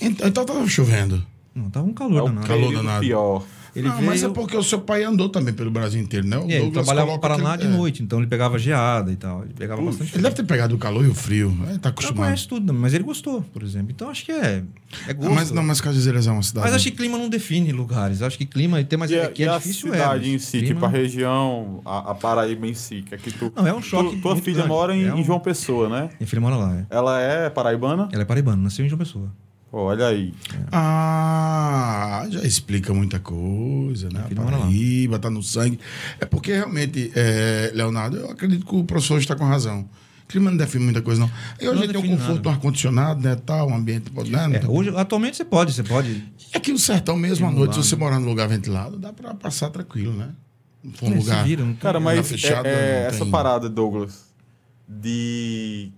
Então, então tava chovendo. Não, tava um calor É danado. calor danado. pior. Ele não, veio. mas é porque o seu pai andou também pelo Brasil inteiro, né? O É, ele trabalhava no Paraná aquele- de é. noite, então ele pegava geada e tal. Ele pegava Puxa, bastante. Ele deve ter pegado o calor e o frio. Ele tá Ele acostumado. conhece tudo, mas ele gostou, por exemplo. Então acho que é. É gosto. Não, mas, não, mas Cajazeiras é uma cidade. Mas acho que clima não define lugares. Acho que clima tem mais E, a- que e é a difícil é. cidade em si, clima- tipo a região, a, a Paraíba em si, que aqui tu... Não, é um choque tu- tua filha grande. mora em, É em um- João Pessoa, né? Minha filha mora lá, é. Ela é paraibana? Ela é paraibana, nasceu em João Pessoa. Olha aí. Ah, já explica muita coisa, né? Não lá. Paraíba, tá no sangue. É porque realmente, é, Leonardo, eu acredito que o professor está com razão. O clima não define muita coisa, não. E hoje Não a tem o conforto do ar-condicionado, né? Tal, um ambiente. Né? É, hoje, atualmente você pode, você pode. E aqui no sertão mesmo, à noite, se você morar num lugar ventilado, dá pra passar tranquilo, né? Não for um é, lugar. vira, não tem- Cara, mas fechada, é- é não essa tem- parada, Douglas, de...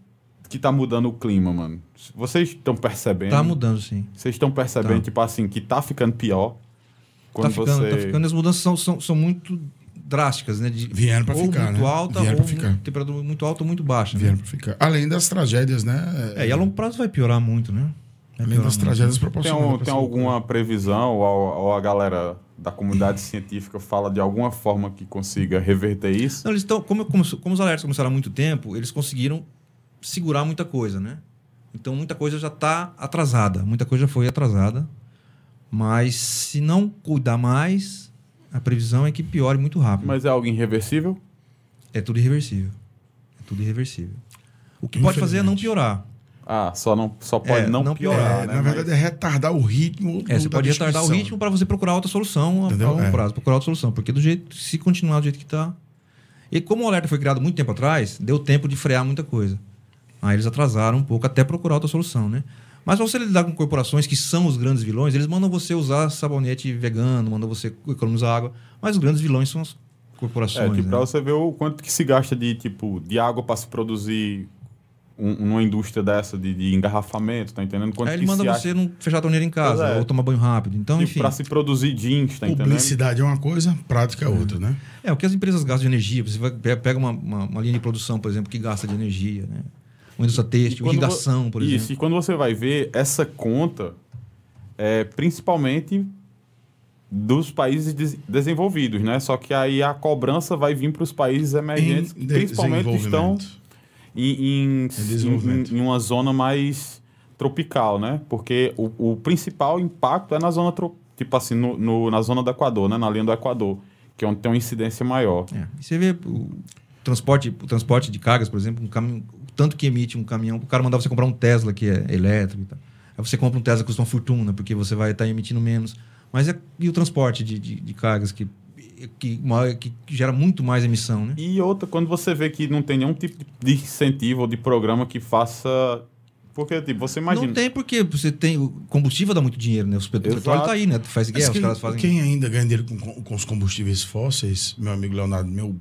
que tá mudando o clima, mano. Vocês estão percebendo? Tá mudando, sim. Vocês estão percebendo, Tá. tipo assim, que tá ficando pior? Quando Tá ficando, você... tá ficando. As mudanças são, são, são muito drásticas, né? De, Vieram pra ou ficar, muito né? alta, Vieram ou pra ficar. temperatura muito alta ou muito baixa. né? Vieram pra ficar. Além das tragédias, né? É, e a longo prazo vai piorar muito, né? Vai Além das muito. tragédias Tem, proporcionadas. um- tem alguma previsão ou, a- ou a galera da comunidade científica fala de alguma forma que consiga reverter isso? Não, eles estão, como, como, como os alertas começaram há muito tempo, eles conseguiram segurar muita coisa, né? Então muita coisa já está atrasada, muita coisa já foi atrasada. Mas se não cuidar mais, a previsão é que piore muito rápido. Mas é algo irreversível? É tudo irreversível. É tudo irreversível. O que pode fazer é não piorar. Ah, só, não, só pode É, não, não piorar, É, né? na Mas- verdade, é retardar o ritmo. É, você pode retardar o ritmo para você procurar outra solução a, a Entendeu? longo É. prazo, procurar outra solução, porque do jeito, se continuar do jeito que está. E como o alerta foi criado muito tempo atrás, deu tempo de frear muita coisa. Aí eles atrasaram um pouco até procurar outra solução, né? Mas você lidar com corporações que são os grandes vilões, eles mandam você usar sabonete vegano, mandam você economizar água, mas os grandes vilões são as corporações. É, tipo, né? pra você ver o quanto que se gasta de, tipo, de água para se produzir um- uma indústria dessa de, de engarrafamento, tá entendendo? Quanto Aí ele que manda se você não fechar a torneira em casa, é. ou tomar banho rápido. Então, Tipo, enfim. pra se produzir jeans, tá entendendo? Publicidade é uma coisa, prática é outra, né? É, o que as empresas gastam de energia. Você vai, pe- pega uma, uma, uma linha de produção, por exemplo, que gasta de energia, né? Uma indústria têxtil, irrigação, por Isso, exemplo. e quando você vai ver essa conta, é principalmente dos países des- desenvolvidos, né? Só que aí a cobrança vai vir para os países emergentes, que principalmente estão em, em, Em em- uma zona mais tropical, né? Porque o, o principal impacto é na zona, tipo assim, no, no- na zona do Equador, né? Na linha do Equador, que é onde tem uma incidência maior. É. E você vê o transporte, o transporte de cargas, por exemplo, um caminhão, o tanto que emite um caminhão, o cara mandar você comprar um Tesla que é elétrico e tal. Aí você compra um Tesla que custa uma fortuna, porque você vai estar emitindo menos. Mas é, e o transporte de, de, de cargas que, que, que gera muito mais emissão, né? E outra, quando você vê que não tem nenhum tipo de incentivo ou de programa que faça. Porque, tipo, você imagina. Não tem porque você tem. O combustível dá muito dinheiro, né? O petróleo Exato. tá aí, né? Faz Mas guerra, os quem, caras fazem. quem ainda ganha dinheiro com, com os combustíveis fósseis, meu amigo Leonardo, meu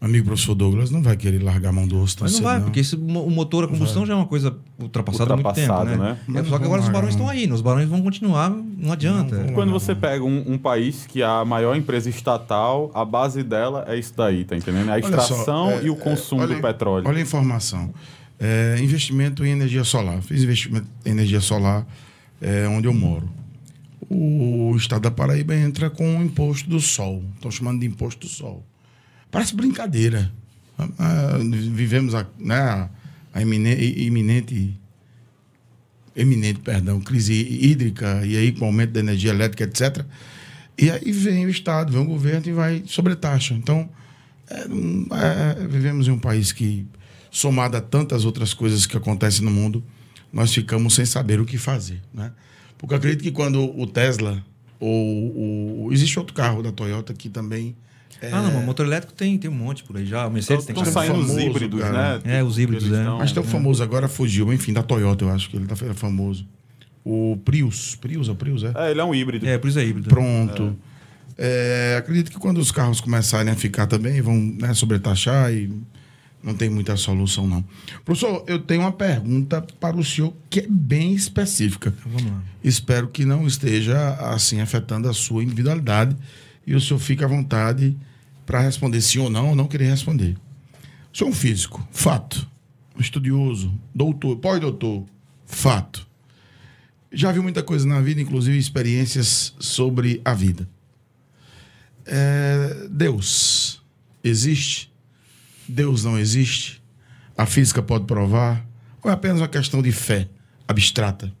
amigo professor Douglas, não vai querer largar a mão do osso tão Mas não cedo, vai, porque esse, o motor a combustão já é uma coisa ultrapassada há muito tempo, né? né? É, Mas só que não agora os barões não. estão aí, né? Os barões vão continuar, não adianta. Não, Quando Não, você não. pega um, um país que a maior empresa estatal, a base dela é isso daí, tá entendendo? A Olha só, extração é, e o é, consumo olha- do petróleo. Olha a informação. É, investimento em energia solar. Fiz investimento em energia solar é, onde eu moro. O estado da Paraíba entra com o imposto do sol. Estão chamando de imposto do sol. Parece brincadeira. Ah, ah, vivemos a, né, a imine- iminente, eminente, perdão, crise hídrica e aí com o aumento da energia elétrica, etc. E aí vem o Estado, vem o governo e vai sobretaxa. Então, é, é, vivemos em um país que, somado a tantas outras coisas que acontecem no mundo, nós ficamos sem saber o que fazer. Né? Porque acredito que quando o Tesla ou o. Existe outro carro da Toyota que também. É, Ah, não, mas motor elétrico tem, tem um monte por aí já. O Mercedes tem Estão que saindo os famoso, híbridos, cara. né? É, os híbridos, Eles é. mas tem o famoso agora, fugiu, enfim, da Toyota, eu acho que ele tá famoso. O Prius. Prius, é o Prius, é? É, ele é um híbrido. É, por isso é híbrido. Pronto. É, acredito que quando os carros começarem a ficar também, vão né, sobretaxar e não tem muita solução, não. Professor, eu tenho uma pergunta para o senhor que é bem específica. Vamos lá. Espero que não esteja, assim, afetando a sua individualidade e o senhor fique à vontade para responder sim ou não, ou não querer responder. O senhor é um físico, fato. Um estudioso, doutor, pós-doutor, fato. Já viu muita coisa na vida, inclusive experiências sobre a vida. É, Deus existe? Deus não existe? A física pode provar? Ou é apenas uma questão de fé abstrata?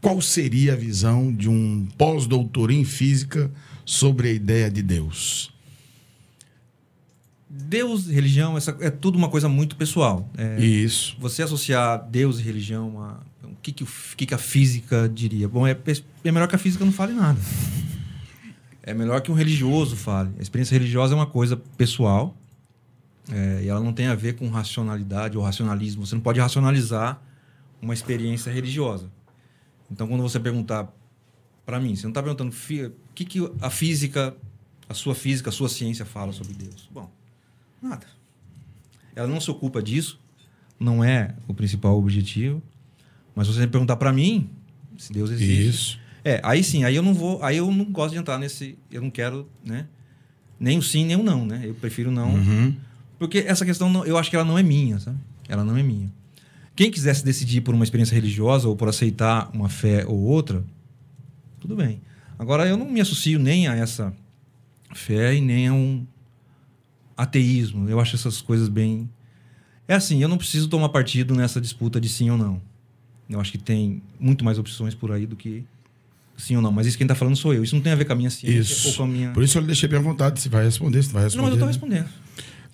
Qual seria a visão de um pós-doutor em física sobre a ideia de Deus? Deus, religião, essa, é tudo uma coisa muito pessoal. É, Isso. você associar Deus e religião a. O que, que, que, que a física diria? Bom, é, é melhor que a física não fale nada. É melhor que um religioso fale. A experiência religiosa é uma coisa pessoal é, e ela não tem a ver com racionalidade ou racionalismo. Você não pode racionalizar uma experiência religiosa. Então, quando você perguntar para mim, você não está perguntando "Fi- o que, que a física, a sua física, a sua ciência fala sobre Deus. Bom, nada. Ela não se ocupa disso, não é o principal objetivo. Mas você perguntar para mim se Deus existe, Isso. é, aí sim, aí eu não vou, aí eu não gosto de entrar nesse, eu não quero, né? Nem o sim, nem o não, né? Eu prefiro não, Uhum. porque essa questão não- eu acho que ela não é minha, sabe? Ela não é minha. Quem quisesse decidir por uma experiência religiosa ou por aceitar uma fé ou outra, tudo bem. Agora eu não me associo nem a essa fé e nem a um ateísmo. Eu acho essas coisas bem É assim, eu não preciso tomar partido nessa disputa de sim ou não. Eu acho que tem muito mais opções por aí do que sim ou não. Mas isso quem está falando sou eu. Isso não tem a ver com a minha ciência Isso. ou com a minha. Por isso eu lhe deixei bem à vontade se vai responder, se vai responder. Não, mas eu estou respondendo.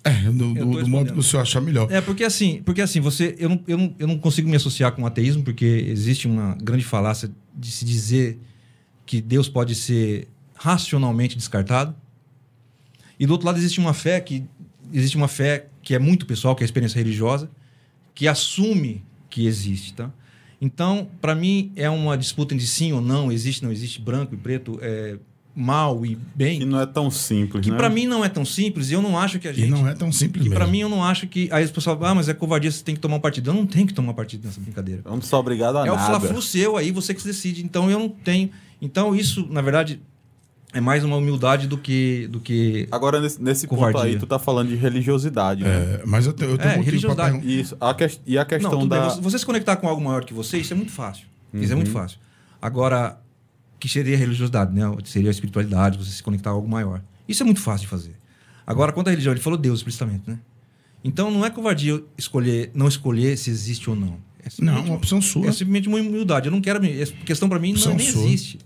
É, do, do- do modo que o senhor achar melhor. É, porque assim, porque assim, você. Eu não, eu, não, eu não consigo me associar com o ateísmo, porque existe uma grande falácia de se dizer que Deus pode ser racionalmente descartado. E do outro lado existe uma fé que. Existe uma fé que é muito pessoal, que é a experiência religiosa, que assume que existe, tá? Então, para mim, é uma disputa de sim ou não, existe, não existe, branco e preto, é, mal e bem. Que não é tão simples, Que né? para mim não é tão simples e eu não acho que a gente. E não é tão simples Que mesmo. pra mim eu não acho que. Aí as pessoas falam, ah, mas é covardia, você tem que tomar um partido. Eu não tenho que tomar partido nessa brincadeira. Eu não sou obrigado a é o nada. fla-flu seu aí, você que se decide. Então eu não tenho. Então isso, na verdade, é mais uma humildade do que. Do que... Agora, nesse, nesse ponto aí, tu tá falando de religiosidade, né? É, mas eu tenho, eu tenho É, um religiosidade. Isso. A ques- E a Não, questão bem, da... você- você se conectar com algo maior que você, isso é muito fácil. Isso é Uhum. muito fácil. Agora, que seria a religiosidade, né? Seria a espiritualidade, você se conectar a algo maior. Isso é muito fácil de fazer. Agora, quanto à religião, ele falou Deus explicitamente, né? Então, não é covardia escolher, não escolher se existe ou não. Não, simplesmente- uma opção sua. É simplesmente uma humildade. Eu não quero. me- Essa questão pra mim não, nem sua. existe.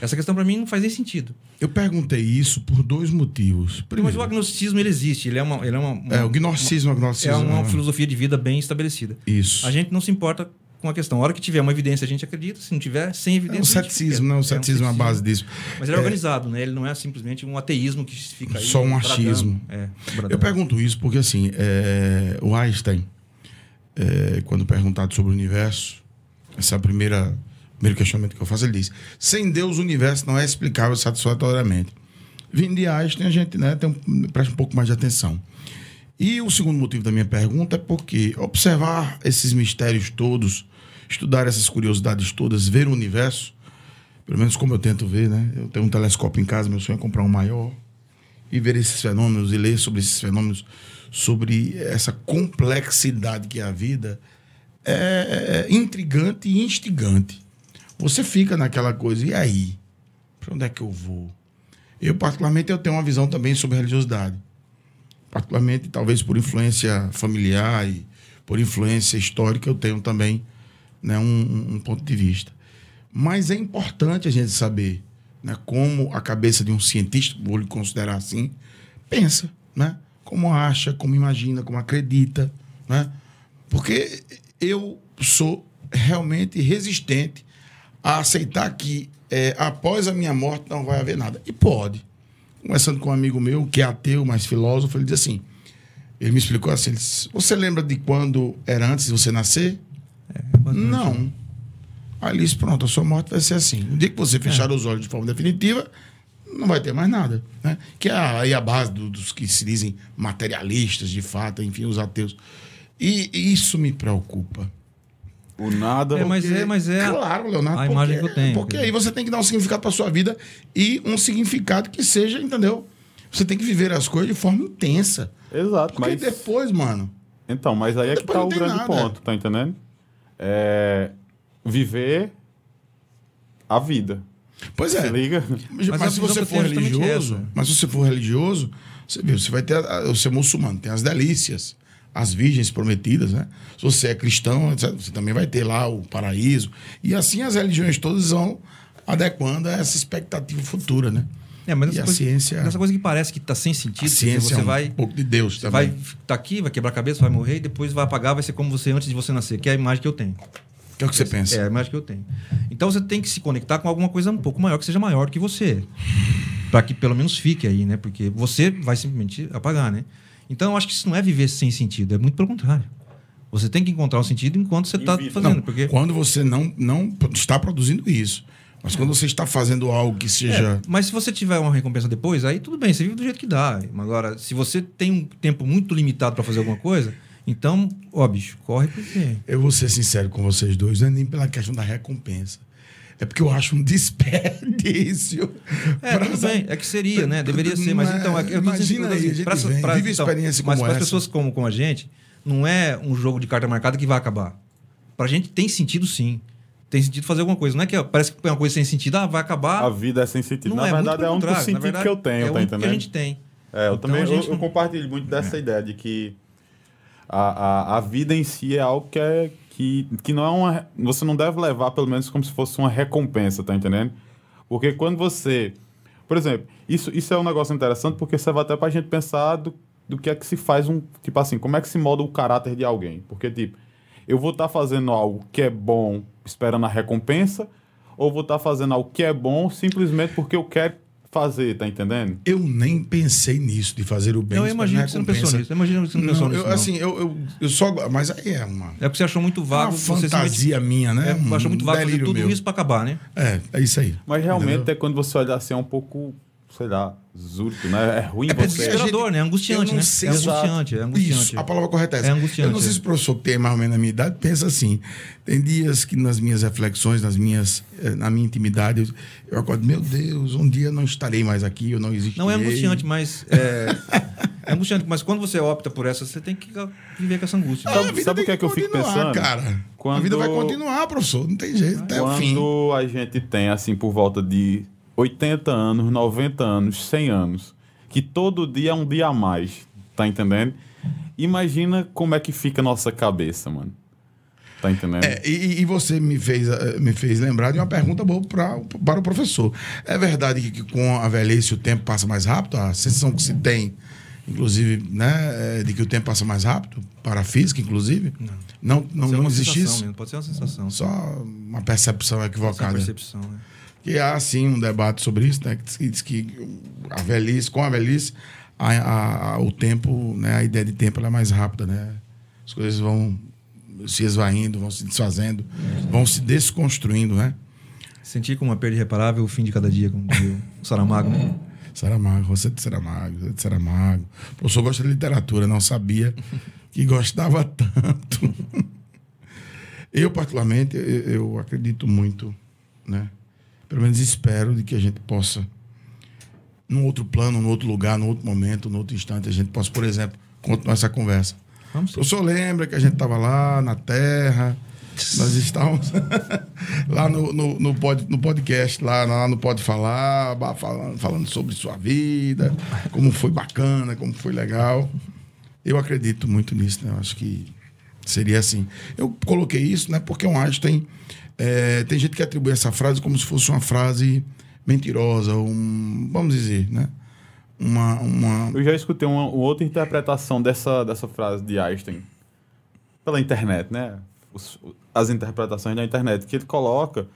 Essa questão pra mim não faz nem sentido. Eu perguntei isso por dois motivos. Mas o Primeiro, agnosticismo ele existe. Ele é uma. Ele é, uma, uma- é, o gnosticismo, o agnosticismo. é uma é. filosofia de vida bem estabelecida. Isso. A gente não se importa com a questão. A hora que tiver uma evidência, a gente acredita. Se não tiver, sem É evidência. o a gente ceticismo, né? O um ceticismo é a base disso. Mas ele é, organizado, né? Ele não é simplesmente um ateísmo que fica aí. Só um bradando. achismo. É, bradando. Eu pergunto isso porque, assim, é, o Einstein, é, quando perguntado sobre o universo, esse é primeira, primeiro questionamento que eu faço, ele diz: sem Deus o universo não é explicável satisfatoriamente. Vindo de Einstein, a gente né, tem um, presta um pouco mais de atenção. E o segundo motivo da minha pergunta é porque observar esses mistérios todos, estudar essas curiosidades todas, ver o universo, pelo menos como eu tento ver, né? Eu tenho um telescópio em casa, meu sonho é comprar um maior e ver esses fenômenos e ler sobre esses fenômenos, sobre essa complexidade que é a vida, é intrigante e instigante. Você fica naquela coisa, e aí? Para onde é que eu vou? Eu, particularmente, eu tenho uma visão também sobre religiosidade. Particularmente, talvez por influência familiar e por influência histórica, eu tenho também né, um, um ponto de vista. Mas é importante a gente saber né, como a cabeça de um cientista, vou lhe considerar assim, pensa, né? Como acha, como imagina, como acredita, né? Porque eu sou realmente resistente a aceitar que é, após a minha morte não vai haver nada. E pode. Conversando com um amigo meu, que é ateu, mas filósofo, ele diz assim, ele me explicou assim, ele disse, você lembra de quando era antes de você nascer? Não. Aí ele disse, pronto, a sua morte vai ser assim. O dia que você fechar os olhos de forma definitiva, não vai ter mais nada. Né? Que é aí a base do- dos que se dizem materialistas, de fato, enfim, os ateus. E isso me preocupa. O nada. É, mas é, mas é Claro, Leonardo. a porque- imagem que eu tenho. Porque aí você tem que dar um significado para sua vida e um significado que seja, entendeu? Você tem que viver as coisas de forma intensa. Exato, Porque mas. depois, mano. Então, mas aí é que tá o grande nada. ponto, tá entendendo? É. Viver a vida. Pois é. Se liga? Mas, Mas se você for é religioso, essa. mas se você for religioso, você viu, você vai ter a- a- você é muçulmano, tem as delícias, as virgens prometidas, né? Se você é cristão, você também vai ter lá o paraíso. E assim as religiões todas vão adequando a essa expectativa futura, né? É, mas essa a coisa, ciência- essa coisa que parece que tá sem sentido, A ciência você é um vai pouco de Deus também. vai estar aqui, vai quebrar a cabeça, vai morrer e depois vai apagar, vai ser como você antes de você nascer, que é a imagem que eu tenho. Que é o que você pensa? É a imagem que eu tenho. Então você tem que se conectar com alguma coisa um pouco maior, que seja maior que você. Para que pelo menos fique aí, né? Porque você vai simplesmente apagar, né? Então eu acho que isso não é viver sem sentido, é muito pelo contrário. Você tem que encontrar o sentido enquanto você está fazendo. Não, porque Quando você não, não está produzindo isso. Mas quando você está fazendo algo que seja. É, mas se você tiver uma recompensa depois, aí tudo bem, você vive do jeito que dá. Agora, se você tem um tempo muito limitado para fazer alguma coisa, então, ó, bicho, corre porque. Eu vou ser sincero com vocês dois, não é nem pela questão da recompensa. É porque eu acho um desperdício. É, pra- tudo bem. É que seria, né? Deveria ser. Mas Não é- então, eu tô imagina dizendo- aí, a gente pra- vem, pra- vive então, experiência Mas como para as essa. pessoas como, como a gente, não é um jogo de carta marcada que vai acabar. Pra gente tem sentido sim. Tem sentido fazer alguma coisa. Não é que parece que é uma coisa sem sentido, ah, vai acabar. A vida é sem sentido. Não Na é, verdade, é. Na sentido verdade, que eu tenho, é o tá que a gente tem. É, eu Então, também a eu, gente eu não- compartilho muito dessa ideia de que a, a, a vida em si é algo que, é, que, que não é uma. Você não deve levar, pelo menos, como se fosse uma recompensa, tá entendendo? Porque quando você. Por exemplo, isso, isso é um negócio interessante porque serve até pra gente pensar do, do que é que se faz um. Tipo assim, como é que se molda o caráter de alguém. Porque, tipo, eu vou estar fazendo algo que é bom esperando a recompensa, ou vou estar fazendo algo que é bom simplesmente porque eu quero fazer, tá entendendo? Eu nem pensei nisso, de fazer o bem. Não, eu esperando imagino que você não pensou nisso. Eu imagino que você não, pensou Não, nisso. eu, não. assim, eu, eu, eu só. Mas aí é uma. É porque você achou muito uma vago. você simplesmente- fantasia minha, né? É, Um achou muito vago fazer tudo meu. isso pra acabar, né? É, é isso aí. Mas realmente Entendeu? é quando você olha assim, é um pouco, sei lá, zurto, né? É ruim É você. a desesperador, gente- né? É angustiante, né? sei É angustiante, é angustiante. Isso, a palavra correta é essa. É angustiante, Eu não sei é. se o professor que tem mais ou menos a minha idade pensa assim. Tem dias que nas minhas reflexões, nas minhas, eh, na minha intimidade, eu, eu acordo, meu Deus, um dia não estarei mais aqui, eu não existirei. Não é angustiante, mas. É, é angustiante, mas quando você opta por essa, você tem que viver com essa angústia. Ah, Sabe- sabe o que é que eu fico pensando? cara. Quando- A vida vai continuar, professor, não tem jeito, até o fim. Quando a gente tem, assim, por volta de 80 anos, 90 anos, 100 anos, que todo dia é um dia a mais, tá entendendo? Imagina como é que fica a nossa cabeça, mano. Tá entendendo? É, e, e você me fez, eh, me fez lembrar de uma pergunta boa pra, para o professor. É verdade que, que com a velhice o tempo passa mais rápido? A sensação que se tem, inclusive, né, é de que o tempo passa mais rápido, para a física, inclusive? Não. Não, não, não existe sensação isso? mesmo, Pode ser uma sensação. Só uma percepção Pode ser equivocada. uma percepção, né? Que há, sim, um debate sobre isso, né? Que diz que, diz a velhice, com a velhice, a, a- a- o tempo, né? A ideia de tempo é mais rápida, né? As coisas vão se esvaindo, vão se desfazendo, vão se desconstruindo, né? Sentir como uma perda irreparável o fim de cada dia, como dizia o Saramago. né? Saramago, você é de Saramago, você é de Saramago. O professor gosta de literatura, não sabia que gostava tanto. Eu, particularmente, eu, eu acredito muito, né? Pelo menos espero de que a gente possa, num outro plano, num outro lugar, num outro momento, num outro instante, a gente possa, por exemplo, continuar essa conversa. Vamos O professor lembra que a gente estava lá na Terra, nós estávamos lá no, no, no, pod, no podcast, lá, lá no Pode Falar, falando, falando sobre sua vida, como foi bacana, como foi legal. Eu acredito muito nisso, né? Eu acho que seria assim. Eu coloquei isso, né? Porque o Einstein. É, tem gente que atribui essa frase como se fosse uma frase mentirosa, um, vamos dizer, né? Uma, uma, Eu já escutei uma, uma outra interpretação dessa, dessa frase de Einstein pela internet, né? Os- as interpretações da internet que ele coloca.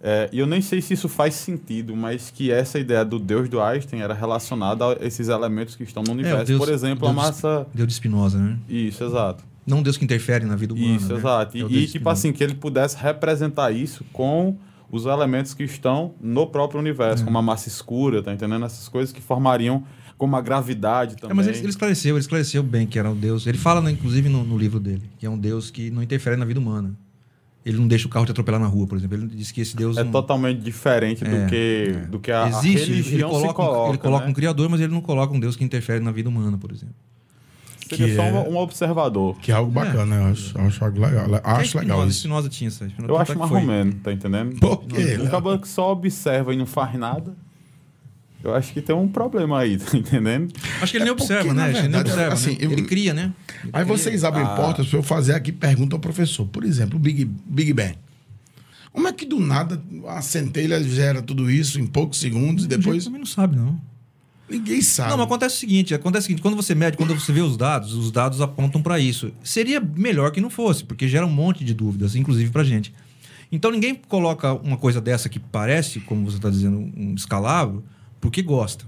é, e eu nem sei se isso faz sentido, mas que essa ideia do Deus do Einstein era relacionada a esses elementos que estão no universo. É, Deus- Por exemplo, a Deus- massa. Deus de Spinoza, né? Isso, exato. Não um Deus que interfere na vida humana. Isso, né? exato. E, É e, de tipo assim, que ele pudesse representar isso com os elementos que estão no próprio universo, É. como a massa escura, tá entendendo? Essas coisas que formariam como a gravidade também. É, mas ele, ele esclareceu, ele esclareceu bem que era um Deus. Ele fala, né, inclusive, no, no livro dele, que é um Deus que não interfere na vida humana. Ele não deixa o carro te atropelar na rua, por exemplo. Ele diz que esse Deus. É não- totalmente diferente É, do que, do que a, a Existe, ele- religião ele coloca, se coloca. ele coloca né? um criador, mas ele não coloca um Deus que interfere na vida humana, por exemplo. Seria que só é- um, um observador. que é algo bacana, eu acho, acho algo legal. Que é Acho legal isso. Spinoza tinha essa. Eu acho é mais romeno, tá entendendo? Por quê, Um cabelo que só observa e não faz nada. Eu acho que tem um problema aí, tá entendendo? Acho que ele nem É porque, observa, na né? Que ele nem verdade, observa, assim, né? eu- Ele cria, né? Ele Aí cria. vocês abrem Ah. portas para eu fazer aqui pergunta ao professor. Por exemplo, o Big, Big Bang. Como é que do nada a centelha gera tudo isso em poucos segundos e depois também não sabe, não. Ninguém sabe? Não, mas acontece o seguinte, acontece o seguinte, quando você mede, quando você vê os dados, os dados apontam para isso. Seria melhor que não fosse, porque gera um monte de dúvidas, inclusive pra gente. Então ninguém coloca uma coisa dessa que parece, como você está dizendo, um descalabro, porque gosta.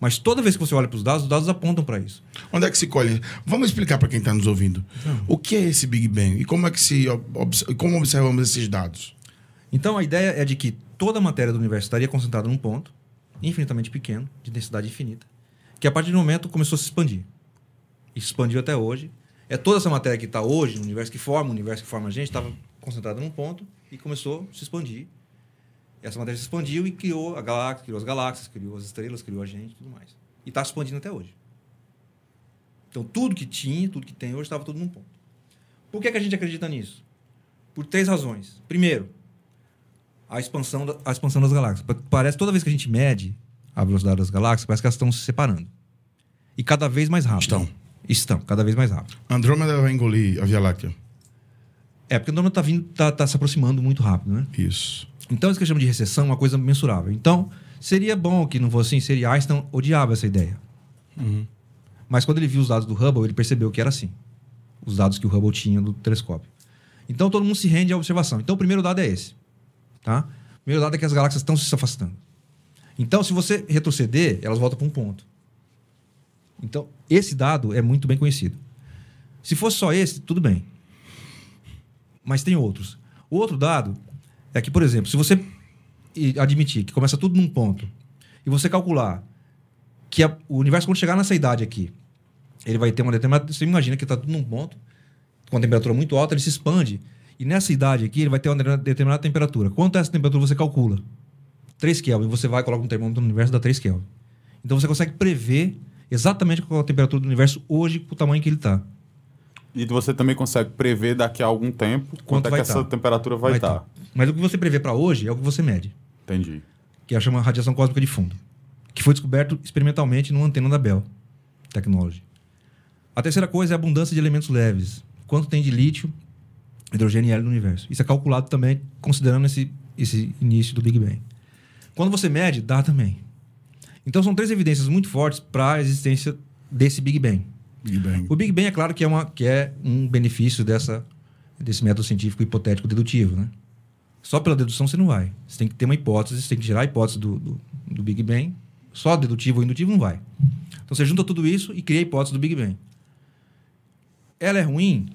Mas toda vez que você olha para os dados, os dados apontam para isso. Onde é que se colhe? Vamos explicar para quem está nos ouvindo. O que é esse Big Bang e como é que se como observamos esses dados? Então a ideia é de que toda a matéria do universo estaria concentrada num ponto, infinitamente pequeno, de densidade infinita, que a partir do momento começou a se expandir. E expandiu até hoje. É toda essa matéria que está hoje, no universo que forma, o universo que forma a gente, estava concentrada num ponto e começou a se expandir. Essa matéria se expandiu e criou a galáxia, criou as galáxias, criou as estrelas, criou a gente e tudo mais. E está expandindo até hoje. Então tudo que tinha, tudo que tem hoje, estava tudo num ponto. Por que, que a gente acredita nisso? Por três razões. Primeiro, a expansão, da- a expansão das galáxias. Pa- Parece toda vez que a gente mede a velocidade das galáxias, parece que elas estão se separando. E cada vez mais rápido. Estão. Estão, cada vez mais rápido. Andrômeda vai engolir a Via Láctea. É, porque o Andrômeda está vindo, tá, tá se aproximando muito rápido, né? Isso. Então, isso que eu chamo de recessão é uma coisa mensurável. Então, seria bom que não fosse assim, seria Einstein odiava essa ideia. Mas quando ele viu os dados do Hubble, ele percebeu que era assim. Os dados que o Hubble tinha do telescópio. Então, todo mundo se rende à observação. Então, o primeiro dado é esse. Tá? O primeiro dado é que as galáxias estão se afastando. Então, se você retroceder, elas voltam para um ponto. Então, esse dado é muito bem conhecido. Se fosse só esse, tudo bem. Mas tem outros. O outro dado é que, por exemplo, se você admitir que começa tudo num ponto e você calcular que a- o universo, quando chegar nessa idade aqui, ele vai ter uma determinada. Você imagina que está tudo num ponto, com a temperatura muito alta, ele se expande. E nessa idade aqui, ele vai ter uma determinada- temperatura. Quanto é essa temperatura você calcula? 3 Kelvin. Você vai e coloca um termômetro no universo, dá 3 Kelvin. Então você consegue prever exatamente qual é a temperatura do universo hoje, com o tamanho que ele está. E você também consegue prever daqui a algum tempo quanto, é vai que essa tá. temperatura vai estar. tá. Mas o que você prevê para hoje é o que você mede. Entendi. que é chama radiação cósmica de fundo, que foi descoberto experimentalmente numa antena da Bell Technology. A terceira coisa é a abundância de elementos leves. Quanto tem de lítio hidrogênio e hélio no universo. Isso é calculado também considerando esse, esse início do Big Bang. Quando você mede, dá também. Então são três evidências muito fortes para a existência desse Big Bang. Big Bang. O Big Bang é claro que é, uma, que é um benefício dessa, desse método científico hipotético dedutivo, né? Só pela dedução você não vai. Você tem que ter uma hipótese, você tem que gerar a hipótese do, do, do Big Bang. Só dedutivo ou indutivo não vai. Então você junta tudo isso e cria a hipótese do Big Bang. Ela é ruim,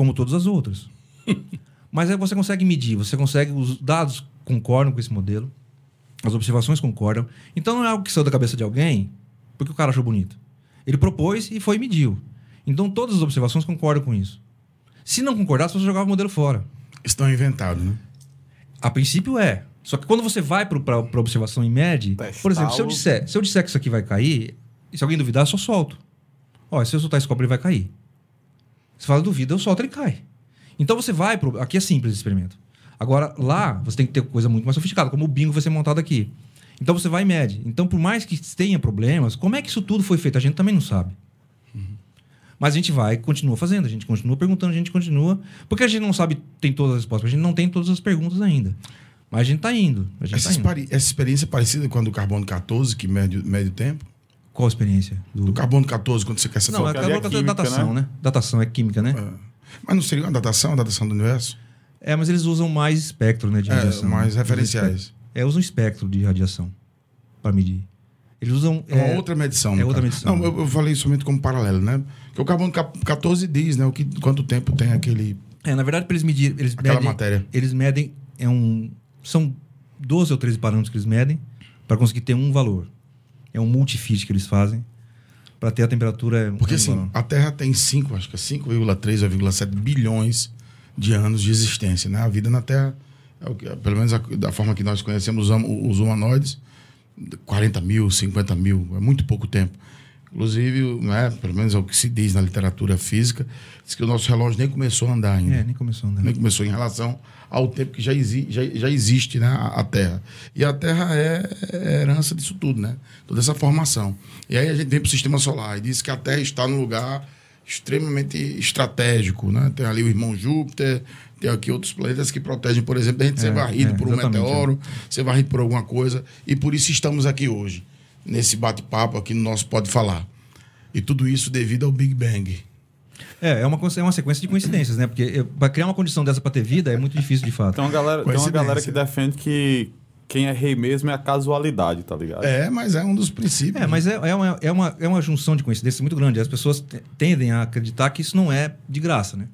como todas as outras. Mas aí você consegue medir, você consegue. Os dados concordam com esse modelo, as observações concordam. Então não é algo que saiu da cabeça de alguém porque o cara achou bonito. Ele propôs e foi e mediu. Então todas as observações concordam com isso. Se não concordasse, você jogava o modelo fora. Estão inventados, né? A princípio é. Só que quando você vai para a observação e mede, Testá-lo. por exemplo, se eu, disser, se eu disser que isso aqui vai cair, se alguém duvidar, eu só solto. Ó, se eu soltar esse copo, ele vai cair. Se fala duvida, eu solto, ele cai. Então você vai pro. Aqui é simples o experimento. Agora, lá, você tem que ter coisa muito mais sofisticada, como o bingo vai ser montado aqui. Então você vai e mede. Então, por mais que tenha problemas, como é que isso tudo foi feito? A gente também não sabe. Mas a gente vai e continua fazendo, a gente continua perguntando, a gente continua. Porque a gente não sabe, tem todas as respostas, a gente não tem todas as perguntas ainda. Mas a gente está indo. Gente Essa, tá indo. essa experiência é parecida com a do carbono 14, que mede, mede o tempo. Qual a experiência? Do... Do carbono 14, quando você quer essa Não, é, foto. ali é é, datação, né? Datação é química, né? Mas não seria uma datação, a datação do universo? É, mas eles usam mais espectro, né, de É, radiação. mais Usam referenciais. É, usam espectro de radiação para medir. Eles usam. É uma é, outra medição. é outra medição. Não, eu, eu falei somente como paralelo, né? Porque o carbono ca- 14 diz, né? O que, quanto tempo tem aquele, É, na verdade, para eles medirem. Eles aquela medem, matéria. Eles medem. É um, são 12 ou 13 parâmetros que eles medem para conseguir ter um valor. É um multifit que eles fazem para ter a temperatura. é Porque assim, a Terra tem 5, acho que é 5,3 ou 0,7 bilhões de anos de existência, né? A vida na Terra, é que, pelo menos a- da forma que nós conhecemos os, hum- os humanoides, 40 mil, 50 mil, é muito pouco tempo. Inclusive, né, pelo menos é o que se diz na literatura física, diz que o nosso relógio nem começou a andar ainda. É, nem começou a andar. nem começou em relação ao tempo que já, exi já, já existe né, a, a Terra. E a Terra é, é herança disso tudo, né? Toda essa formação. E aí a gente vem para o sistema solar e diz que a Terra está num lugar extremamente estratégico, né? Tem ali o irmão Júpiter, tem aqui outros planetas que protegem, por exemplo, da gente ser É, varrido é, por um meteoro, ser varrido por alguma coisa. E por isso estamos aqui hoje, nesse bate-papo aqui no nosso Pode Falar. E tudo isso devido ao Big Bang. É, é uma, é uma sequência de coincidências, né? Porque para criar uma condição dessa para ter vida é muito difícil de fato. Tem uma galera, tem uma galera que defende que quem é rei mesmo é a casualidade, tá ligado? É, mas é um dos princípios. É, mas é, é, uma, é, uma, é uma junção de coincidências muito grande. As pessoas te- tendem a acreditar que isso não é de graça, né?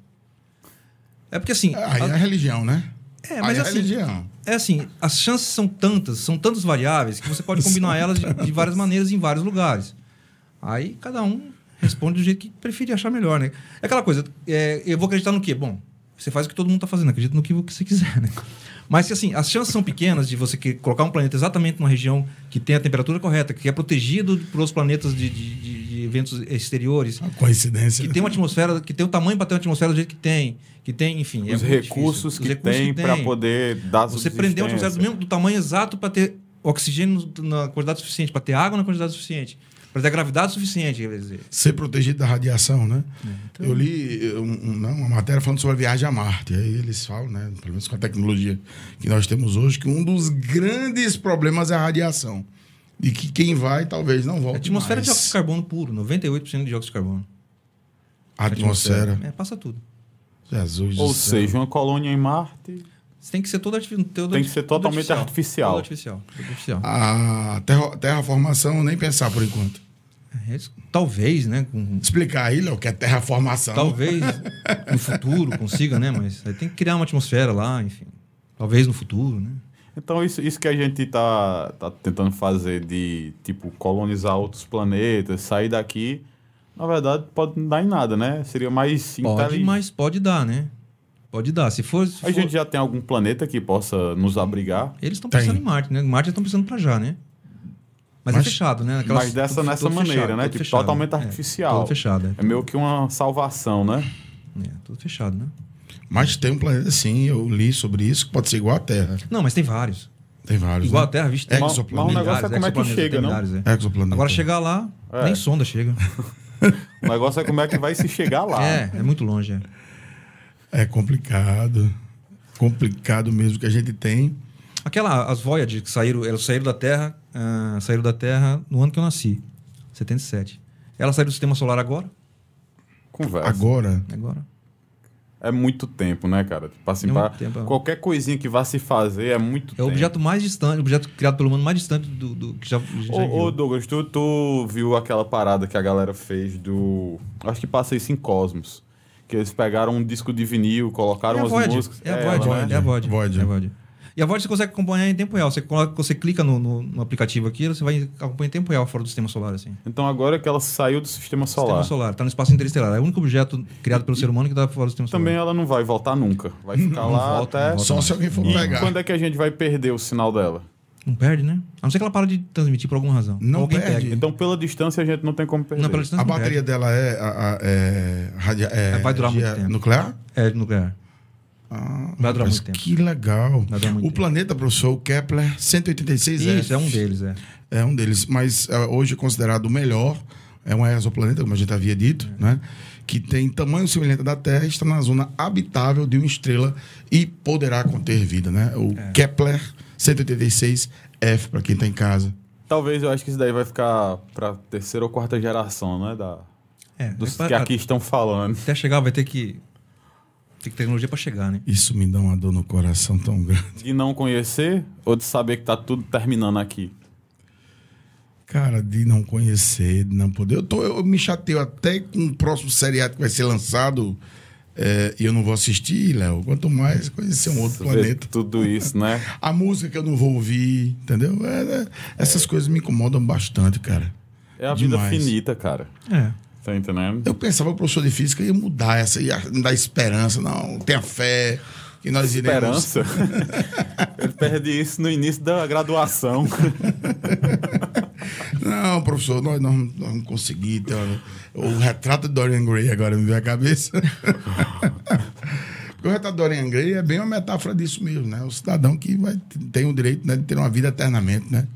É porque assim. Aí é a- a religião, né? É, mas Aí é a assim- religião. É assim, as chances são tantas, são tantas variáveis que você pode combinar elas de, de várias maneiras em vários lugares. Aí cada um responde do jeito que preferir achar melhor, né? É aquela coisa, é, eu vou acreditar no quê? Bom, você faz o que todo mundo está fazendo, acredita no que você quiser, né? Mas assim, as chances são pequenas de você colocar um planeta exatamente numa região que tem a temperatura correta, que é protegido por outros planetas de- de- de eventos exteriores, Uma coincidência. que tem uma atmosfera, que tem o tamanho para ter uma atmosfera do jeito que tem, que tem, enfim. é Os muito recursos difícil. que Os recursos tem para tem. poder dar Você prendeu uma atmosfera do, mesmo, do tamanho exato para ter oxigênio na quantidade suficiente, para ter água na quantidade suficiente, para ter gravidade suficiente, quer dizer. Ser protegido da radiação, né? então- Eu li um- um- não, uma matéria falando sobre a viagem a Marte. Aí eles falam, né? Pelo menos com a tecnologia que nós temos hoje, que um dos grandes problemas é a radiação. E que quem vai talvez não A volte atmosfera mais. de óxido de carbono puro, 98% de óxido de carbono. A atmosfera. É, passa tudo. Jesus Ou do céu. seja, uma colônia em Marte Você tem que ser todo artificial. tem que ser totalmente artificial. Todo artificial. Todo artificial. A terra, terraformação, nem pensar por enquanto. É, talvez, né? com- Explicar aí, Léo, o que é terraformação. talvez no futuro consiga, né? Mas aí tem que criar uma atmosfera lá, enfim. Talvez no futuro, né? Então, isso, isso que a gente tá, tá tentando fazer de, tipo, colonizar outros planetas, sair daqui, na verdade, pode não dar em nada, né? Seria mais Pode, inteligente. mas pode dar, né? Pode dar. Se for. se A for- gente já tem algum planeta que possa nos abrigar, Eles estão pensando em Marte, né? Marte estão pensando pra já, né? Mas, é Mas- fechado, né? Aquelas- mas dessa tudo- nessa tudo maneira, fechado, né? Tipo, fechado. totalmente É, artificial. tudo fechado, É meio que uma salvação, né? é. É, tudo fechado, né? Mas tem um planeta, sim, eu li sobre isso, que pode ser igual à Terra. Não, mas tem vários. Tem vários. Igual né? a Terra, visto É tem exoplaneta. Mas o negócio é como é que chega, não? é. Exoplaneta. Agora chegar lá, É. nem sonda chega. O negócio é como é que vai se chegar lá. É, é muito longe. É. É complicado. Complicado mesmo que a gente tem. Aquela, as Voyager que saíram, elas saíram da Terra, ah, saíram da Terra no ano que eu nasci, 77. Elas saíram do Sistema Solar agora? Conversa. Agora, Agora. É muito tempo, né, cara? Tipo assim, É pra- muito tempo, é. qualquer coisinha que vá se fazer é muito É o tempo. objeto mais distante, o objeto criado pelo humano mais distante do, do que já, já Ô, ô. Douglas, tu, tu viu aquela parada que a galera fez do. Acho que passa isso em Cosmos. Que eles pegaram um disco de vinil, colocaram É a umas Voyager, músicas. é a ela, Voyager, né? é a. Voyager. É a Voyager. E a Voyager você consegue acompanhar em tempo real. Você, coloca, você clica no, no, no aplicativo aqui, você vai acompanhar em tempo real fora do Sistema Solar, assim. Então agora que ela saiu do sistema solar, Sistema Solar, tá no espaço interestelar. É o único objeto criado pelo ser humano que tá fora do Sistema também Solar. ela não vai voltar nunca. Vai ficar Não lá volta, até. não volta. só se alguém for E pegar. quando é que a gente vai perder o sinal dela? Não perde, né? A não ser que ela para de transmitir por alguma razão. Não Alguém perde. pega. Então, pela distância, a gente não tem como perder. Não, pela distância A não bateria perde. dela é, a- a- é, radia- é Vai durar muito tempo. nuclear? É nuclear. Ah, Vai durar muito tempo. Que legal. Vai durar muito o tempo. planeta, professor, o Kepler 186 Isso, é um deles, é. É um deles, mas é, hoje é considerado o melhor. É um exoplaneta, como a gente havia dito, É. né? Que tem tamanho semelhante da Terra, está na zona habitável de uma estrela e poderá conter vida, né? O É. Kepler 186F, para quem está em casa. Talvez eu acho que isso daí vai ficar pra terceira ou quarta geração, né? Da, é dos pra- que aqui estão falando. Até chegar vai ter que. Tem que ter tecnologia pra chegar, né? Isso me dá uma dor no coração tão grande. De não conhecer ou de saber que tá tudo terminando aqui? Cara, de não conhecer, de não poder. Eu, tô, eu me chateio até com o próximo seriado que vai ser lançado é, e eu não vou assistir, Léo. Quanto mais conhecer um outro planeta. Tudo isso, né? A música que eu não vou ouvir, entendeu? É, é, essas coisas me incomodam bastante, cara. É a vida Demais. finita, cara. É. Tá entendendo? Eu pensava que o professor de física ia mudar essa, ia dar esperança. Não, tenha fé que nós iremos. Esperança. Ele perde isso no início da graduação. Não, professor, nós não nós vamos conseguir. ter uma- O retrato de Dorian Gray agora me veio à cabeça. Porque o retrato de Dorian Gray é bem uma metáfora disso mesmo, né? O cidadão que vai, tem o direito né, de ter uma vida eternamente, né?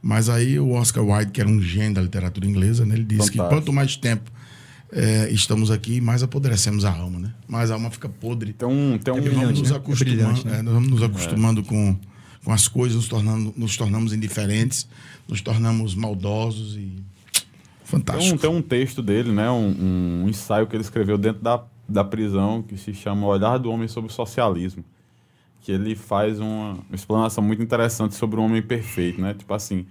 Mas aí o Oscar Wilde, que era um gênio da literatura inglesa, né, ele disse que Fantástico. quanto mais tempo eh, estamos aqui, mais apodrecemos a alma, né? Mais a alma fica podre. Tem um. Tem um E vamos brilhante, nos? É acostumando, né? é, nós vamos nos acostumando com, com as coisas, nos, tornando, nos tornamos indiferentes, nos tornamos maldosos e. Tem Fantástico. um, tem um texto dele, né? Um, um ensaio que ele escreveu dentro da, da prisão que se chama O Olhar do Homem sobre o Socialismo. Que ele faz uma, uma explanação muito interessante sobre o homem perfeito, né? Tipo assim,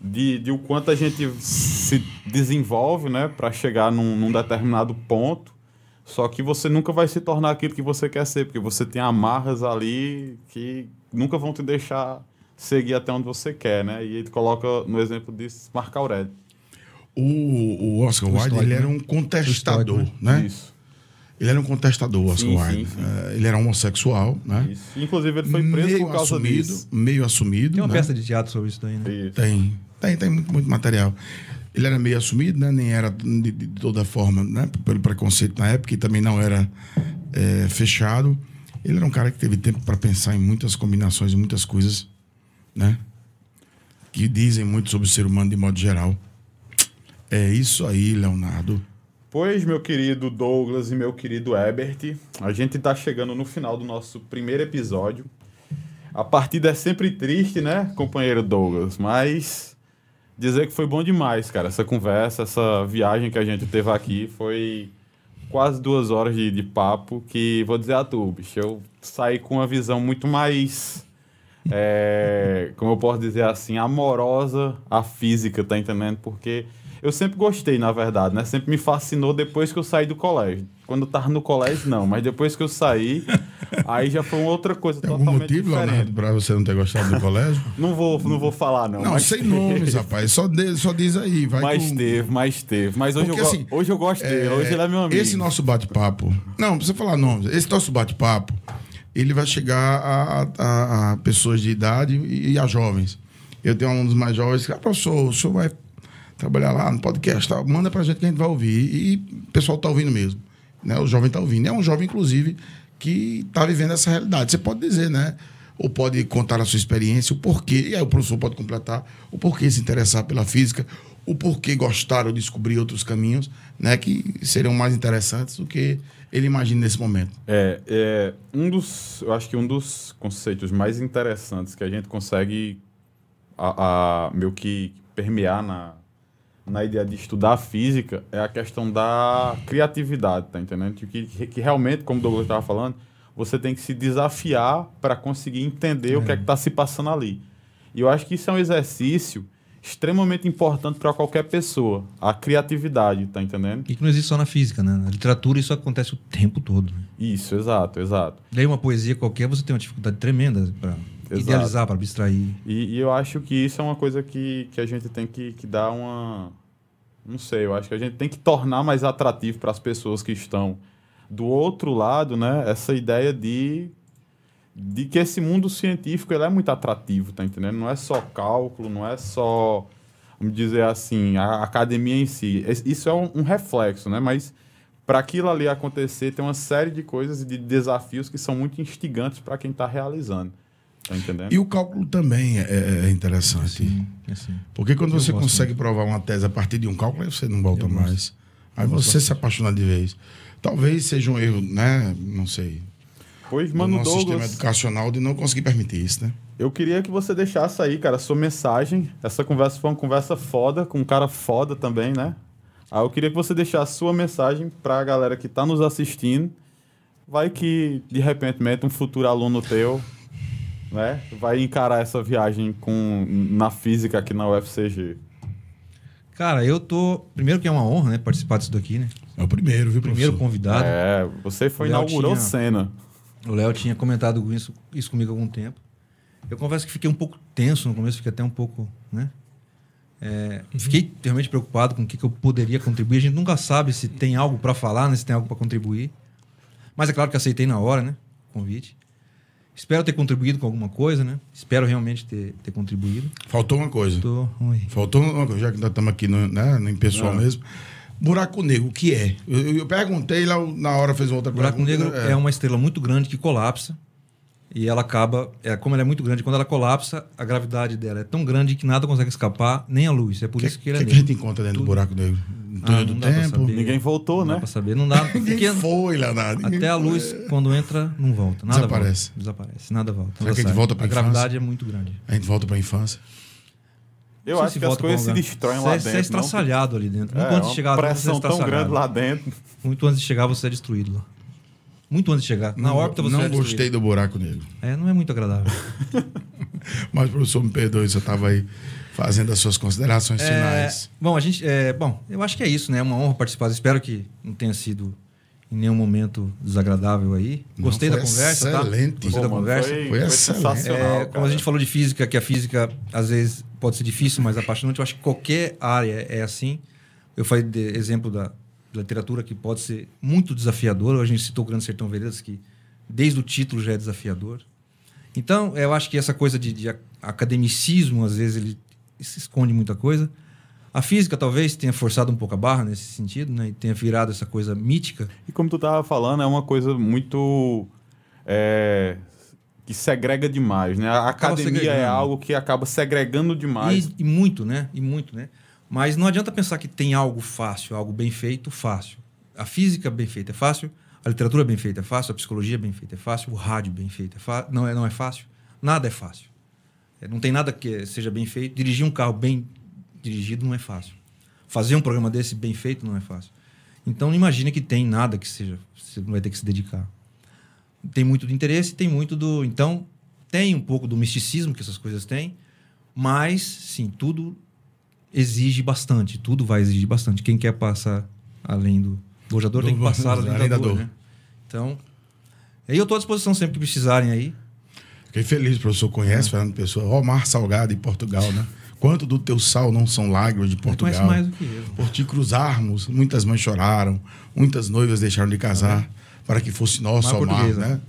de, de o quanto a gente se desenvolve, né? Para chegar num, num determinado ponto. Só que você nunca vai se tornar aquilo que você quer ser, porque você tem amarras ali que nunca vão te deixar seguir até onde você quer, né? E ele coloca no exemplo disso Marco Aurélio. O, o Oscar Wilde ele era né? um contestador, O estoico, né? Isso. Ele era um contestador, Oscar Sim, Wilde. sim, sim. Eh, ele era homossexual, né? Isso. Inclusive, ele foi preso meio por causa assumido, disso. meio assumido. Tem uma né? peça de teatro sobre isso daí, né? Isso. Tem, tem, tem muito, muito material. Ele era meio assumido, né? Nem era de, de toda forma, né? Pelo preconceito na época, e também não era é, fechado. Ele era um cara que teve tempo para pensar em muitas combinações e muitas coisas, né? Que dizem muito sobre o ser humano de modo geral. É isso aí, Leonardo. Pois, meu querido Douglas e meu querido Ebert, a gente tá chegando no final do nosso primeiro episódio. A partida é sempre triste, né, companheiro Douglas? Mas dizer que foi bom demais, cara. Essa conversa, essa viagem que a gente teve aqui foi quase duas horas de, de papo. Que vou dizer a tu, bicho, eu saí com uma visão muito mais. é, como eu posso dizer assim, amorosa à física, tá entendendo? Porque eu sempre gostei, na verdade, né? Sempre me fascinou depois que eu saí do colégio. Quando eu tava no colégio, não, mas depois que eu saí, aí já foi uma outra coisa Tem algum totalmente motivo, diferente. Leonardo, para você não ter gostado do colégio? Não vou, não vou falar, não. Não, mas sem teve. nomes, rapaz. Só, de- só diz aí. Vai Mas com- teve, mas teve. Mas hoje, Porque, eu, assim, hoje eu gosto dele, hoje ele é meu amigo. Esse nosso bate-papo. Não, não precisa falar nomes. Esse nosso bate-papo, ele vai chegar a, a- a pessoas de idade e, e a jovens. Eu tenho alunos mais jovens que, ah, professor, o senhor vai trabalhar lá no podcast, tal. manda pra gente que a gente vai ouvir. E o pessoal tá ouvindo mesmo. Né? O jovem tá ouvindo. É um jovem, inclusive, que tá vivendo essa realidade. Você pode dizer, né? Ou pode contar a sua experiência, o porquê, e aí o professor pode completar, o porquê se interessar pela física, o porquê gostaram de descobrir outros caminhos, né, que seriam mais interessantes do que ele imagina nesse momento. É, é um dos, eu acho que um dos conceitos mais interessantes que a gente consegue a, a meio que permear na, na ideia de estudar física é a questão da criatividade, tá entendendo? Que, que realmente, como o Douglas estava falando, você tem que se desafiar para conseguir entender é. o que é que está se passando ali. E eu acho que isso é um exercício extremamente importante para qualquer pessoa, a criatividade, tá entendendo? E que não existe só na física, né? Na literatura isso acontece o tempo todo. Né? Isso, exato, exato. Leia uma poesia qualquer, você tem uma dificuldade tremenda para idealizar, para abstrair. E, e, eu acho que isso é uma coisa que, que a gente tem que, que dar uma... Não sei, eu acho que a gente tem que tornar mais atrativo para as pessoas que estão do outro lado, né? Essa ideia de de que esse mundo científico ele é muito atrativo, tá entendendo? Não é só cálculo, não é só, vamos dizer assim, a academia em si. Isso é um, um reflexo, né? Mas para aquilo ali acontecer, tem uma série de coisas e de desafios que são muito instigantes para quem está realizando. Tá entendendo? E o cálculo também é, é interessante. Sim, é sim. Porque quando Eu você consegue muito. provar uma tese a partir de um cálculo, aí você não volta Eu mais. Gosto. Aí você se apaixona de vez. Talvez seja um erro, né? Não sei Pois, mano, nosso Douglas, sistema educacional de não conseguir permitir isso, né? Eu queria que você deixasse aí, cara, a sua mensagem. Essa conversa foi uma conversa foda, com um cara foda também, né? Aí eu queria que você deixasse a sua mensagem pra galera que tá nos assistindo. Vai que, de repente, um futuro aluno teu, né? Vai encarar essa viagem com, na física aqui na UFCG. Cara, eu tô. Primeiro que é uma honra, né? Participar disso daqui, né? É o primeiro, viu, Primeiro professor? convidado. É, você foi inaugurou tinha... cena. O Léo tinha comentado isso, isso comigo há algum tempo. Eu confesso que fiquei um pouco tenso no começo, fiquei até um pouco, né? É, uhum. Fiquei realmente preocupado com o que, que, eu poderia contribuir. A gente nunca sabe se tem algo para falar, né? se tem algo para contribuir. Mas é claro que aceitei na hora, né? O convite. Espero ter contribuído com alguma coisa, né? Espero realmente ter, ter contribuído. Faltou uma coisa. Faltou, Faltou uma coisa, já que nós estamos aqui no, né, no pessoal Não. mesmo. Buraco negro, o que é? Eu, eu perguntei lá, na hora fez outra Buraco pergunta. Buraco negro é. é. uma estrela muito grande que colapsa. E ela acaba, é, como ela é muito grande, quando ela colapsa, a gravidade dela é tão grande que nada consegue escapar, nem a luz. É por que, isso que ele é que, que a gente encontra dentro Tudo. do buraco negro? ah, do tempo. Ninguém voltou, não né? Dá pra saber, não dá. Ninguém foi lá nada. Até a luz, quando entra, não volta. Nada Desaparece. Volta. Desaparece, nada volta. Será que a gente volta pra A gravidade é muito grande. A gente volta pra infância? Eu acho que as coisas se destroem lá dentro. Você é estraçalhado ali dentro. Muito é, antes de chegar pressão tão grande lá dentro. Muito antes de chegar, você é destruído lá. Muito antes de chegar. Na não, órbita você Não gostei do buraco negro. É, não é muito agradável. Mas, professor, me perdoe, você estava aí fazendo as suas considerações é, finais. Bom, a gente. É, bom, eu acho que é isso, né? É uma honra participar. Espero que não tenha sido em nenhum momento desagradável aí. Gostei Não, da conversa, excelente. tá? Gostei Pô, da conversa. Foi, foi, excelente. É, como a gente falou de física, que a física às vezes pode ser difícil, mas apaixonante. Eu acho que qualquer área é assim. Eu falei de exemplo da literatura que pode ser muito desafiadora. A gente citou o Grande Sertão Veredas, que desde o título já é desafiador. Então, eu acho que essa coisa de, de academicismo, às vezes, ele se esconde muita coisa. A física talvez tenha forçado um pouco a barra nesse sentido, né? E tenha virado essa coisa mítica. E como tu estava falando, é uma coisa muito. É, que segrega demais, né? A acaba academia é algo que acaba segregando demais. E, e, muito, né? E muito, né? Mas não adianta pensar que tem algo fácil, algo bem feito, fácil. A física bem feita é fácil, a literatura bem feita é fácil, a psicologia bem feita é fácil, o rádio bem feito é fácil. Não é, não é fácil. Nada é fácil. É, não tem nada que seja bem feito. Dirigir um carro bem dirigido não é fácil. Fazer um programa desse bem feito não é fácil. Então, não imagine que tem nada que seja. Você não vai ter que se dedicar. Tem muito do interesse, tem muito do. Então, tem um pouco do misticismo que essas coisas têm, mas, sim, tudo exige bastante. Tudo vai exigir bastante. Quem quer passar além do bojador tem que passar além, além da, dor. Né? Então, eu estou à disposição sempre que precisarem aí. Fiquei feliz, professor. Conhece, é. Fernando Pessoa. Omar Salgado, em Portugal, né? Quanto do teu sal não são lágrimas de Portugal? mais do que eu. Por te cruzarmos, muitas mães choraram, muitas noivas deixaram de casar ah, para que fosse nosso amar, né?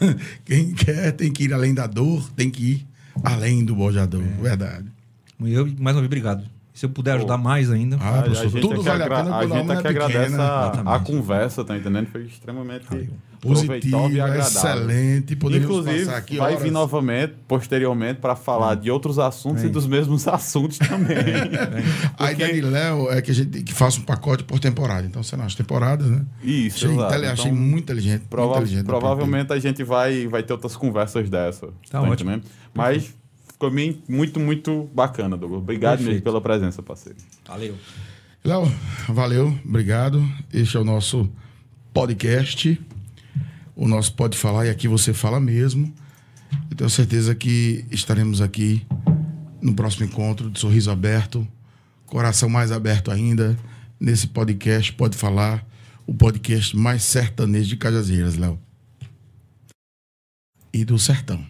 Quem quer tem que ir além da dor, tem que ir além do bojador, é. verdade. Eu, mais uma vez, obrigado. Se eu puder ajudar Pô. mais ainda. Ah, professor, tudo vale a pena. A gente é que agradece a, a, conversa, tá entendendo? Foi extremamente proveitosa e agradável. excelente. Poderíamos Inclusive, passar aqui vai horas. vir novamente, posteriormente, para falar de outros assuntos e dos mesmos assuntos também. A ideia de Léo é que a gente que faça um pacote por temporada. Então, sei lá, as temporadas, né? Isso, achei, exato. intele- achei Então, muito inteligente. muito Prova- inteligente provavelmente a gente vai, vai ter outras conversas dessa. Tá ótimo. entendendo? Mas ficou bem- muito, muito bacana, Douglas. Obrigado mesmo pela presença, parceiro. Valeu. Léo, valeu, obrigado. Este é o nosso podcast. O nosso Pode Falar, e aqui você fala mesmo. Eu tenho certeza que estaremos aqui no próximo encontro de Sorriso Aberto, coração mais aberto ainda, nesse podcast Pode Falar, o podcast mais sertanejo de Cajazeiras, Léo. E do Sertão.